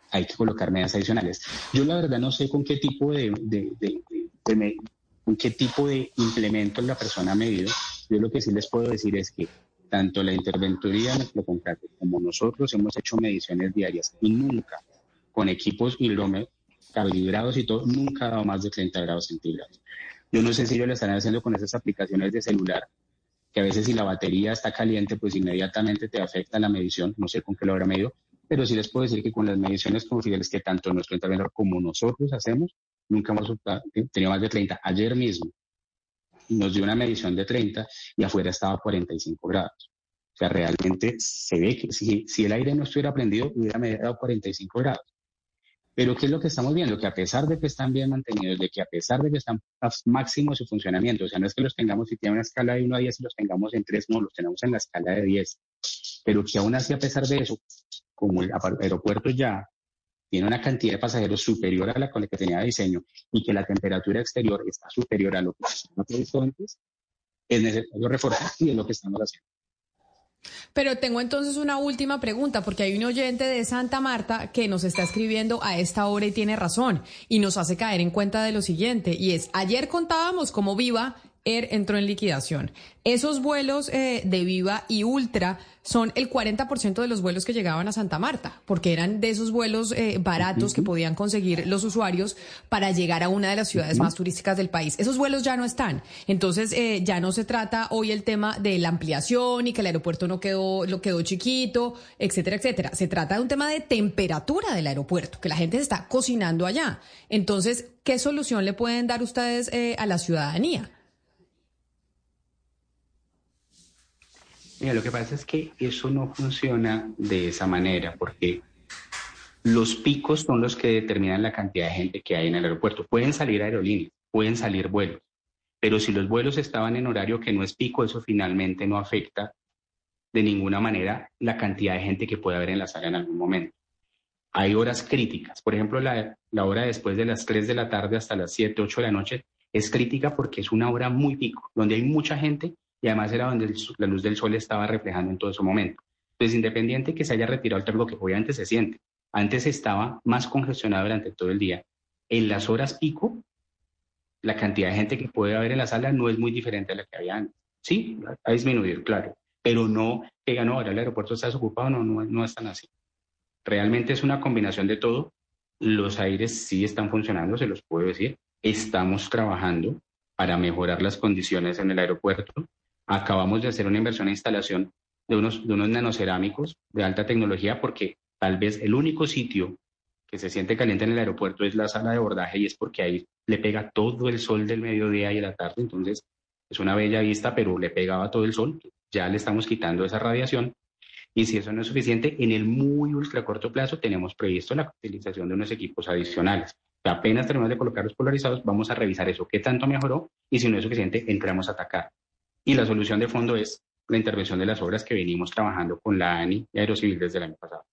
hay que colocar medidas adicionales. Yo la verdad no sé con qué tipo de, de, de, de con qué tipo de implementos la persona ha medido. Yo lo que sí les puedo decir es que tanto la interventoría de nuestro contrato como nosotros hemos hecho mediciones diarias y nunca con equipos calibrados y todo, nunca ha dado más de 30 grados centígrados. Yo no sé si ellos lo están haciendo con esas aplicaciones de celular, que a veces si la batería está caliente, pues inmediatamente te afecta la medición, no sé con qué lo habrá medido, pero sí les puedo decir que con las mediciones confidenciales que tanto nuestro interventor como nosotros hacemos, nunca hemos optado- tenido más de 30. Ayer mismo nos dio una medición de 30 y afuera estaba a 45 grados. O sea, realmente se ve que si, si el aire no estuviera prendido, hubiera dado 45 grados. Pero ¿qué es lo que estamos viendo? Que a pesar de que están bien mantenidos, de que a pesar de que están a máximo su funcionamiento, o sea, no es que los tengamos si tienen una escala de 1 a 10 y los tengamos en 3, no, los tenemos en la escala de 10. Pero que aún así, a pesar de eso, como el aeropuerto ya tiene una cantidad de pasajeros superior a la con la que tenía diseño y que la temperatura exterior está superior a lo que se previsto antes, es necesario reforzar y es lo que estamos haciendo. Pero tengo entonces una última pregunta, porque hay un oyente de Santa Marta que nos está escribiendo a esta hora y tiene razón, y nos hace caer en cuenta de lo siguiente, y es, ayer contábamos cómo Viva Air entró en liquidación. Esos vuelos eh, de Viva y Ultra son el 40% de los vuelos que llegaban a Santa Marta, porque eran de esos vuelos eh, baratos que podían conseguir los usuarios para llegar a una de las ciudades más turísticas del país. Esos vuelos ya no están. Entonces, eh, ya no se trata hoy el tema de la ampliación y que el aeropuerto no quedó, lo quedó chiquito, etcétera, etcétera. Se trata de un tema de temperatura del aeropuerto, que la gente se está cocinando allá. Entonces, ¿qué solución le pueden dar ustedes eh, a la ciudadanía? Mira, lo que pasa es que eso no funciona de esa manera, porque los picos son los que determinan la cantidad de gente que hay en el aeropuerto. Pueden salir aerolíneas, pueden salir vuelos, pero si los vuelos estaban en horario que no es pico, eso finalmente no afecta de ninguna manera la cantidad de gente que puede haber en la sala en algún momento. Hay horas críticas, por ejemplo, la, la hora después de las 3 de la tarde hasta las 7, 8 de la noche es crítica porque es una hora muy pico, donde hay mucha gente y además era donde el su- la luz del sol estaba reflejando en todo ese momento. Entonces, independiente que se haya retirado el térmico, que obviamente se siente, antes estaba más congestionado durante todo el día. En las horas pico, la cantidad de gente que puede haber en la sala no es muy diferente a la que había antes. Sí, ha disminuido, claro, pero no que ya no, ahora el aeropuerto está desocupado, no, no, no es tan así. Realmente es una combinación de todo. Los aires sí están funcionando, se los puedo decir. Estamos trabajando para mejorar las condiciones en el aeropuerto. Acabamos de hacer una inversión e instalación de unos, de unos nanocerámicos de alta tecnología porque tal vez el único sitio que se siente caliente en el aeropuerto es la sala de abordaje y es porque ahí le pega todo el sol del mediodía y de la tarde. Entonces es una bella vista, pero le pegaba todo el sol. Ya le estamos quitando esa radiación. Y si eso no es suficiente, en el muy ultra corto plazo tenemos previsto la utilización de unos equipos adicionales. Apenas terminamos de colocar los polarizados, vamos a revisar eso, qué tanto mejoró y si no es suficiente, entramos a atacar. Y la solución de fondo es la intervención de las obras que venimos trabajando con la ANI y Aerocivil desde el año pasado.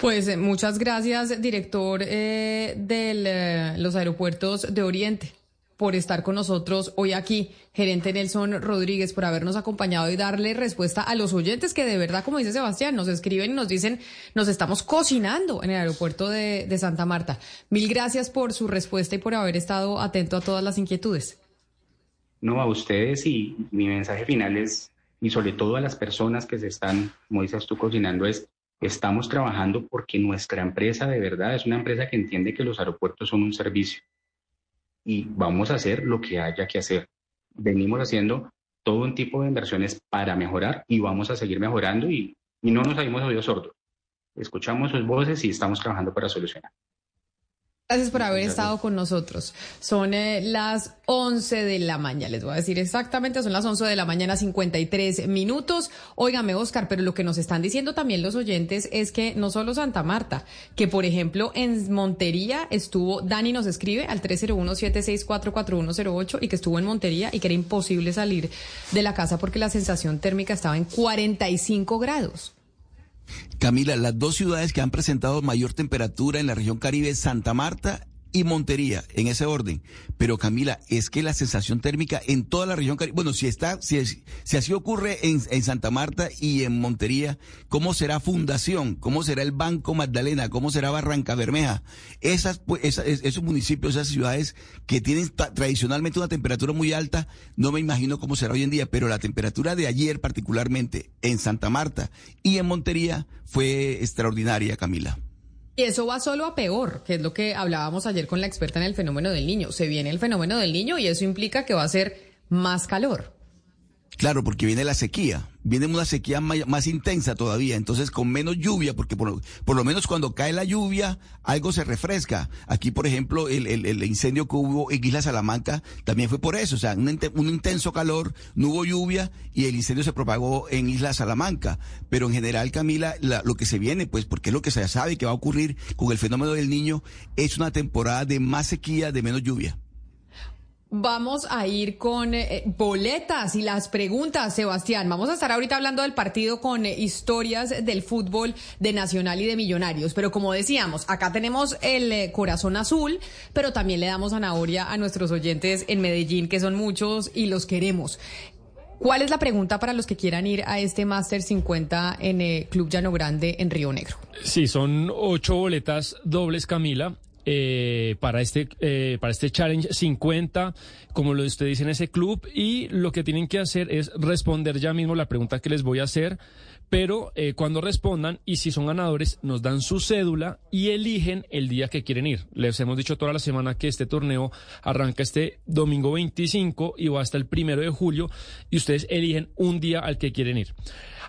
Pues eh, muchas gracias, director eh, de los aeropuertos de Oriente, por estar con nosotros hoy aquí. Gerente Nelson Rodríguez, por habernos acompañado y darle respuesta a los oyentes que de verdad, como dice Sebastián, nos escriben y nos dicen, nos estamos cocinando en el aeropuerto de Santa Marta. Mil gracias por su respuesta y por haber estado atento a todas las inquietudes. No, a ustedes y mi mensaje final es, y sobre todo a las personas que se están, como dices tú, cocinando, es, estamos trabajando porque nuestra empresa de verdad es una empresa que entiende que los aeropuertos son un servicio y vamos a hacer lo que haya que hacer. Venimos haciendo todo un tipo de inversiones para mejorar y vamos a seguir mejorando y, no nos habíamos oído sordos. Escuchamos sus voces y estamos trabajando para solucionar. Gracias por haber estado con nosotros. Son eh, las 11 de la mañana, les voy a decir exactamente, son las 11 de la mañana, 53 minutos. Óigame, Oscar, pero lo que nos están diciendo también los oyentes es que no solo Santa Marta, que por ejemplo en Montería estuvo, Dani nos escribe al 301-764-4108 y que estuvo en Montería y que era imposible salir de la casa porque la sensación térmica estaba en 45 grados. Camila, las dos ciudades que han presentado mayor temperatura en la región Caribe, Santa Marta y Montería, en ese orden. Pero Camila, es que la sensación térmica en toda la región, cari- bueno, si está, si, si así ocurre en, Santa Marta y en Montería, ¿cómo será Fundación? ¿Cómo será el Banco Magdalena? ¿Cómo será Barranca Bermeja? Esas, pues, esa- es- esos municipios, esas ciudades que tienen tradicionalmente una temperatura muy alta, no me imagino cómo será hoy en día, pero la temperatura de ayer particularmente en Santa Marta y en Montería fue extraordinaria, Camila. Y eso va solo a peor, que es lo que hablábamos ayer con la experta en el fenómeno del niño. Se viene el fenómeno del niño y eso implica que va a ser más calor. Claro, porque viene la sequía, viene una sequía más, intensa todavía, entonces con menos lluvia, porque por, lo- por lo menos cuando cae la lluvia algo se refresca. Aquí, por ejemplo, el, incendio que hubo en Isla Salamanca también fue por eso, o sea, un, un intenso calor, no hubo lluvia y el incendio se propagó en Isla Salamanca. Pero en general, Camila, la- lo que se viene, pues, porque es lo que se sabe que va a ocurrir con el fenómeno del niño, es una temporada de más sequía, de menos lluvia. Vamos a ir con eh, boletas y las preguntas, Sebastián. Vamos a estar ahorita hablando del partido con eh, historias del fútbol de Nacional y de Millonarios. Pero como decíamos, acá tenemos el eh, corazón azul, pero también le damos zanahoria a nuestros oyentes en Medellín, que son muchos y los queremos. ¿Cuál es la pregunta para los que quieran ir a este Master 50 en Club Llano Grande en Río Negro? Sí, son ocho boletas dobles, Camila. Eh, para este eh, para este challenge 50 como lo usted dice en ese club y lo que tienen que hacer es responder ya mismo la pregunta que les voy a hacer pero eh, cuando respondan y si son ganadores nos dan su cédula y eligen el día que quieren ir. Les hemos dicho toda la semana que este torneo arranca este domingo 25 y va hasta el primero de julio y ustedes eligen un día al que quieren ir.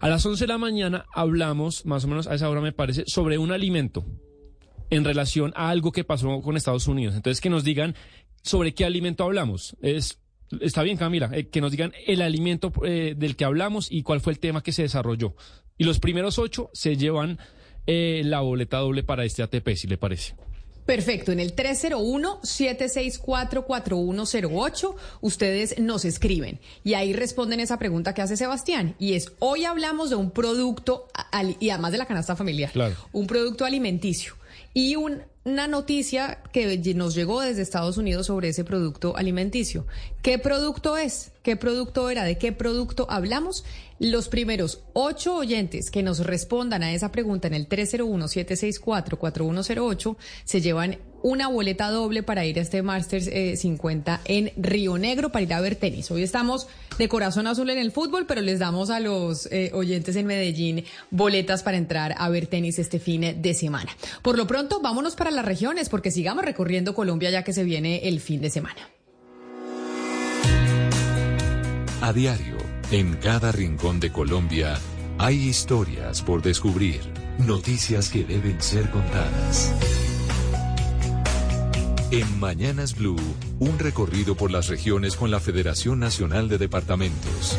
A las 11 de la mañana hablamos, más o menos a esa hora me parece, sobre un alimento en relación a algo que pasó con Estados Unidos. Entonces, que nos digan sobre qué alimento hablamos. Es, está bien, Camila, eh, que nos digan el alimento eh, del que hablamos y cuál fue el tema que se desarrolló. Y los primeros ocho se llevan eh, la boleta doble para este ATP, si le parece. Perfecto, en el 301-764-4108 ustedes nos escriben y ahí responden esa pregunta que hace Sebastián y es, hoy hablamos de un producto, y además de la canasta familiar, Claro. un producto alimenticio y un- una noticia que nos llegó desde Estados Unidos sobre ese producto alimenticio. ¿Qué producto es? ¿Qué producto era? ¿De qué producto hablamos? Los primeros ocho oyentes que nos respondan a esa pregunta en el 301-764-4108 se llevan una boleta doble para ir a este Masters eh, 50 en Río Negro para ir a ver tenis. Hoy estamos de corazón azul en el fútbol, pero les damos a los eh, oyentes en Medellín boletas para entrar a ver tenis este fin de semana. Por lo pronto, vámonos para las regiones porque sigamos recorriendo Colombia ya que se viene el fin de semana. A diario, en cada rincón de Colombia, hay historias por descubrir, noticias que deben ser contadas. En Mañanas Blue, un recorrido por las regiones con la Federación Nacional de Departamentos.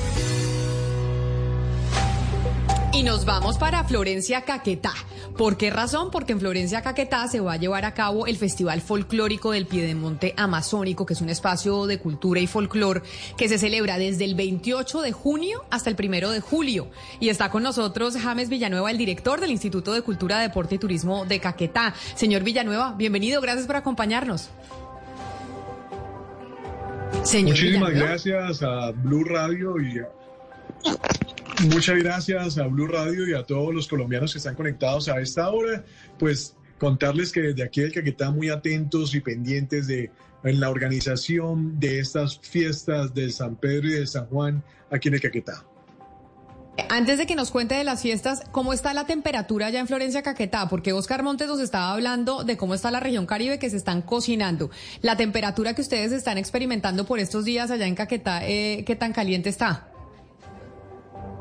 Y nos vamos para Florencia Caquetá. ¿Por qué razón? Porque en Florencia Caquetá se va a llevar a cabo el Festival Folclórico del Piedemonte Amazónico, que es un espacio de cultura y folclor que se celebra desde el 28 de junio hasta el primero de julio. Y está con nosotros James Villanueva, el director del Instituto de Cultura, Deporte y Turismo de Caquetá. Señor Villanueva, bienvenido, gracias por acompañarnos. Señor Muchísimas Villanueva. gracias a Blue Radio y a- muchas gracias a Blue Radio y a todos los colombianos que están conectados a esta hora. Pues contarles que desde aquí del Caquetá muy atentos y pendientes de la organización de estas fiestas del San Pedro y de San Juan aquí en el Caquetá. Antes de que nos cuente de las fiestas, ¿cómo está la temperatura allá en Florencia Caquetá? Porque Oscar Montes nos estaba hablando de cómo está la región Caribe que se están cocinando. La temperatura que ustedes están experimentando por estos días allá en Caquetá, eh, ¿qué tan caliente está?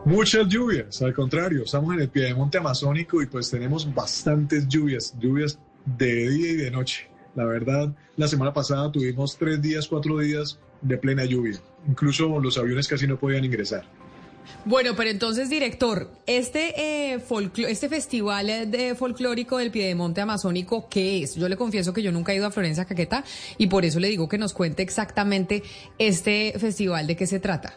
Muchas lluvias, al contrario, estamos en el piedemonte amazónico y pues tenemos bastantes lluvias, lluvias de día y de noche. La verdad, la semana pasada tuvimos tres días, cuatro días de plena lluvia. Incluso los aviones casi no podían ingresar. Bueno, pero entonces, director, este, eh, este festival eh, de folclórico del Piedemonte Amazónico, ¿qué es? Yo le confieso que yo nunca he ido a Florencia Caquetá y por eso le digo que nos cuente exactamente este festival de qué se trata.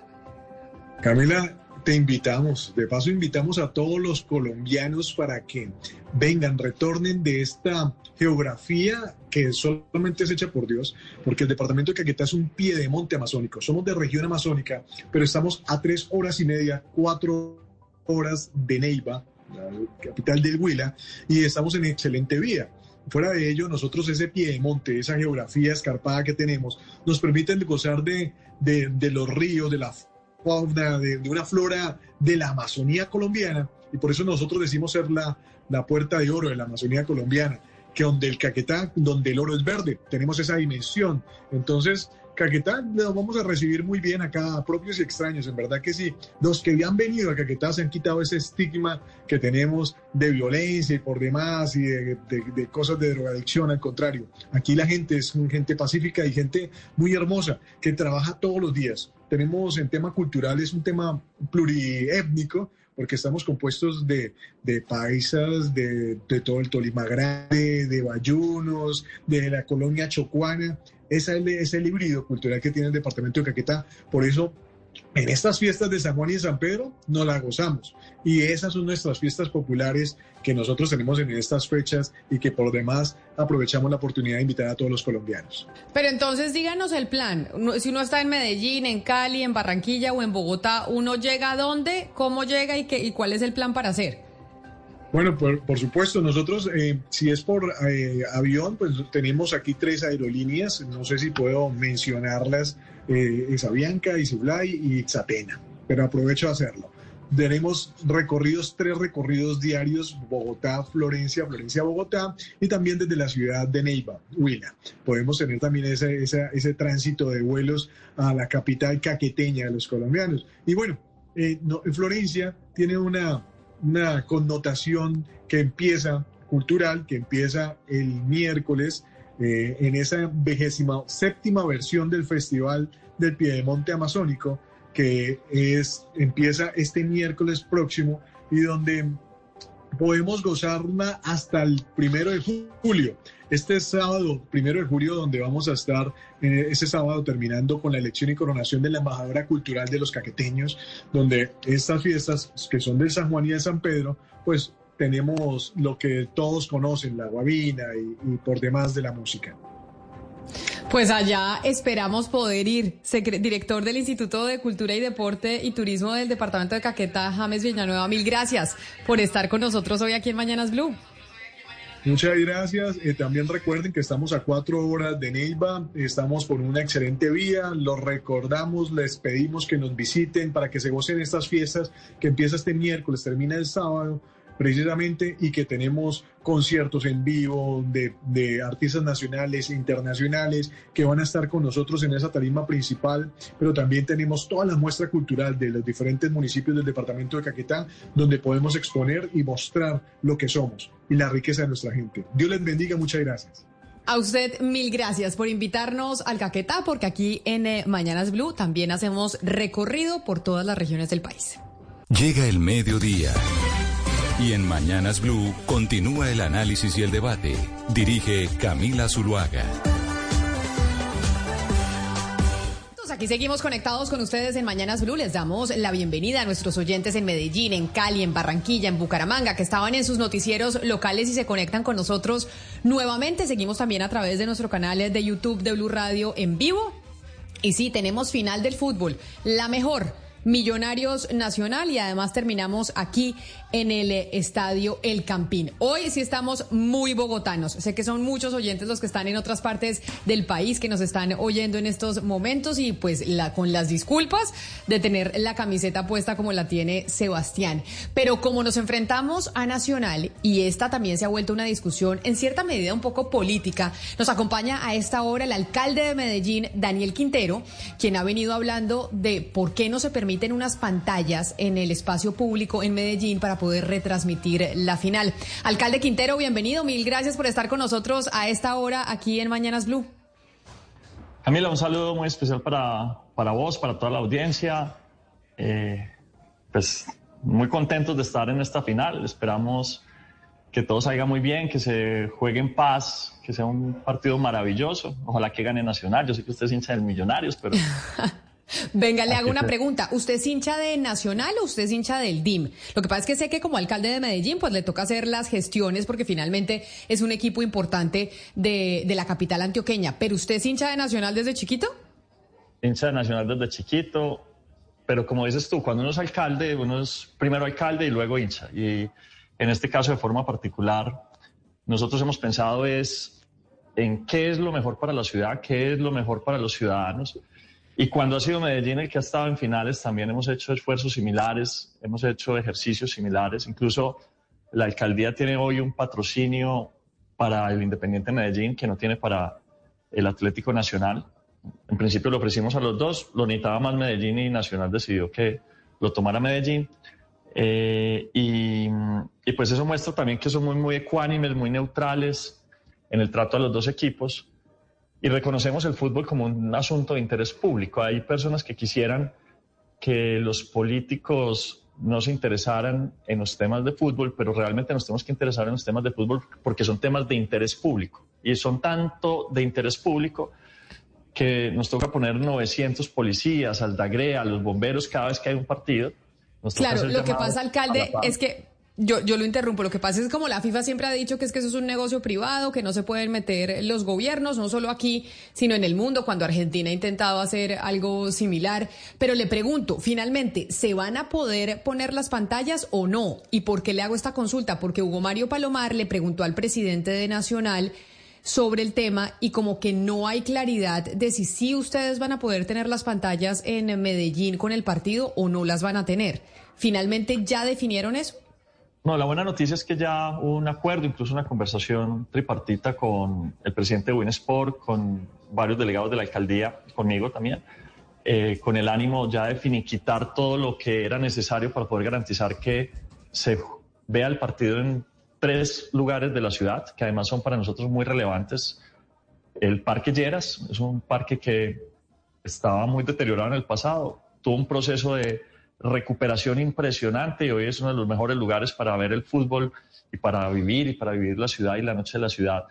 Camila, te invitamos, de paso invitamos a todos los colombianos para que vengan, retornen de esta geografía que solamente es hecha por Dios, porque el departamento de Caquetá es un pie de monte amazónico. Somos de región amazónica, pero estamos a tres horas y media, cuatro horas de Neiva, la capital del Huila, y estamos en excelente vía. Fuera de ello, nosotros ese pie de monte, esa geografía escarpada que tenemos, nos permiten gozar de, de, los ríos, de la fauna, de, de, una flora de la Amazonía colombiana, y por eso nosotros decimos ser la, la puerta de oro de la Amazonía colombiana, que donde el Caquetá, donde el oro es verde, tenemos esa dimensión. Entonces, Caquetá lo vamos a recibir muy bien acá, propios y extraños, en verdad que sí. Los que han venido a Caquetá se han quitado ese estigma que tenemos de violencia y por demás y de, de, de cosas de drogadicción, al contrario. Aquí la gente es gente pacífica y gente muy hermosa que trabaja todos los días. Tenemos en tema cultural, es un tema pluriétnico, porque estamos compuestos de, de paisas, de, de, todo el Tolima Grande, de Bayunos, de la colonia chocuana. Ese es el híbrido cultural que tiene el departamento de Caquetá. Por eso, en estas fiestas de San Juan y San Pedro, nos la gozamos. Y esas son nuestras fiestas populares que nosotros tenemos en estas fechas y que por demás aprovechamos la oportunidad de invitar a todos los colombianos. Pero entonces díganos el plan. Si uno está en Medellín, en Cali, en Barranquilla o en Bogotá, ¿uno llega a dónde? ¿Cómo llega y, qué, y cuál es el plan para hacer? Bueno, por, por supuesto, nosotros, eh, si es por eh, avión, pues tenemos aquí tres aerolíneas, no sé si puedo mencionarlas, eh, Isabianca, Isifly y Ixatena, pero aprovecho de hacerlo. Tenemos recorridos, tres recorridos diarios, Bogotá, Florencia, Florencia, Bogotá, y también desde la ciudad de Neiva, Huila. Podemos tener también ese, ese, ese tránsito de vuelos a la capital caqueteña de los colombianos. Y bueno, no, Florencia tiene una una connotación que empieza cultural, que empieza el miércoles eh, en esa vigésima séptima versión del Festival del Piedemonte Amazónico, que es, empieza este miércoles próximo y donde podemos gozarla hasta el primero de julio. Este sábado, primero de julio, donde vamos a estar eh, ese sábado terminando con la elección y coronación de la embajadora cultural de los caqueteños, donde estas fiestas que son de San Juan y de San Pedro, pues tenemos lo que todos conocen, la guabina y, y por demás de la música. Pues allá esperamos poder ir. Director del Instituto de Cultura y Deporte y Turismo del Departamento de Caquetá, James Villanueva, mil gracias por estar con nosotros hoy aquí en Mañanas Blue. Muchas gracias. Eh, también recuerden que estamos a cuatro horas de Neiva, estamos por una excelente vía. Los recordamos, les pedimos que nos visiten para que se gocen estas fiestas que empieza este miércoles, termina el sábado precisamente y que tenemos conciertos en vivo de, de, artistas nacionales e internacionales que van a estar con nosotros en esa tarima principal, pero también tenemos toda la muestra cultural de los diferentes municipios del departamento de Caquetá, donde podemos exponer y mostrar lo que somos y la riqueza de nuestra gente. Dios les bendiga, muchas gracias. A usted mil gracias por invitarnos al Caquetá, porque aquí en eh, Mañanas Blue también hacemos recorrido por todas las regiones del país. Llega el mediodía. Y en Mañanas Blue continúa el análisis y el debate. Dirige Camila Zuluaga. Aquí seguimos conectados con ustedes en Mañanas Blue. Les damos la bienvenida a nuestros oyentes en Medellín, en Cali, en Barranquilla, en Bucaramanga, que estaban en sus noticieros locales y se conectan con nosotros nuevamente. Seguimos también a través de nuestro canal de YouTube de Blue Radio en vivo. Y sí, tenemos final del fútbol. La mejor. Millonarios Nacional y además terminamos aquí en el estadio El Campín. Hoy sí estamos muy bogotanos. Sé que son muchos oyentes los que están en otras partes del país que nos están oyendo en estos momentos y pues con las disculpas de tener la camiseta puesta como la tiene Sebastián. Pero como nos enfrentamos a Nacional y esta también se ha vuelto una discusión en cierta medida un poco política, nos acompaña a esta hora el alcalde de Medellín, Daniel Quintero, quien ha venido hablando de por qué no se permiten unas pantallas en el espacio público en Medellín para poder retransmitir la final. Alcalde Quintero, bienvenido, mil gracias por estar con nosotros a esta hora aquí en Mañanas Blue. Camila, un saludo muy especial para, para vos, para toda la audiencia. Eh, pues muy contentos de estar en esta final. Esperamos que todo salga muy bien, que se juegue en paz, que sea un partido maravilloso. Ojalá que gane Nacional. Yo sé que usted es hincha del Millonarios, pero Venga, le hago una pregunta. ¿Usted es hincha de Nacional o usted es hincha del DIM? Lo que pasa es que sé que como alcalde de Medellín, pues le toca hacer las gestiones porque finalmente es un equipo importante de, de la capital antioqueña. ¿Pero usted es hincha de Nacional desde chiquito? Hincha de Nacional desde chiquito, pero como dices tú, cuando uno es alcalde, uno es primero alcalde y luego hincha. Y en este caso, de forma particular, nosotros hemos pensado es en qué es lo mejor para la ciudad, qué es lo mejor para los ciudadanos. Y cuando ha sido Medellín el que ha estado en finales, también hemos hecho esfuerzos similares, hemos hecho ejercicios similares. Incluso la alcaldía tiene hoy un patrocinio para el Independiente Medellín que no tiene para el Atlético Nacional. En principio lo ofrecimos a los dos, lo necesitaba más Medellín y Nacional decidió que lo tomara Medellín. Eh, y, y, pues eso muestra también que son muy, muy ecuánimes, muy neutrales en el trato a los dos equipos y reconocemos el fútbol como un asunto de interés público. Hay personas que quisieran que los políticos no se interesaran en los temas de fútbol, pero realmente nos tenemos que interesar en los temas de fútbol porque son temas de interés público y son tanto de interés público que nos toca poner 900 policías, aldagrea, los bomberos cada vez que hay un partido. claro, lo que pasa, alcalde, es que yo, yo lo interrumpo. Lo que pasa es como la FIFA siempre ha dicho que es que eso es un negocio privado, que no se pueden meter los gobiernos, no solo aquí, sino en el mundo, cuando Argentina ha intentado hacer algo similar. Pero le pregunto, finalmente, ¿se van a poder poner las pantallas o no? ¿Y por qué le hago esta consulta? Porque Hugo Mario Palomar le preguntó al presidente de Nacional sobre el tema y como que no hay claridad de si sí ustedes van a poder tener las pantallas en Medellín con el partido o no las van a tener. ¿Finalmente ya definieron eso? No, la buena noticia es que ya hubo un acuerdo, incluso una conversación tripartita con el presidente de Winsport, con varios delegados de la alcaldía, conmigo también, eh, con el ánimo ya de finiquitar todo lo que era necesario para poder garantizar que se vea el partido en tres lugares de la ciudad, que además son para nosotros muy relevantes. El Parque Lleras es un parque que estaba muy deteriorado en el pasado, tuvo un proceso de recuperación impresionante. Y hoy es uno de los mejores lugares para ver el fútbol y para vivir y para vivir la ciudad y la noche de la ciudad.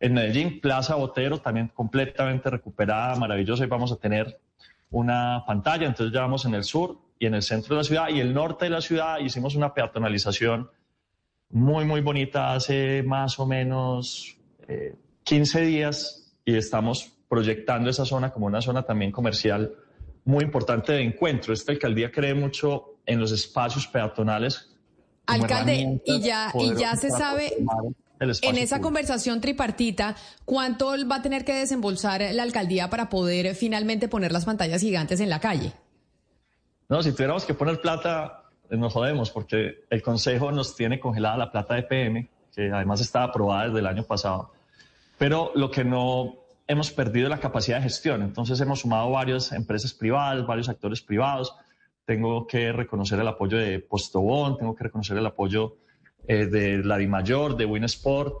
En Medellín, Plaza Botero también completamente recuperada, maravillosa. Y vamos a tener una pantalla, entonces ya vamos en el sur y en el centro de la ciudad y el norte de la ciudad. Hicimos una peatonalización muy, muy bonita hace más o menos 15 eh, días y estamos proyectando esa zona como una zona también comercial muy importante de encuentro. Esta alcaldía cree mucho en los espacios peatonales. Alcalde, y ya, y ya se sabe en esa conversación tripartita, ¿cuánto va a tener que desembolsar la alcaldía para poder finalmente poner las pantallas gigantes en la calle? No, si tuviéramos que poner plata, eh, nos jodemos, porque el Consejo nos tiene congelada la plata de PM, que además está aprobada desde el año pasado. Pero lo que no hemos perdido la capacidad de gestión. Entonces hemos sumado varias empresas privadas, varios actores privados. Tengo que reconocer el apoyo de Postobón, tengo que reconocer el apoyo eh, de la Mayor, de Winsport,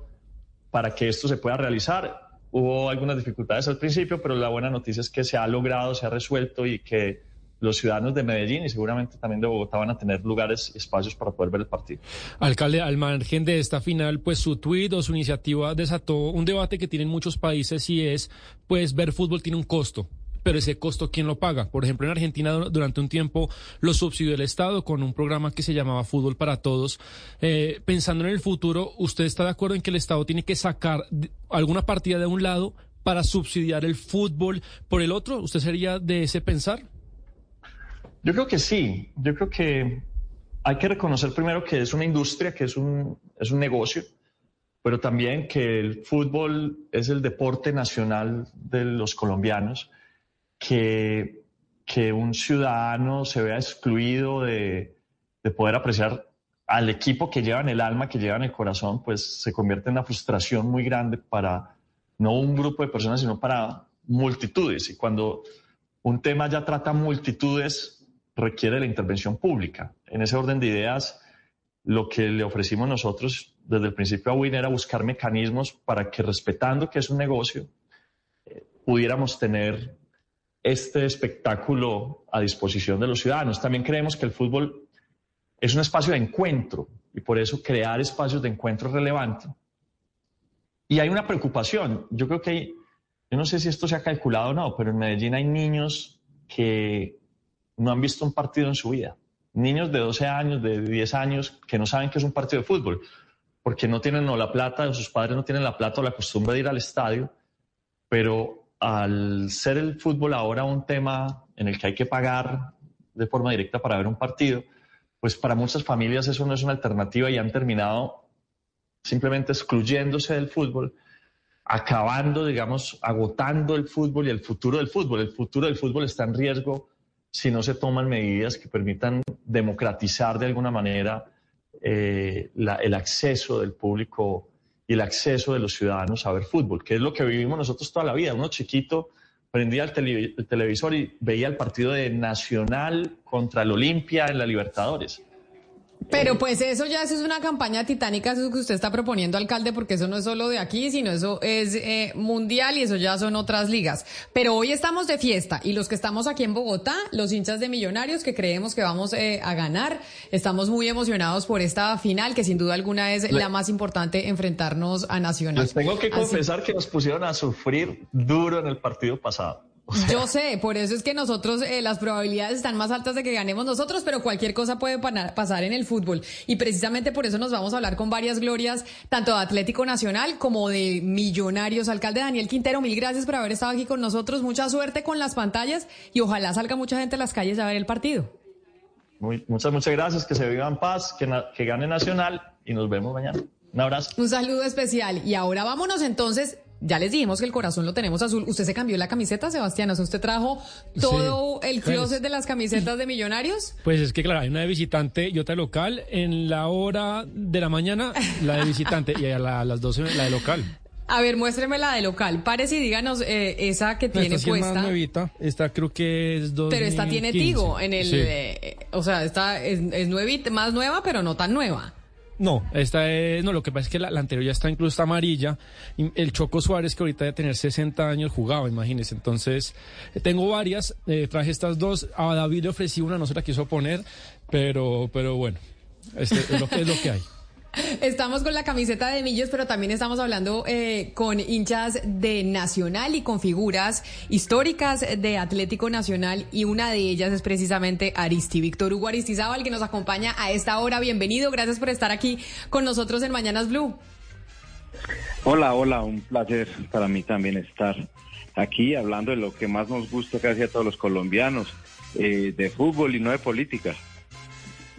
para que esto se pueda realizar. Hubo algunas dificultades al principio, pero la buena noticia es que se ha logrado, se ha resuelto y que los ciudadanos de Medellín y seguramente también de Bogotá van a tener lugares espacios para poder ver el partido. Alcalde, al margen de esta final, pues su tuit o su iniciativa desató un debate que tienen muchos países y es, pues ver fútbol tiene un costo pero ese costo, ¿quién lo paga? Por ejemplo, en Argentina durante un tiempo lo subsidió el Estado con un programa que se llamaba Fútbol para Todos. Eh, pensando en el futuro, ¿usted está de acuerdo en que el Estado tiene que sacar alguna partida de un lado para subsidiar el fútbol por el otro? ¿Usted sería de ese pensar? Yo creo que sí. Yo creo que hay que reconocer primero que es una industria, que es un, es un negocio, pero también que el fútbol es el deporte nacional de los colombianos, que, que un ciudadano se vea excluido de, de poder apreciar al equipo que lleva en el alma, que lleva en el corazón, pues se convierte en una frustración muy grande para no un grupo de personas, sino para multitudes. Y cuando un tema ya trata multitudes, requiere la intervención pública. En ese orden de ideas, lo que le ofrecimos nosotros desde el principio a WIN era buscar mecanismos para que respetando que es un negocio, eh, pudiéramos tener este espectáculo a disposición de los ciudadanos. También creemos que el fútbol es un espacio de encuentro y por eso crear espacios de encuentro es relevante. Y hay una preocupación. Yo creo que, yo no sé si esto se ha calculado o no, pero en Medellín hay niños que no han visto un partido en su vida. Niños de 12 años, de 10 años, que no saben qué es un partido de fútbol, porque no tienen la plata, o sus padres no tienen la plata o la costumbre de ir al estadio, pero al ser el fútbol ahora un tema en el que hay que pagar de forma directa para ver un partido, pues para muchas familias eso no es una alternativa y han terminado simplemente excluyéndose del fútbol, acabando, digamos, agotando el fútbol y el futuro del fútbol. El futuro del fútbol está en riesgo si no se toman medidas que permitan democratizar de alguna manera eh, el acceso del público y el acceso de los ciudadanos a ver fútbol, que es lo que vivimos nosotros toda la vida. Uno chiquito prendía el, el televisor y veía el partido de Nacional contra el Olimpia en la Libertadores. Pero pues eso ya eso es una campaña titánica, eso que usted está proponiendo, alcalde, porque eso no es solo de aquí, sino eso es eh, mundial y eso ya son otras ligas. Pero hoy estamos de fiesta y los que estamos aquí en Bogotá, los hinchas de Millonarios que creemos que vamos eh, a ganar, estamos muy emocionados por esta final, que sin duda alguna es Le- la más importante, enfrentarnos a Nacional. Les tengo que Así- confesar que nos pusieron a sufrir duro en el partido pasado. Yo sé, por eso es que nosotros eh, las probabilidades están más altas de que ganemos nosotros, pero cualquier cosa puede pasar en el fútbol. Y precisamente por eso nos vamos a hablar con varias glorias, tanto de Atlético Nacional como de Millonarios. Alcalde Daniel Quintero, mil gracias por haber estado aquí con nosotros. Mucha suerte con las pantallas y ojalá salga mucha gente a las calles a ver el partido. Muy- muchas, muchas gracias, que se viva en paz, que, na- que gane Nacional y nos vemos mañana. Un abrazo. Un saludo especial. Y ahora vámonos entonces. Ya les dijimos que el corazón lo tenemos azul. ¿Usted se cambió la camiseta, Sebastián? O sea, ¿usted trajo todo Sí. el closet de las camisetas de Millonarios? Pues es que, claro, hay una de visitante y otra de local. En la hora de la mañana, la de visitante y a, la- a las 12, la de local. A ver, muéstreme la de local. Párese y díganos eh, esa que No, tiene esta puesta. más nuevita. Esta creo que es 2015. pero esta tiene Tigo en el. Sí. eh, o sea, esta es, es nuevita, más nueva, pero no tan nueva. No, esta es, no, lo que pasa es que la, la anterior ya está incluso está amarilla. El Choco Suárez, que ahorita debe tener 60 años, jugaba, imagínese. Entonces, eh, tengo varias, eh, traje estas dos. A David le ofrecí una, no se la quiso poner, pero, pero bueno, este es, lo, es lo que hay. Estamos con la camiseta de Millos, pero también estamos hablando eh, con hinchas de Nacional y con figuras históricas de Atlético Nacional y una de ellas es precisamente Aristi, Víctor Hugo Aristizábal, que nos acompaña a esta hora. Bienvenido, gracias por estar aquí con nosotros en Mañanas Blue. Hola, hola, un placer para mí también estar aquí hablando de lo que más nos gusta casi a todos los colombianos, eh, de fútbol y no de política.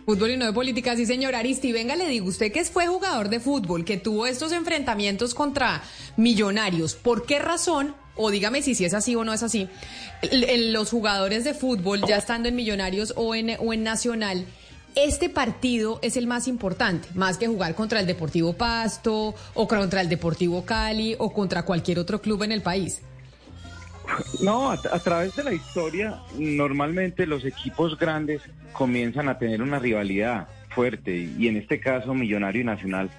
Fútbol y no de política, sí señor Aristi. Venga, le digo, usted que fue jugador de fútbol, que tuvo estos enfrentamientos contra millonarios, ¿por qué razón, o dígame si, si es así o no es así, los jugadores de fútbol, ya estando en millonarios o en, o en nacional, este partido es el más importante, más que jugar contra el Deportivo Pasto, o contra el Deportivo Cali, o contra cualquier otro club en el país? No, a, través de la historia, normalmente los equipos grandes comienzan a tener una rivalidad fuerte y en este caso Millonario y Nacional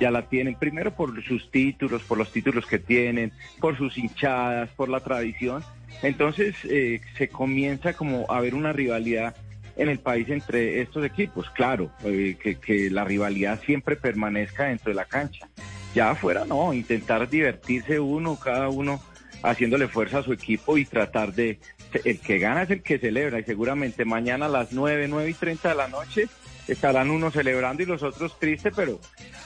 ya la tienen, primero por sus títulos, por los títulos que tienen, por sus hinchadas, por la tradición. Entonces eh, se comienza como a ver una rivalidad en el país entre estos equipos. Claro, eh, que, que la rivalidad siempre permanezca dentro de la cancha. Ya afuera no, intentar divertirse uno, cada uno haciéndole fuerza a su equipo y tratar de... El que gana es el que celebra y seguramente mañana a las 9, 9 y 30 de la noche estarán unos celebrando y los otros tristes, pero,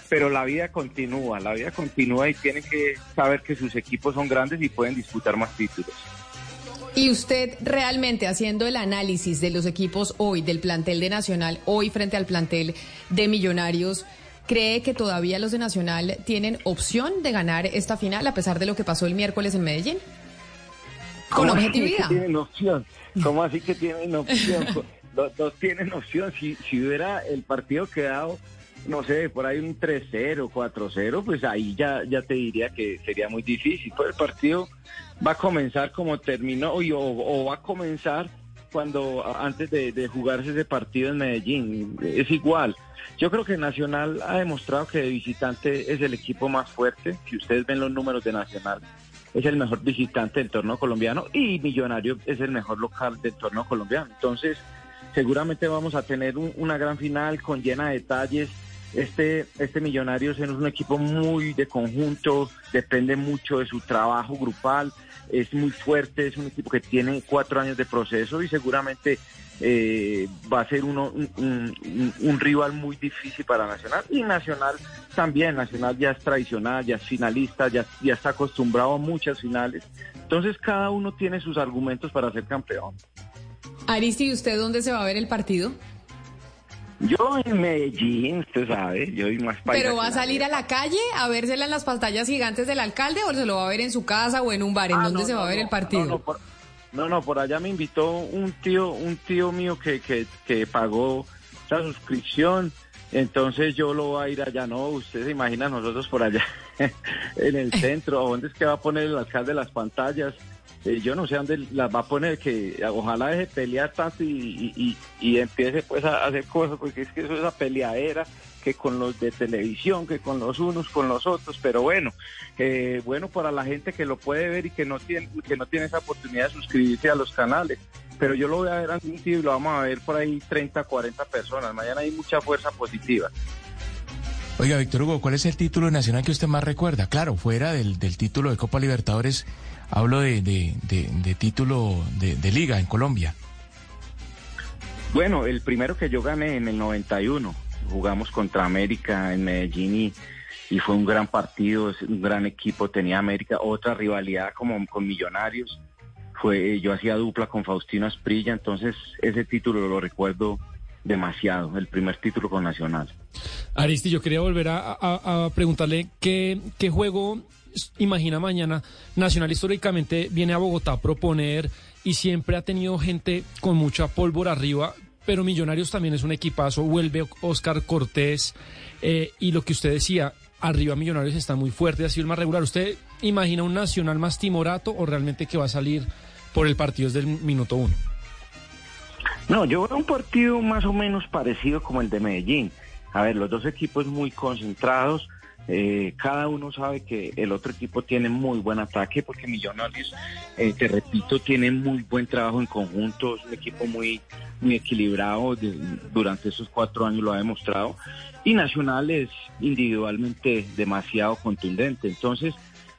pero la vida continúa, la vida continúa y tienen que saber que sus equipos son grandes y pueden disputar más títulos. Y usted realmente haciendo el análisis de los equipos hoy, del plantel de Nacional, hoy frente al plantel de Millonarios, ¿cree que todavía los de Nacional tienen opción de ganar esta final a pesar de lo que pasó el miércoles en Medellín? Con ¿Cómo así objetividad. que tienen opción? ¿Cómo así que tienen opción? Los dos tienen opción. Si, si hubiera el partido quedado, no sé, por ahí un 3-0, 4-0, pues ahí ya, ya te diría que sería muy difícil. Pues el partido va a comenzar como terminó o, o va a comenzar cuando antes de, de jugarse ese partido en Medellín. Es igual. Yo creo que Nacional ha demostrado que de visitante es el equipo más fuerte. Si ustedes ven los números de Nacional, es el mejor visitante del torneo colombiano y Millonario es el mejor local del torneo colombiano. Entonces, seguramente vamos a tener un- una gran final con llena de detalles. Este, este Millonarios es un equipo muy de conjunto, depende mucho de su trabajo grupal, es muy fuerte, es un equipo que tiene cuatro años de proceso y seguramente eh, va a ser uno, un, un- rival muy difícil para Nacional y Nacional también, Nacional ya es tradicional, ya es finalista, ya, ya está acostumbrado a muchas finales, entonces cada uno tiene sus argumentos para ser campeón. Aristi, ¿y usted dónde se va a ver el partido? Yo en Medellín, usted sabe, yo soy más ¿Pero va a salir a la calle a vérsela en las pantallas gigantes del alcalde o se lo va a ver en su casa o en un bar? ¿En Ah, dónde no, se va no, a ver el partido? No no, por, no, no, por allá me invitó un tío, un tío mío que, que, que pagó la suscripción. Entonces yo lo voy a ir allá, no, usted se imagina nosotros por allá en el centro, ¿a ¿dónde es que va a poner el alcalde las pantallas? Eh, yo no sé dónde las va a poner, que ojalá deje de pelear tanto y, y, y- empiece pues a hacer cosas, porque es que eso es esa peleadera que con los de televisión, que con los unos, con los otros, pero bueno, eh, bueno para la gente que lo puede ver y que no tiene, que no tiene esa oportunidad de suscribirse a los canales. Pero yo lo voy a ver a y lo vamos a ver por ahí 30, 40 personas. Mañana hay mucha fuerza positiva. Oiga, Víctor Hugo, ¿cuál es el título nacional que usted más recuerda? Claro, fuera del, del título de Copa Libertadores, hablo de, de, de- de título de, liga en Colombia. Bueno, el primero que yo gané en el 91, jugamos contra América en Medellín y, y fue un gran partido, un gran equipo, tenía América, otra rivalidad como con Millonarios, fue yo hacía dupla con Faustino Asprilla, entonces ese título lo recuerdo demasiado, el primer título con Nacional. Aristi, yo quería volver a, preguntarle qué, qué juego imagina mañana. Nacional históricamente viene a Bogotá a proponer y siempre ha tenido gente con mucha pólvora arriba, pero Millonarios también es un equipazo. Vuelve Oscar Cortés eh, y lo que usted decía, arriba Millonarios está muy fuerte, ha sido el más regular. ¿Usted imagina un Nacional más timorato o realmente que va a salir por el partido desde el minuto uno? No, yo veo un partido más o menos parecido como el de Medellín. A ver, los dos equipos muy concentrados. eh, cada uno sabe que el otro equipo tiene muy buen ataque porque Millonarios, eh, te repito, tiene muy buen trabajo en conjunto. Es un equipo muy, muy equilibrado. durante esos cuatro años lo ha demostrado. Y Nacional es individualmente demasiado contundente. Entonces,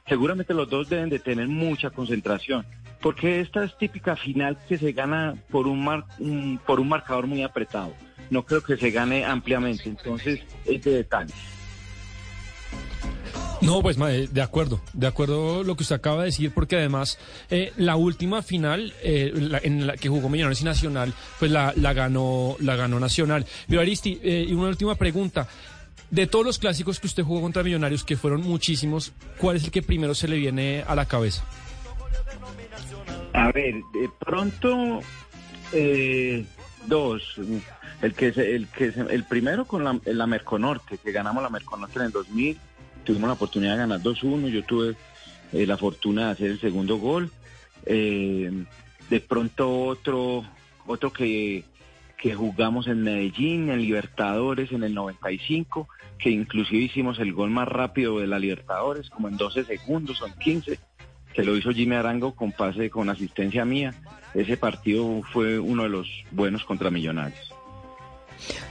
seguramente los dos deben de tener mucha concentración, porque esta es típica final que se gana por un, mar- un- por un marcador muy apretado. No creo que se gane ampliamente, entonces es de detalle. No, pues de acuerdo, de acuerdo lo que usted acaba de decir, porque además eh, la última final eh, la- en la que jugó Millonarios y Nacional, pues la, la ganó, la ganó Nacional. Pero Aristi, eh, y una última pregunta. De todos los clásicos que usted jugó contra Millonarios, que fueron muchísimos, ¿cuál es el que primero se le viene a la cabeza? A ver, de pronto eh, dos. El que se- el que se- el primero con la, Merconorte, que ganamos la Merconorte en el 2000, tuvimos la oportunidad de ganar 2-1, yo tuve eh, la fortuna de hacer el segundo gol. Eh, de pronto otro otro que que jugamos en Medellín, en Libertadores en el 95, que inclusive hicimos el gol más rápido de la Libertadores, como en 12 segundos o en 15 que lo hizo Jimmy Arango con pase con asistencia mía. Ese partido fue uno de los buenos contra Millonarios.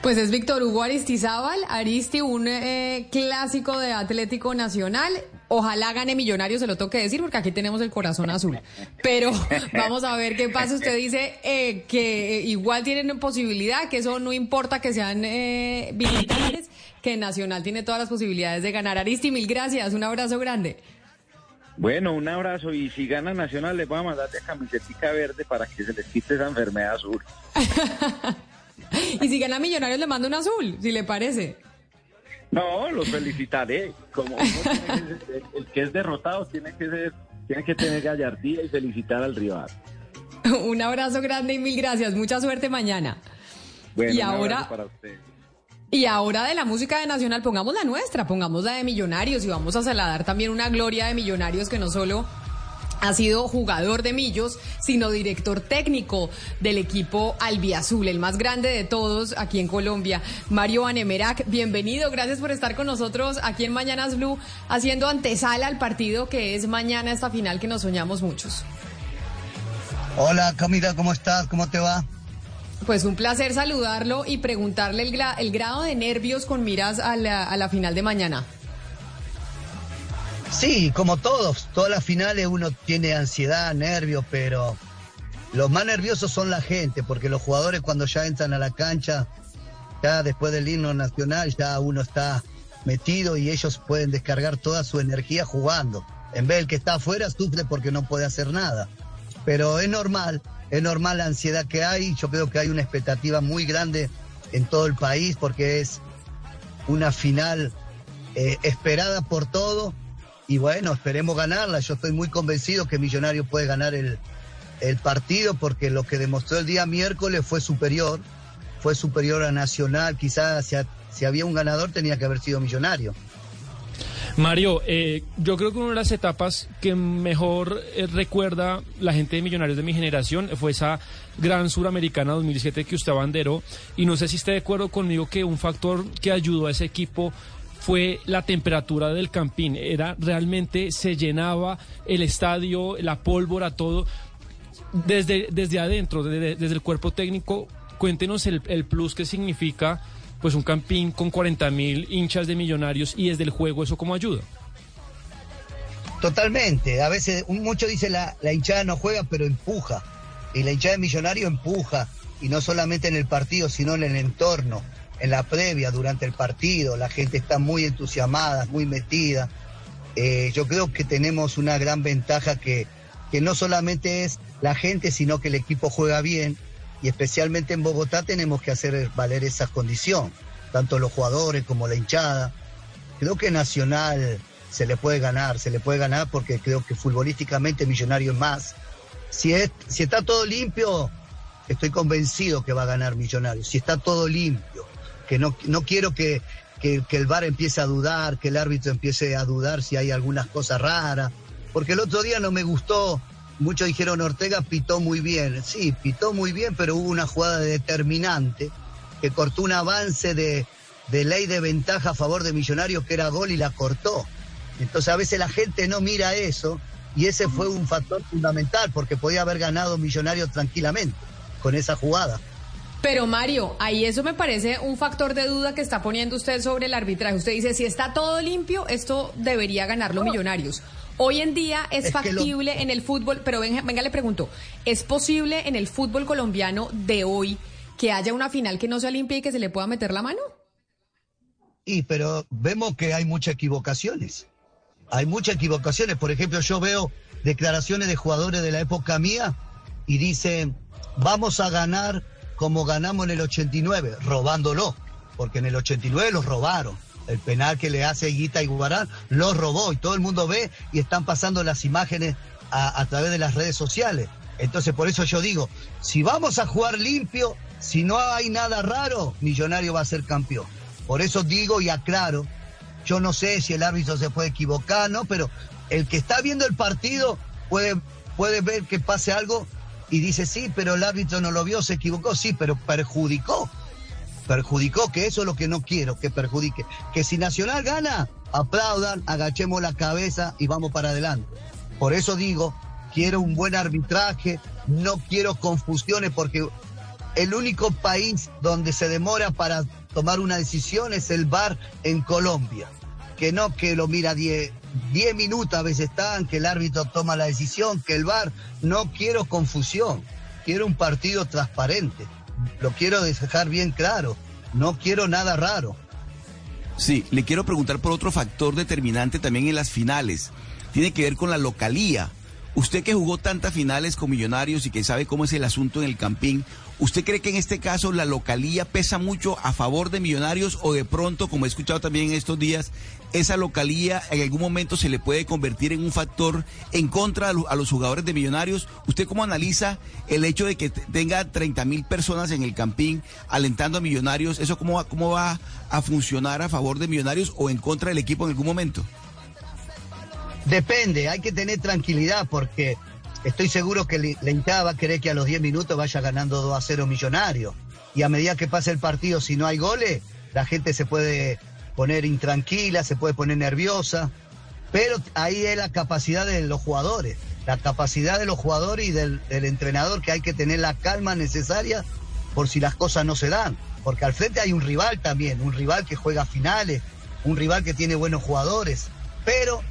Pues es Víctor Hugo Aristizábal, Aristi, un eh, clásico de Atlético Nacional. Ojalá gane Millonarios, se lo tengo que decir, porque aquí tenemos el corazón azul. Pero vamos a ver qué pasa. Usted dice eh, que igual tienen posibilidad, que eso no importa que sean eh, que Nacional tiene todas las posibilidades de ganar. Aristi, mil gracias, un abrazo grande. Bueno, un abrazo y si gana Nacional les voy a mandar de camisetica verde para que se les quite esa enfermedad azul. Y si gana Millonarios, le mando un azul, si le parece. No, los felicitaré. Como uno tiene que ser- el, que es derrotado tiene que ser, tiene que tener gallardía y felicitar al rival. Un abrazo grande y mil gracias. Mucha suerte mañana. Bueno, Y un ahora- abrazo para ustedes. Y ahora de la música de Nacional, pongamos la nuestra, pongamos la de Millonarios y vamos a saludar también una gloria de Millonarios que no solo ha sido jugador de Millos, sino director técnico del equipo Albiazul, el más grande de todos aquí en Colombia. Mario Anemerac, bienvenido, gracias por estar con nosotros aquí en Mañanas Blue, haciendo antesala al partido que es mañana esta final que nos soñamos muchos. Hola Camila, ¿cómo estás? ¿Cómo te va? Pues un placer saludarlo y preguntarle el, gra- el grado de nervios con miras a la, a la final de mañana. Sí, como todos, todas las finales uno tiene ansiedad, nervios, pero Los más nerviosos son la gente, porque los jugadores cuando ya entran a la cancha, ya después del himno nacional, ya uno está metido y ellos pueden descargar toda su energía jugando. En vez del que está afuera sufre porque no puede hacer nada. Pero es normal, es normal la ansiedad que hay. Yo creo que hay una expectativa muy grande en todo el país porque es una final eh, esperada por todo. Y bueno, esperemos ganarla. Yo estoy muy convencido que Millonario puede ganar el, el partido porque lo que demostró el día miércoles fue superior. Fue superior a Nacional. Quizás si, si había un ganador tenía que haber sido Millonario. Mario, eh, yo creo que una de las etapas que mejor eh, recuerda la gente de Millonarios de mi generación fue esa gran suramericana 2007 que usted abanderó. Y no sé si esté de acuerdo conmigo que un factor que ayudó a ese equipo fue la temperatura del campín. Era realmente, se llenaba el estadio, la pólvora, todo. Desde, desde adentro, desde, desde el cuerpo técnico, cuéntenos el, el plus que significa pues un campín con 40 mil hinchas de millonarios y desde el juego eso cómo ayuda. Totalmente. A veces mucho dice la, la hinchada no juega, pero empuja. Y la hinchada de millonario empuja. Y no solamente en el partido, sino en el entorno, en la previa, durante el partido. La gente está muy entusiasmada, muy metida. Eh, yo creo que tenemos una gran ventaja que, que no solamente es la gente, sino que el equipo juega bien y especialmente en Bogotá tenemos que hacer valer esa condición, tanto los jugadores como la hinchada. Creo que Nacional se le puede ganar, se le puede ganar porque creo que futbolísticamente Millonario es más. Si, es, si está todo limpio, estoy convencido que va a ganar Millonario. Si está todo limpio, que no, no quiero que, que, que el VAR empiece a dudar, que el árbitro empiece a dudar si hay algunas cosas raras, porque el otro día no me gustó Muchos dijeron Ortega pitó muy bien. Sí, pitó muy bien, pero hubo una jugada determinante que cortó un avance de, de ley de ventaja a favor de Millonarios que era gol y la cortó. Entonces a veces la gente no mira eso y ese fue un factor fundamental porque podía haber ganado Millonarios tranquilamente con esa jugada. Pero Mario, ahí eso me parece un factor de duda que está poniendo usted sobre el arbitraje. Usted dice, si está todo limpio, esto debería ganarlo Millonarios. Hoy en día es, Es que lo- factible en el fútbol, pero venga, venga, le pregunto, ¿es posible en el fútbol colombiano de hoy que haya una final que no sea limpia y que se le pueda meter la mano? Y pero vemos que hay muchas equivocaciones. Hay muchas equivocaciones. Por ejemplo, yo veo declaraciones de jugadores de la época mía y dicen, vamos a ganar como ganamos en el 89, robándolo, porque en el 89 los robaron. El penal que le hace Guita y Guarán lo robó y todo el mundo ve y están pasando las imágenes a, a través de las redes sociales. Entonces, por eso yo digo, si vamos a jugar limpio, si no hay nada raro, Millonario va a ser campeón. Por eso digo y aclaro, yo no sé si el árbitro se puede equivocar, ¿no? Pero el que está viendo el partido puede, puede ver que pase algo y dice, sí, pero el árbitro no lo vio, se equivocó, sí, pero perjudicó. Perjudicó, que eso es lo que no quiero, que perjudique. Que si Nacional gana, aplaudan, agachemos la cabeza y vamos para adelante. Por eso digo, quiero un buen arbitraje, no quiero confusiones, porque el único país donde se demora para tomar una decisión es el VAR en Colombia. Que no que lo mira 10 10 minutos a veces están, que el árbitro toma la decisión, que el VAR. No quiero confusión, quiero un partido transparente. Lo quiero dejar bien claro, no quiero nada raro. Sí, le quiero preguntar por otro factor determinante también en las finales. Tiene que ver con la localía. Usted que jugó tantas finales con Millonarios y que sabe cómo es el asunto en el Campín, ¿usted cree que en este caso la localía pesa mucho a favor de Millonarios o de pronto, como he escuchado también en estos días, esa localía en algún momento se le puede convertir en un factor en contra a, lo- a los jugadores de Millonarios? ¿Usted cómo analiza el hecho de que tenga 30 mil personas en el Campín alentando a Millonarios? ¿Eso cómo va, cómo va a funcionar a favor de Millonarios o en contra del equipo en algún momento? Depende, hay que tener tranquilidad porque estoy seguro que la hinchada va a querer que a los 10 minutos vaya ganando 2 a 0 millonario. Y a medida que pase el partido, si no hay goles, la gente se puede poner intranquila, se puede poner nerviosa. Pero ahí es la capacidad de los jugadores, la capacidad de los jugadores y del, del entrenador que hay que tener la calma necesaria por si las cosas no se dan. Porque al frente hay un rival también, un rival que juega finales, un rival que tiene buenos jugadores. Pero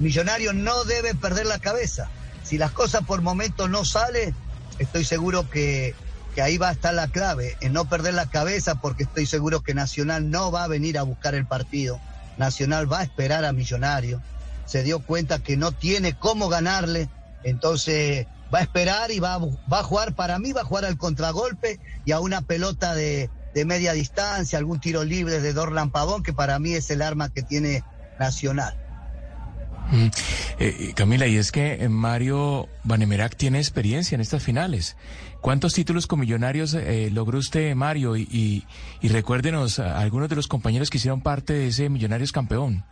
Millonario no debe perder la cabeza. Si las cosas por momentos no salen, estoy seguro que, que ahí va a estar la clave, en no perder la cabeza, porque estoy seguro que Nacional no va a venir a buscar el partido. Nacional va a esperar a Millonario. Se dio cuenta que no tiene cómo ganarle, entonces va a esperar y va a, va a jugar, para mí va a jugar al contragolpe y a una pelota de, de media distancia, algún tiro libre de Dorlan Pavón, que para mí es el arma que tiene Nacional. Mm. Eh, Camila, y es que eh, Mario Banemerac tiene experiencia en estas finales. ¿Cuántos títulos con Millonarios eh, logró usted, Mario? Y, recuérdenos a algunos de los compañeros que hicieron parte de ese Millonarios campeón.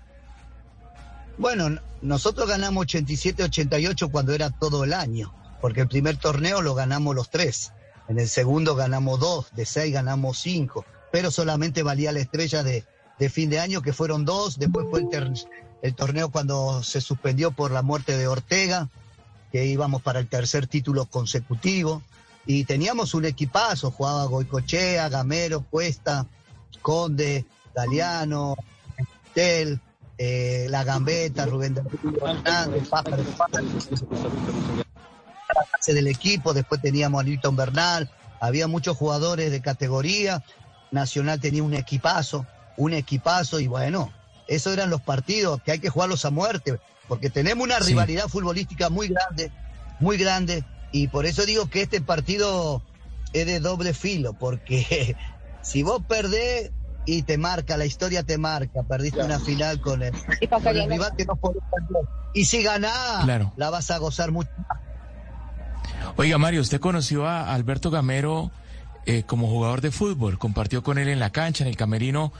Bueno, nosotros ganamos 87-88 cuando era todo el año, porque el primer torneo lo ganamos los tres. En el segundo ganamos dos, de seis ganamos cinco, pero solamente valía la estrella de, de fin de año, que fueron dos. Después fue el, ter- el torneo cuando se suspendió por la muerte de Ortega, que íbamos para el tercer título consecutivo. Y teníamos un equipazo, jugaba Goicochea, Gamero, Cuesta, Conde, Galeano, Tel, eh, La Gambeta, Rubén Hernández, Pájaro, del equipo, después teníamos a Nilton Bernal, había muchos jugadores de categoría, Nacional tenía un equipazo, un equipazo, y bueno, esos eran los partidos que hay que jugarlos a muerte, porque tenemos una Sí. rivalidad futbolística muy grande, muy grande, y por eso digo que este partido es de doble filo, porque si vos perdés y te marca, la historia te marca, perdiste una final con el, con el rival que no podés perder. Y si ganás, Claro. la vas a gozar mucho. Oiga, Mario, usted conoció a Alberto Gamero eh, como jugador de fútbol, compartió con él en la cancha, en el camerino.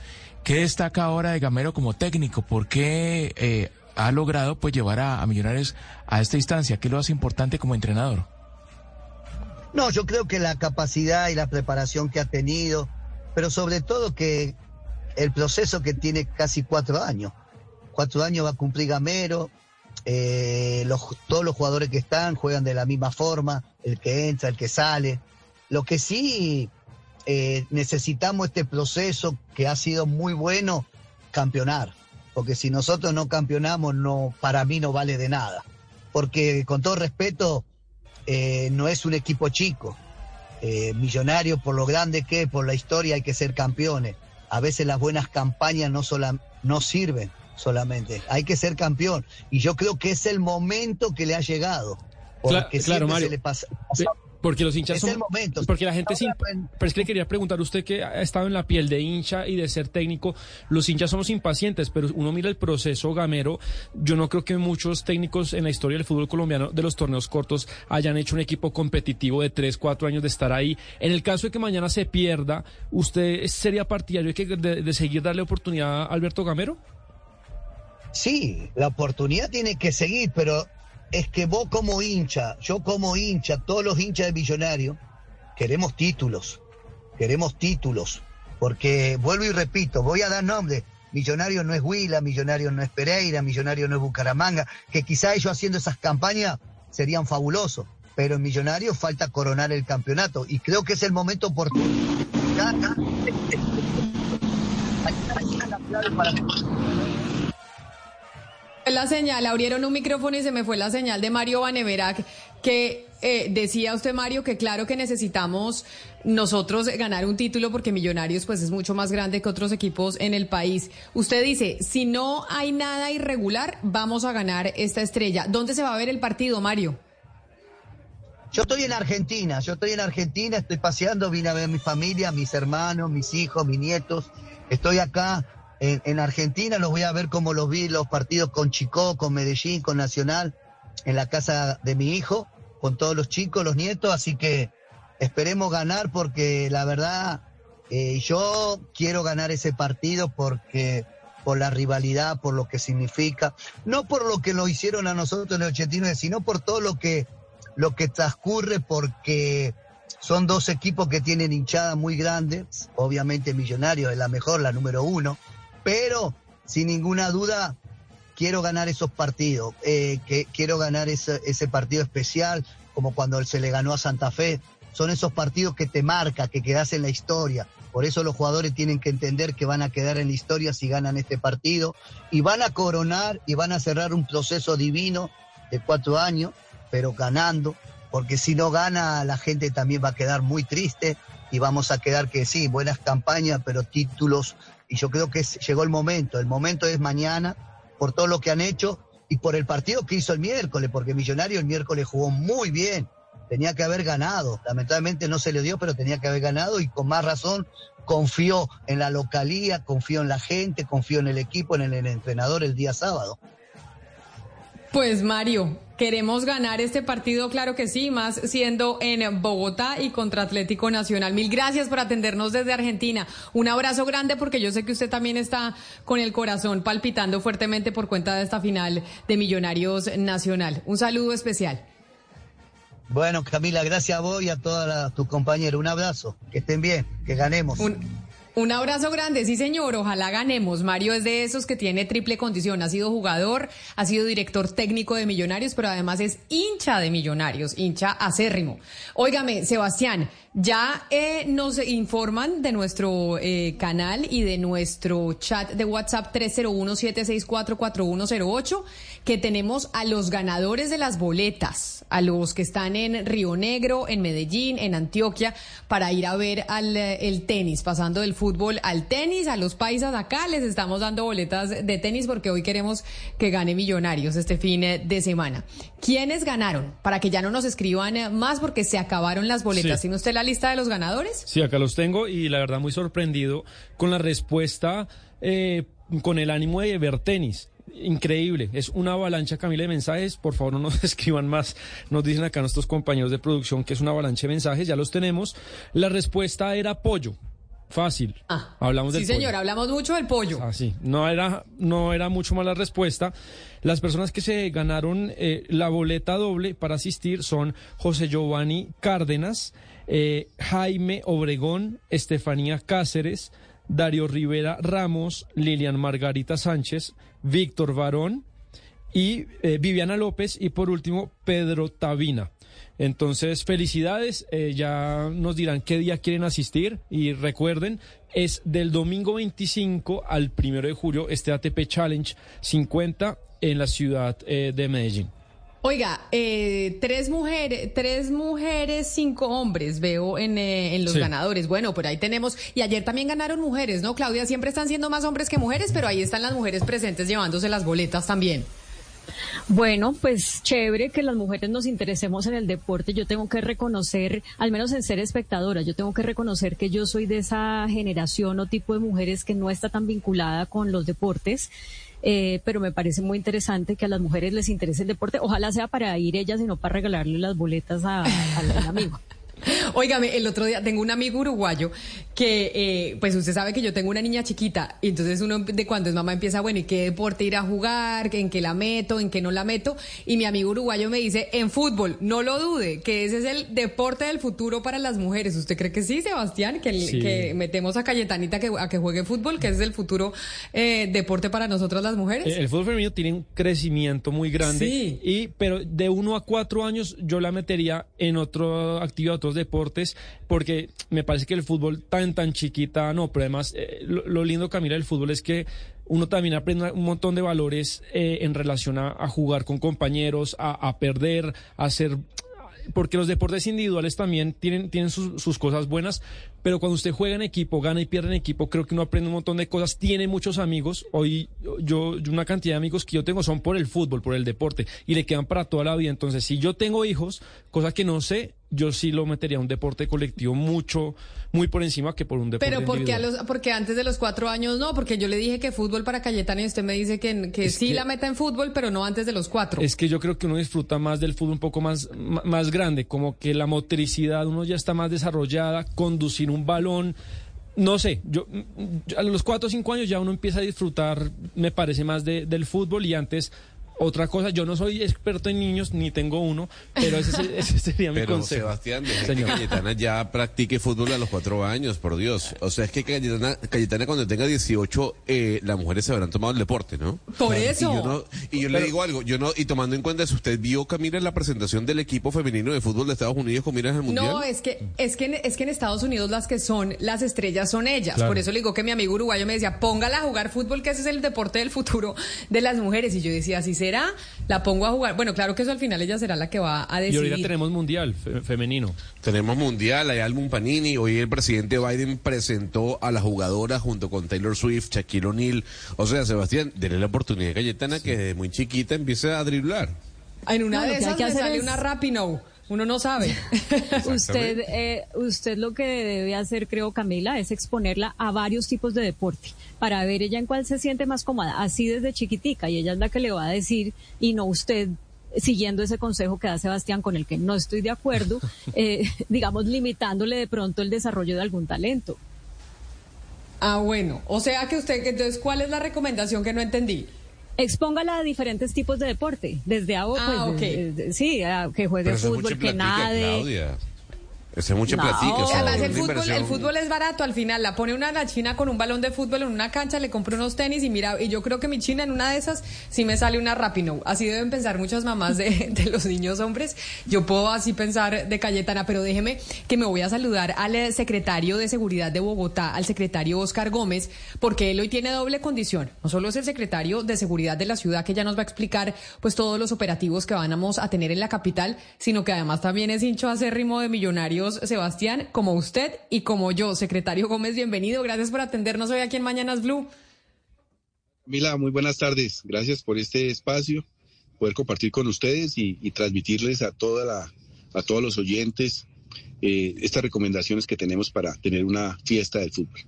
¿Qué destaca ahora de Gamero como técnico? ¿Por qué eh, ha logrado pues llevar a, Millonarios a esta instancia? ¿Qué lo hace importante como entrenador? No, yo creo que la capacidad y la preparación que ha tenido, pero sobre todo que el proceso que tiene casi cuatro años. Cuatro años va a cumplir Gamero, eh, los, todos los jugadores que están juegan de la misma forma, el que entra, el que sale. Lo que sí eh, necesitamos este proceso que ha sido muy bueno, campeonar. Porque si nosotros no campeonamos, no, para mí no vale de nada. Porque con todo respeto, eh, no es un equipo chico. Eh, millonario por lo grande que es, por la historia hay que ser campeones. A veces las buenas campañas no, sola, no sirven solamente, hay que ser campeón. Y yo creo que es el momento que le ha llegado. Porque Cla- claro, siempre Mario. se le pasa. Porque los hinchas Es son. el momento. Porque la gente. Sin- pero es que le quería preguntar, usted que ha estado en la piel de hincha y de ser técnico, los hinchas somos impacientes, pero uno mira el proceso gamero. Yo no creo que muchos técnicos en la historia del fútbol colombiano de los torneos cortos hayan hecho un equipo competitivo de 3, 4 años de estar ahí. En el caso de que mañana se pierda, ¿usted sería partidario de- de seguir darle oportunidad a Alberto Gamero? Sí, la oportunidad tiene que seguir, pero es que vos como hincha, yo como hincha, todos los hinchas de Millonario, queremos títulos, queremos títulos, porque vuelvo y repito, voy a dar nombre, Millonario no es Huila, Millonario no es Pereira, Millonario no es Bucaramanga, que quizá ellos haciendo esas campañas serían fabulosos, pero en Millonario falta coronar el campeonato y creo que es el momento oportuno. La señal, abrieron un micrófono y se me fue la señal de Mario Baneverac, que eh, decía usted, Mario, que claro que necesitamos nosotros ganar un título porque Millonarios pues es mucho más grande que otros equipos en el país. Usted dice, si no hay nada irregular, vamos a ganar esta estrella. ¿Dónde se va a ver el partido, Mario? Yo estoy en Argentina, yo estoy en Argentina, estoy paseando, vine a ver a mi familia, mis hermanos, mis hijos, mis nietos. Estoy acá en, en Argentina, los voy a ver como los vi los partidos con Chicó, con Medellín, con Nacional, en la casa de mi hijo, con todos los chicos, los nietos, así que esperemos ganar porque la verdad eh, yo quiero ganar ese partido porque por la rivalidad, por lo que significa, no por lo que lo hicieron a nosotros en el 89, sino por todo lo que lo que transcurre porque son dos equipos que tienen hinchadas muy grandes, obviamente Millonarios es la mejor, la número uno, pero sin ninguna duda quiero ganar esos partidos, eh, que quiero ganar ese, ese partido especial, como cuando se le ganó a Santa Fe, son esos partidos que te marca, que quedas en la historia. Por eso los jugadores tienen que entender que van a quedar en la historia si ganan este partido y van a coronar y van a cerrar un proceso divino de cuatro años pero ganando, porque si no gana la gente también va a quedar muy triste y vamos a quedar que sí, buenas campañas, pero títulos, y yo creo que llegó el momento, el momento es mañana, por todo lo que han hecho y por el partido que hizo el miércoles, porque Millonario el miércoles jugó muy bien, tenía que haber ganado, lamentablemente no se le dio, pero tenía que haber ganado y con más razón confió en la localía, confió en la gente, confió en el equipo, en el entrenador el día sábado. Pues Mario, queremos ganar este partido, claro que sí, más siendo en Bogotá y contra Atlético Nacional. Mil gracias por atendernos desde Argentina. Un abrazo grande porque yo sé que usted también está con el corazón palpitando fuertemente por cuenta de esta final de Millonarios Nacional. Un saludo especial. Bueno, Camila, gracias a vos y a todos tus compañeros. Un abrazo, que estén bien, que ganemos. Un abrazo grande, sí señor, ojalá ganemos. Mario es de esos que tiene triple condición, ha sido jugador, ha sido director técnico de Millonarios, pero además es hincha de Millonarios, hincha acérrimo. Óigame, Sebastián, ya eh, nos informan de nuestro eh, canal y de nuestro chat de WhatsApp 301-764-4108 que tenemos a los ganadores de las boletas, a los que están en Río Negro, en Medellín, en Antioquia, para ir a ver al, eh, el tenis, pasando del fútbol al tenis, a los paisas acá les estamos dando boletas de tenis porque hoy queremos que gane Millonarios este fin eh, de semana. ¿Quiénes ganaron? Para que ya no nos escriban eh, más porque se acabaron las boletas. Sí. ¿Tiene usted la lista de los ganadores? Sí, acá los tengo y la verdad muy sorprendido con la respuesta, eh, con el ánimo de ver tenis. Increíble, es una avalancha, Camila, de mensajes. Por favor, no nos escriban más. Nos dicen acá nuestros compañeros de producción que es una avalancha de mensajes, ya los tenemos. La respuesta era pollo. Fácil. Hablamos Sí, del señor, pollo. hablamos mucho del pollo. Ah, sí. No era, no era mucho más la respuesta. Las personas que se ganaron eh, la boleta doble para asistir son José Giovanni Cárdenas, eh, Jaime Obregón, Estefanía Cáceres, Darío Rivera Ramos, Lilian Margarita Sánchez, Víctor Varón y eh, Viviana López y por último Pedro Tabina. Entonces, felicidades, eh, ya nos dirán qué día quieren asistir y recuerden, es del domingo 25 al primero de julio este ATP Challenge 50 en la ciudad eh, de Medellín. Oiga, eh, tres mujeres, tres mujeres, cinco hombres veo en, eh, en los Sí. ganadores. Bueno, por ahí tenemos y ayer también ganaron mujeres, ¿no? Claudia, siempre están siendo más hombres que mujeres, pero ahí están las mujeres presentes llevándose las boletas también. Bueno, pues chévere que las mujeres nos interesemos en el deporte. Yo tengo que reconocer, al menos en ser espectadora, yo tengo que reconocer que yo soy de esa generación o tipo de mujeres que no está tan vinculada con los deportes. Eh, pero me parece muy interesante que a las mujeres les interese el deporte. Ojalá sea para ir ellas y no para regalarle las boletas a- al amigo. Óigame, el otro día tengo un amigo uruguayo que, eh, pues usted sabe que yo tengo una niña chiquita, y entonces uno de cuando es mamá empieza, bueno, ¿y qué deporte ir a jugar? ¿En qué la meto? ¿En qué no la meto? Y mi amigo uruguayo me dice, en fútbol, no lo dude, que ese es el deporte del futuro para las mujeres. ¿Usted cree que sí, Sebastián? Que, Sí. que metemos a Cayetanita que, a que juegue fútbol, que ese es el futuro eh, deporte para nosotras las mujeres. El fútbol femenino tiene un crecimiento muy grande, Sí. y, pero de uno a cuatro años yo la metería en otra actividad, otros deportes, porque me parece que el fútbol tan, tan chiquita, no, pero además eh, lo, lo lindo, Camila, del fútbol es que uno también aprende un montón de valores eh, en relación a, a jugar con compañeros, a, a perder, a hacer porque los deportes individuales también tienen, tienen sus, sus cosas buenas, pero cuando usted juega en equipo, gana y pierde en equipo, creo que uno aprende un montón de cosas, tiene muchos amigos, hoy yo, yo una cantidad de amigos que yo tengo son por el fútbol, por el deporte, y le quedan para toda la vida, entonces si yo tengo hijos, cosa que no sé, yo sí lo metería a un deporte colectivo mucho, muy por encima que por un deporte Pero porque a los, porque antes de los cuatro años no, porque yo le dije que fútbol para Cayetana y usted me dice que, que Es sí que- la meta en fútbol, pero no antes de los cuatro. Es que yo creo que uno disfruta más del fútbol un poco más, más grande, como que la motricidad uno ya está más desarrollada, conducir un balón, no sé, yo a los cuatro o cinco años ya uno empieza a disfrutar, me parece más de- del fútbol y antes otra cosa, yo no soy experto en niños ni tengo uno, pero ese, se- ese sería mi Pero consejo. Sebastián, que. Cayetana ya practique fútbol a los cuatro años, por Dios. O sea, es que Cayetana, Cayetana cuando tenga 18, eh, las mujeres se habrán tomado el deporte, ¿no? Por Y eso. yo, no- y yo le Pero- digo algo, yo no, y tomando en cuenta si usted vio, Camila, la presentación del equipo femenino de fútbol de Estados Unidos con miras al Mundial. No, es que, es que en- es que en Estados Unidos las que son las estrellas son ellas. Claro. Por eso le digo que mi amigo uruguayo me decía, póngala a jugar fútbol, que ese es el deporte del futuro de las mujeres. Y yo decía, así será. La pongo a jugar. Bueno, claro que eso al final ella será la que va a Y decidir. ahorita tenemos mundial fe- femenino. Tenemos mundial, hay álbum Panini. Hoy el presidente Biden presentó a la jugadora junto con Taylor Swift, Shaquille O'Neal. O sea, Sebastián, denle la oportunidad a Cayetana que desde muy chiquita empiece a driblar. En una No, de que hay esas que me hacer sale es- una Rapinoe. Uno no sabe. Usted, eh, usted lo que debe hacer, creo, Camila, es exponerla a varios tipos de deporte para ver ella en cuál se siente más cómoda, así desde chiquitica, y ella es la que le va a decir, y no usted siguiendo ese consejo que da Sebastián con el que no estoy de acuerdo, eh, digamos, limitándole de pronto el desarrollo de algún talento. Ah, bueno. O sea que usted, entonces, ¿cuál es la recomendación que no entendí? Expóngala a diferentes tipos de deporte, desde ahora, Ah, pues, ok. de- de- sí, a que juegue Pero fútbol, que nade. Claudia. Eso es mucha No. platica. o sea, Además, el fútbol, el fútbol es barato al final. La pone una la china con un balón de fútbol en una cancha, le compra unos tenis y mira, y yo creo que mi china en una de esas sí me sale una Rapinoe. Así deben pensar muchas mamás de, de los niños hombres. Yo puedo así pensar de Cayetana, pero déjeme que me voy a saludar al eh, secretario de Seguridad de Bogotá, al secretario Oscar Gómez, porque él hoy tiene doble condición. No solo es el secretario de Seguridad de la ciudad, que ya nos va a explicar pues todos los operativos que vamos a tener en la capital, sino que además también es hincho acérrimo de Millonarios, Sebastián, como usted y como yo. Secretario Gómez, bienvenido. Gracias por atendernos hoy aquí en Mañanas Blue. Mila, muy buenas tardes. Gracias por este espacio, poder compartir con ustedes y, y transmitirles a toda la, a todos los oyentes eh, estas recomendaciones que tenemos para tener una fiesta del fútbol.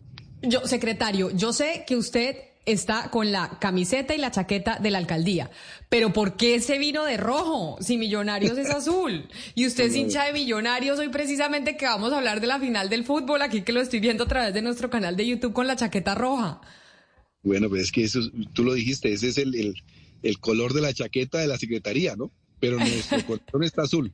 Yo, secretario, yo sé que usted está con la camiseta y la chaqueta de la alcaldía, pero ¿por qué se vino de rojo si Millonarios es azul? Y usted es hincha de Millonarios, hoy precisamente que vamos a hablar de la final del fútbol, aquí que lo estoy viendo a través de nuestro canal de YouTube con la chaqueta roja. Bueno, pues es que eso, es- tú lo dijiste, ese es el, el, el color de la chaqueta de la secretaría, ¿no? Pero nuestro corazón está azul.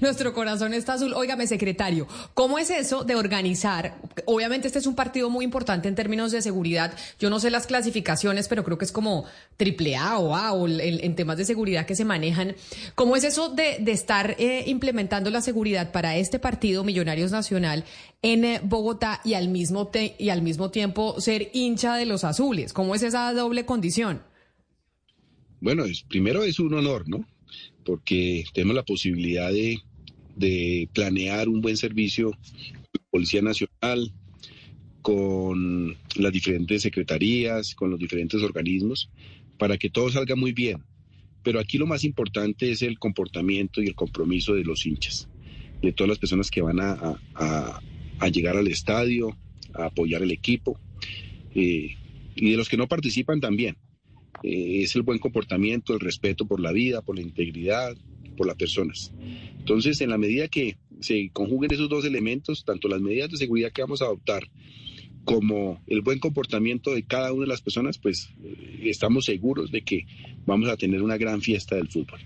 Nuestro corazón está azul. Óigame, secretario, ¿cómo es eso de organizar? Obviamente este es un partido muy importante en términos de seguridad. Yo no sé las clasificaciones, pero creo que es como triple A o A o el- en temas de seguridad que se manejan. ¿Cómo es eso de, estar eh, implementando la seguridad para este partido Millonarios Nacional en eh, Bogotá y al mismo y al mismo tiempo ser hincha de los azules? ¿Cómo es esa doble condición? Bueno, primero es un honor, ¿no? Porque tenemos la posibilidad de, de planear un buen servicio con Policía Nacional, con las diferentes secretarías, con los diferentes organismos, para que todo salga muy bien. Pero aquí lo más importante es el comportamiento y el compromiso de los hinchas, de todas las personas que van a- a llegar al estadio, a apoyar el equipo, eh, y de los que no participan también eh, es el buen comportamiento, el respeto por la vida, por la integridad, por las personas. Entonces, en la medida que se conjuguen esos dos elementos, tanto las medidas de seguridad que vamos a adoptar como el buen comportamiento de cada una de las personas, pues eh, estamos seguros de que vamos a tener una gran fiesta del fútbol.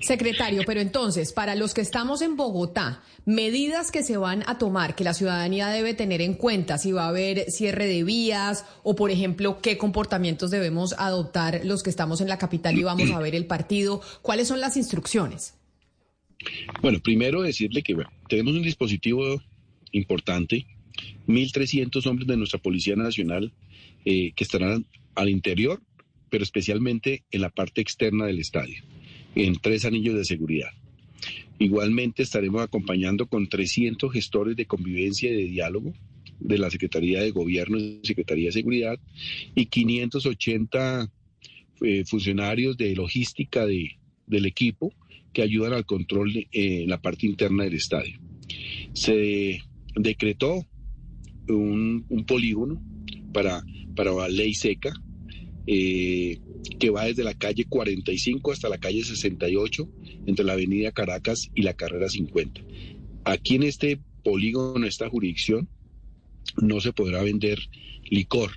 Secretario, pero entonces, para los que estamos en Bogotá, medidas que se van a tomar, que la ciudadanía debe tener en cuenta, si va a haber cierre de vías o, por ejemplo, qué comportamientos debemos adoptar los que estamos en la capital y vamos a ver el partido, ¿cuáles son las instrucciones? Bueno, primero decirle que tenemos un dispositivo importante, 1.300 hombres de nuestra Policía Nacional eh, que estarán al interior, pero especialmente en la parte externa del estadio, en tres anillos de seguridad. Igualmente estaremos acompañando con 300 gestores de convivencia y de diálogo de la Secretaría de Gobierno y Secretaría de Seguridad y 580 eh, funcionarios de logística de, del equipo que ayudan al control de, eh, en la parte interna del estadio. Se decretó un, un polígono para, para la ley seca eh, que va desde la calle 45 hasta la calle 68 entre la avenida Caracas y la carrera 50. Aquí en este polígono, esta jurisdicción, no se podrá vender licor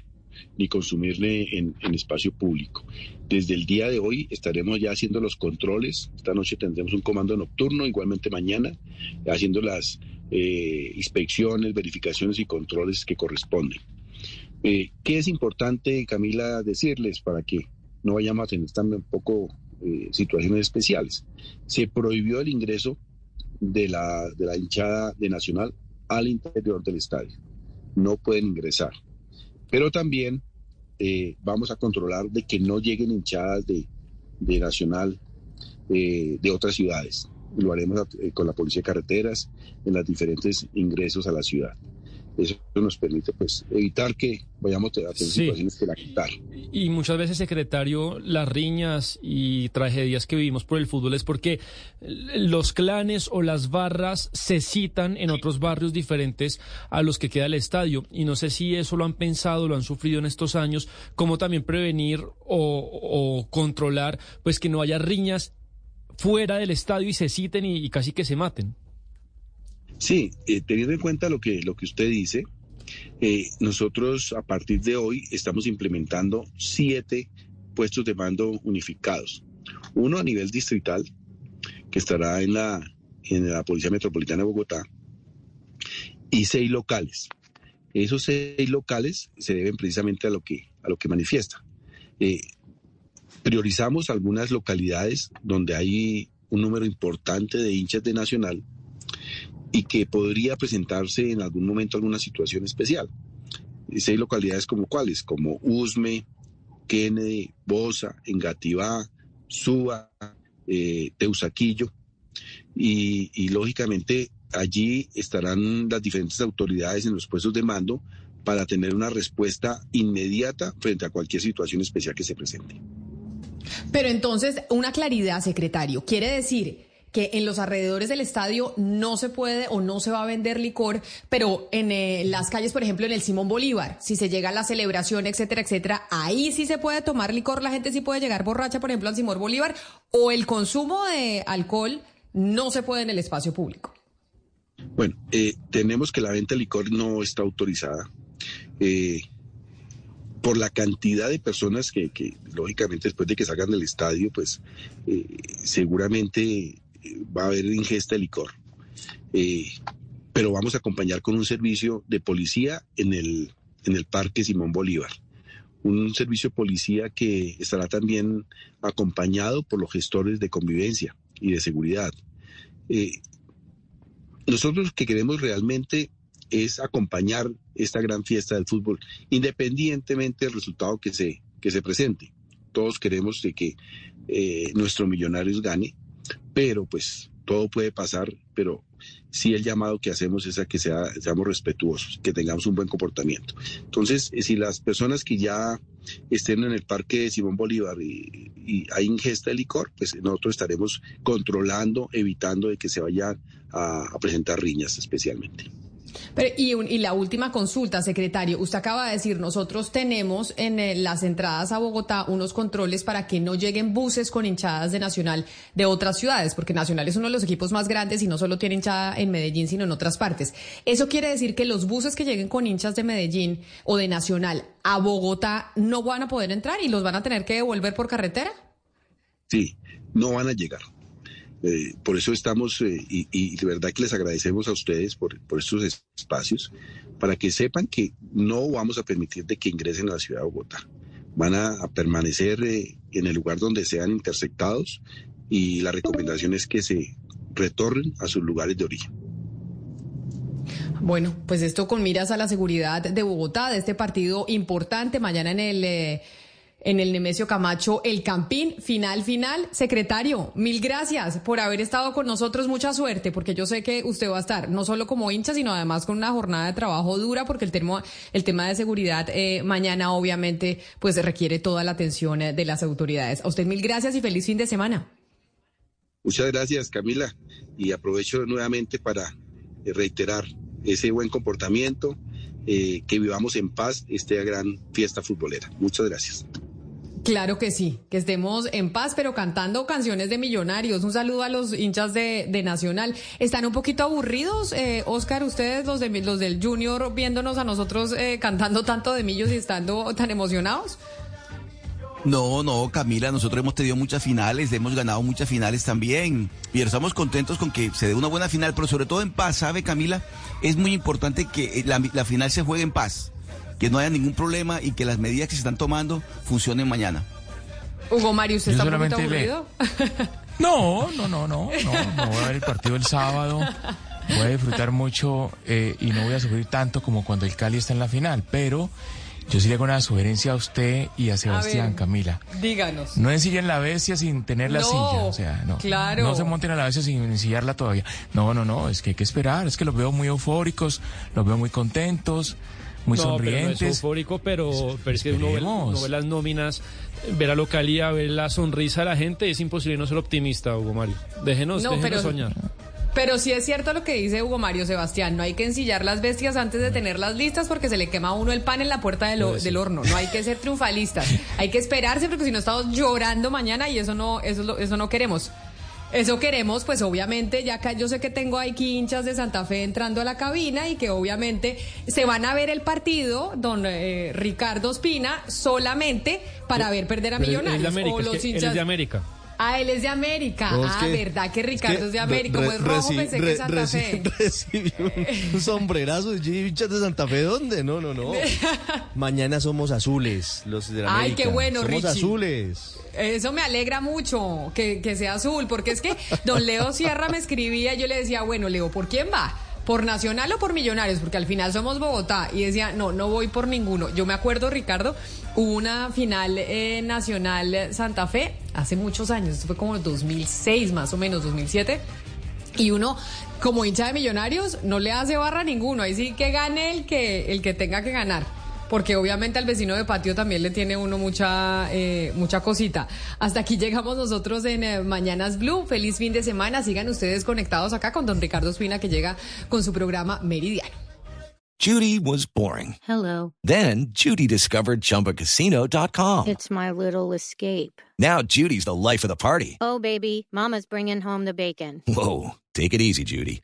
ni consumirle en, en, espacio público. Desde el día de hoy estaremos ya haciendo los controles. Esta noche tendremos un comando nocturno, igualmente mañana, haciendo las eh, inspecciones, verificaciones y controles que corresponden. Eh, ¿Qué es importante, Camila, decirles para que no vayamos a tener tampoco eh, situaciones especiales? Se prohibió el ingreso de la, hinchada de Nacional al interior del estadio. No pueden ingresar pero también eh, vamos a controlar de que no lleguen hinchadas de, Nacional eh, de otras ciudades. Lo haremos con la Policía de Carreteras en los diferentes ingresos a la ciudad. Eso nos permite pues evitar que vayamos a tener situaciones que lamentar. Y muchas veces, secretario, las riñas y tragedias que vivimos por el fútbol es porque los clanes o las barras se citan en otros barrios diferentes a los que queda el estadio. Y no sé si eso lo han pensado, lo han sufrido en estos años, cómo también prevenir o, o controlar pues que no haya riñas fuera del estadio y se citen y, casi que se maten. Sí, eh, teniendo en cuenta lo que, lo que usted dice, eh, nosotros a partir de hoy estamos implementando siete puestos de mando unificados. Uno a nivel distrital, que estará en la, en la Policía Metropolitana de Bogotá, y seis locales. Esos seis locales se deben precisamente a lo que, a lo que manifiesta. Eh, Priorizamos algunas localidades donde hay un número importante de hinchas de Nacional y que podría presentarse en algún momento alguna situación especial. Seis localidades como cuáles, como Usme, Kennedy, Bosa, Engativá, Suba, eh, Teusaquillo. Y, y lógicamente allí estarán las diferentes autoridades en los puestos de mando para tener una respuesta inmediata frente a cualquier situación especial que se presente. Pero entonces, una claridad, secretario, quiere decir que en los alrededores del estadio no se puede o no se va a vender licor, pero en eh, las calles, por ejemplo, en el Simón Bolívar, si se llega a la celebración, etcétera, etcétera, ahí sí se puede tomar licor, la gente sí puede llegar borracha, por ejemplo, al Simón Bolívar, o el consumo de alcohol no se puede en el espacio público. Bueno, eh, tenemos que la venta de licor no está autorizada. Eh, por la cantidad de personas que, lógicamente después de que salgan del estadio, pues eh, seguramente va a haber ingesta de licor. Eh, pero vamos a acompañar con un servicio de policía en el, en el Parque Simón Bolívar. Un servicio de policía que estará también acompañado por los gestores de convivencia y de seguridad. nosotros lo que queremos realmente es acompañar esta gran fiesta del fútbol, independientemente del resultado que se, que se presente. Todos queremos que eh, nuestro Millonarios gane, pero pues todo puede pasar, pero sí el llamado que hacemos es a que sea, seamos respetuosos, que tengamos un buen comportamiento. Entonces, eh, si las personas que ya estén en el parque de Simón Bolívar y, hay ingesta de licor, pues nosotros estaremos controlando, evitando de que se vayan a presentar riñas especialmente y, la última consulta, secretario. Usted acaba de decir, nosotros tenemos en eh, las entradas a Bogotá unos controles para que no lleguen buses con hinchadas de Nacional de otras ciudades, porque Nacional es uno de los equipos más grandes y no solo tiene hinchada en Medellín, sino en otras partes. ¿Eso quiere decir que los buses que lleguen con hinchas de Medellín o de Nacional a Bogotá no van a poder entrar y los van a tener que devolver por carretera? Sí, no van a llegar. Eh, por eso estamos, eh, y, de verdad que les agradecemos a ustedes por, estos espacios, para que sepan que no vamos a permitir que ingresen a la ciudad de Bogotá. Van a, permanecer eh, en el lugar donde sean intersectados y la recomendación es que se retornen a sus lugares de origen. Bueno, pues esto con miras a la seguridad de Bogotá, de este partido importante mañana en el en el Nemesio Camacho, el Campín, final, final. Secretario, mil gracias por haber estado con nosotros. Mucha suerte, porque yo sé que usted va a estar no solo como hincha, sino además con una jornada de trabajo dura, porque el tema, de seguridad eh, mañana, obviamente, pues requiere toda la atención eh, de las autoridades. A usted mil gracias y feliz fin de semana. Muchas gracias, Camila. Y aprovecho nuevamente para eh, reiterar ese buen comportamiento, que vivamos en paz esta gran fiesta futbolera. Muchas gracias. Claro que sí, que estemos en paz, pero cantando canciones de millonarios. Un saludo a los hinchas de, Nacional. ¿Están un poquito aburridos, eh, Oscar, ustedes, los, de, los del Junior, viéndonos a nosotros eh, cantando tanto de millos y estando tan emocionados? No, no, Camila, nosotros hemos tenido muchas finales, hemos ganado muchas finales también. Y estamos contentos con que se dé una buena final, pero sobre todo en paz, ¿sabe, Camila? Es muy importante que la final se juegue en paz que no haya ningún problema y que las medidas que se están tomando funcionen mañana. Hugo Mario, ¿usted está muy aburrido? No, no, no, no, no, voy a ver el partido el sábado, voy a disfrutar mucho eh, y no voy a sufrir tanto como cuando el Cali está en la final, pero Yo sí le hago una sugerencia a usted y a Sebastián, ver. Camila. Díganos. No ensillen la bestia sin tener la No, silla. O sea, no. claro. No se monten a la bestia sin ensillarla todavía. No, no, no. Es que hay que esperar. Es que los veo muy eufóricos, los veo muy contentos, muy no, Pero no sonrientes. es eufórico, pero, pero es que uno ve, uno ve las nóminas, ve la localidad, ve la sonrisa de la gente, es imposible no ser optimista, Hugo Mario. Déjenos, No, déjenos pero- soñar. Pero sí es cierto lo que dice Hugo Mario Sebastián, no hay que ensillar las bestias antes de tenerlas listas porque se le quema a uno el pan en la puerta del, sí. del horno, no hay que ser triunfalistas, hay que esperarse porque si no estamos llorando mañana y eso no, eso, eso no queremos. Eso queremos, pues obviamente, ya acá yo sé que tengo aquí hinchas de Santa Fe entrando a la cabina y que obviamente se van a ver el partido, don eh, Ricardo Espina, solamente para ver perder a es Millonarios. de América, o es los que él hinchas. es de América. Ah, él es de América. No, ah, que- verdad que Ricardo es, de América. re- Como es rojo, reci- pensé que es Santa Fe. reci- Recibió un, un sombrerazo de hinchas de Santa Fe. ¿Dónde? No, no, no. Mañana somos azules, los de la Ay, América. qué bueno, Somos Richie. azules. Eso me alegra mucho que, que sea azul, porque es que don Leo Sierra me escribía y yo le decía, bueno, Leo, ¿por quién va? ¿Por Nacional o por Millonarios? Porque al final somos Bogotá. Y decía, no, no voy por ninguno. Yo me acuerdo, Ricardo, hubo una final eh, nacional Santa Fe hace muchos años, esto fue como 2006 más o menos, 2007. Y uno, como hincha de Millonarios, no le hace barra a ninguno. Ahí sí que gane el que, el que tenga que ganar. Porque obviamente al vecino de patio también le tiene uno mucha, eh, mucha cosita. Hasta aquí llegamos nosotros en eh, Mañanas Blue. Feliz fin de semana. Sigan ustedes conectados acá con don Ricardo Espina que llega con su programa Meridiano. Judy was boring. Hello. Then Judy discovered ChumbaCasino.com. It's my little escape. Now Judy's the life of the party. Oh, baby, Mama's bringing home the bacon. Whoa, take it easy, Judy.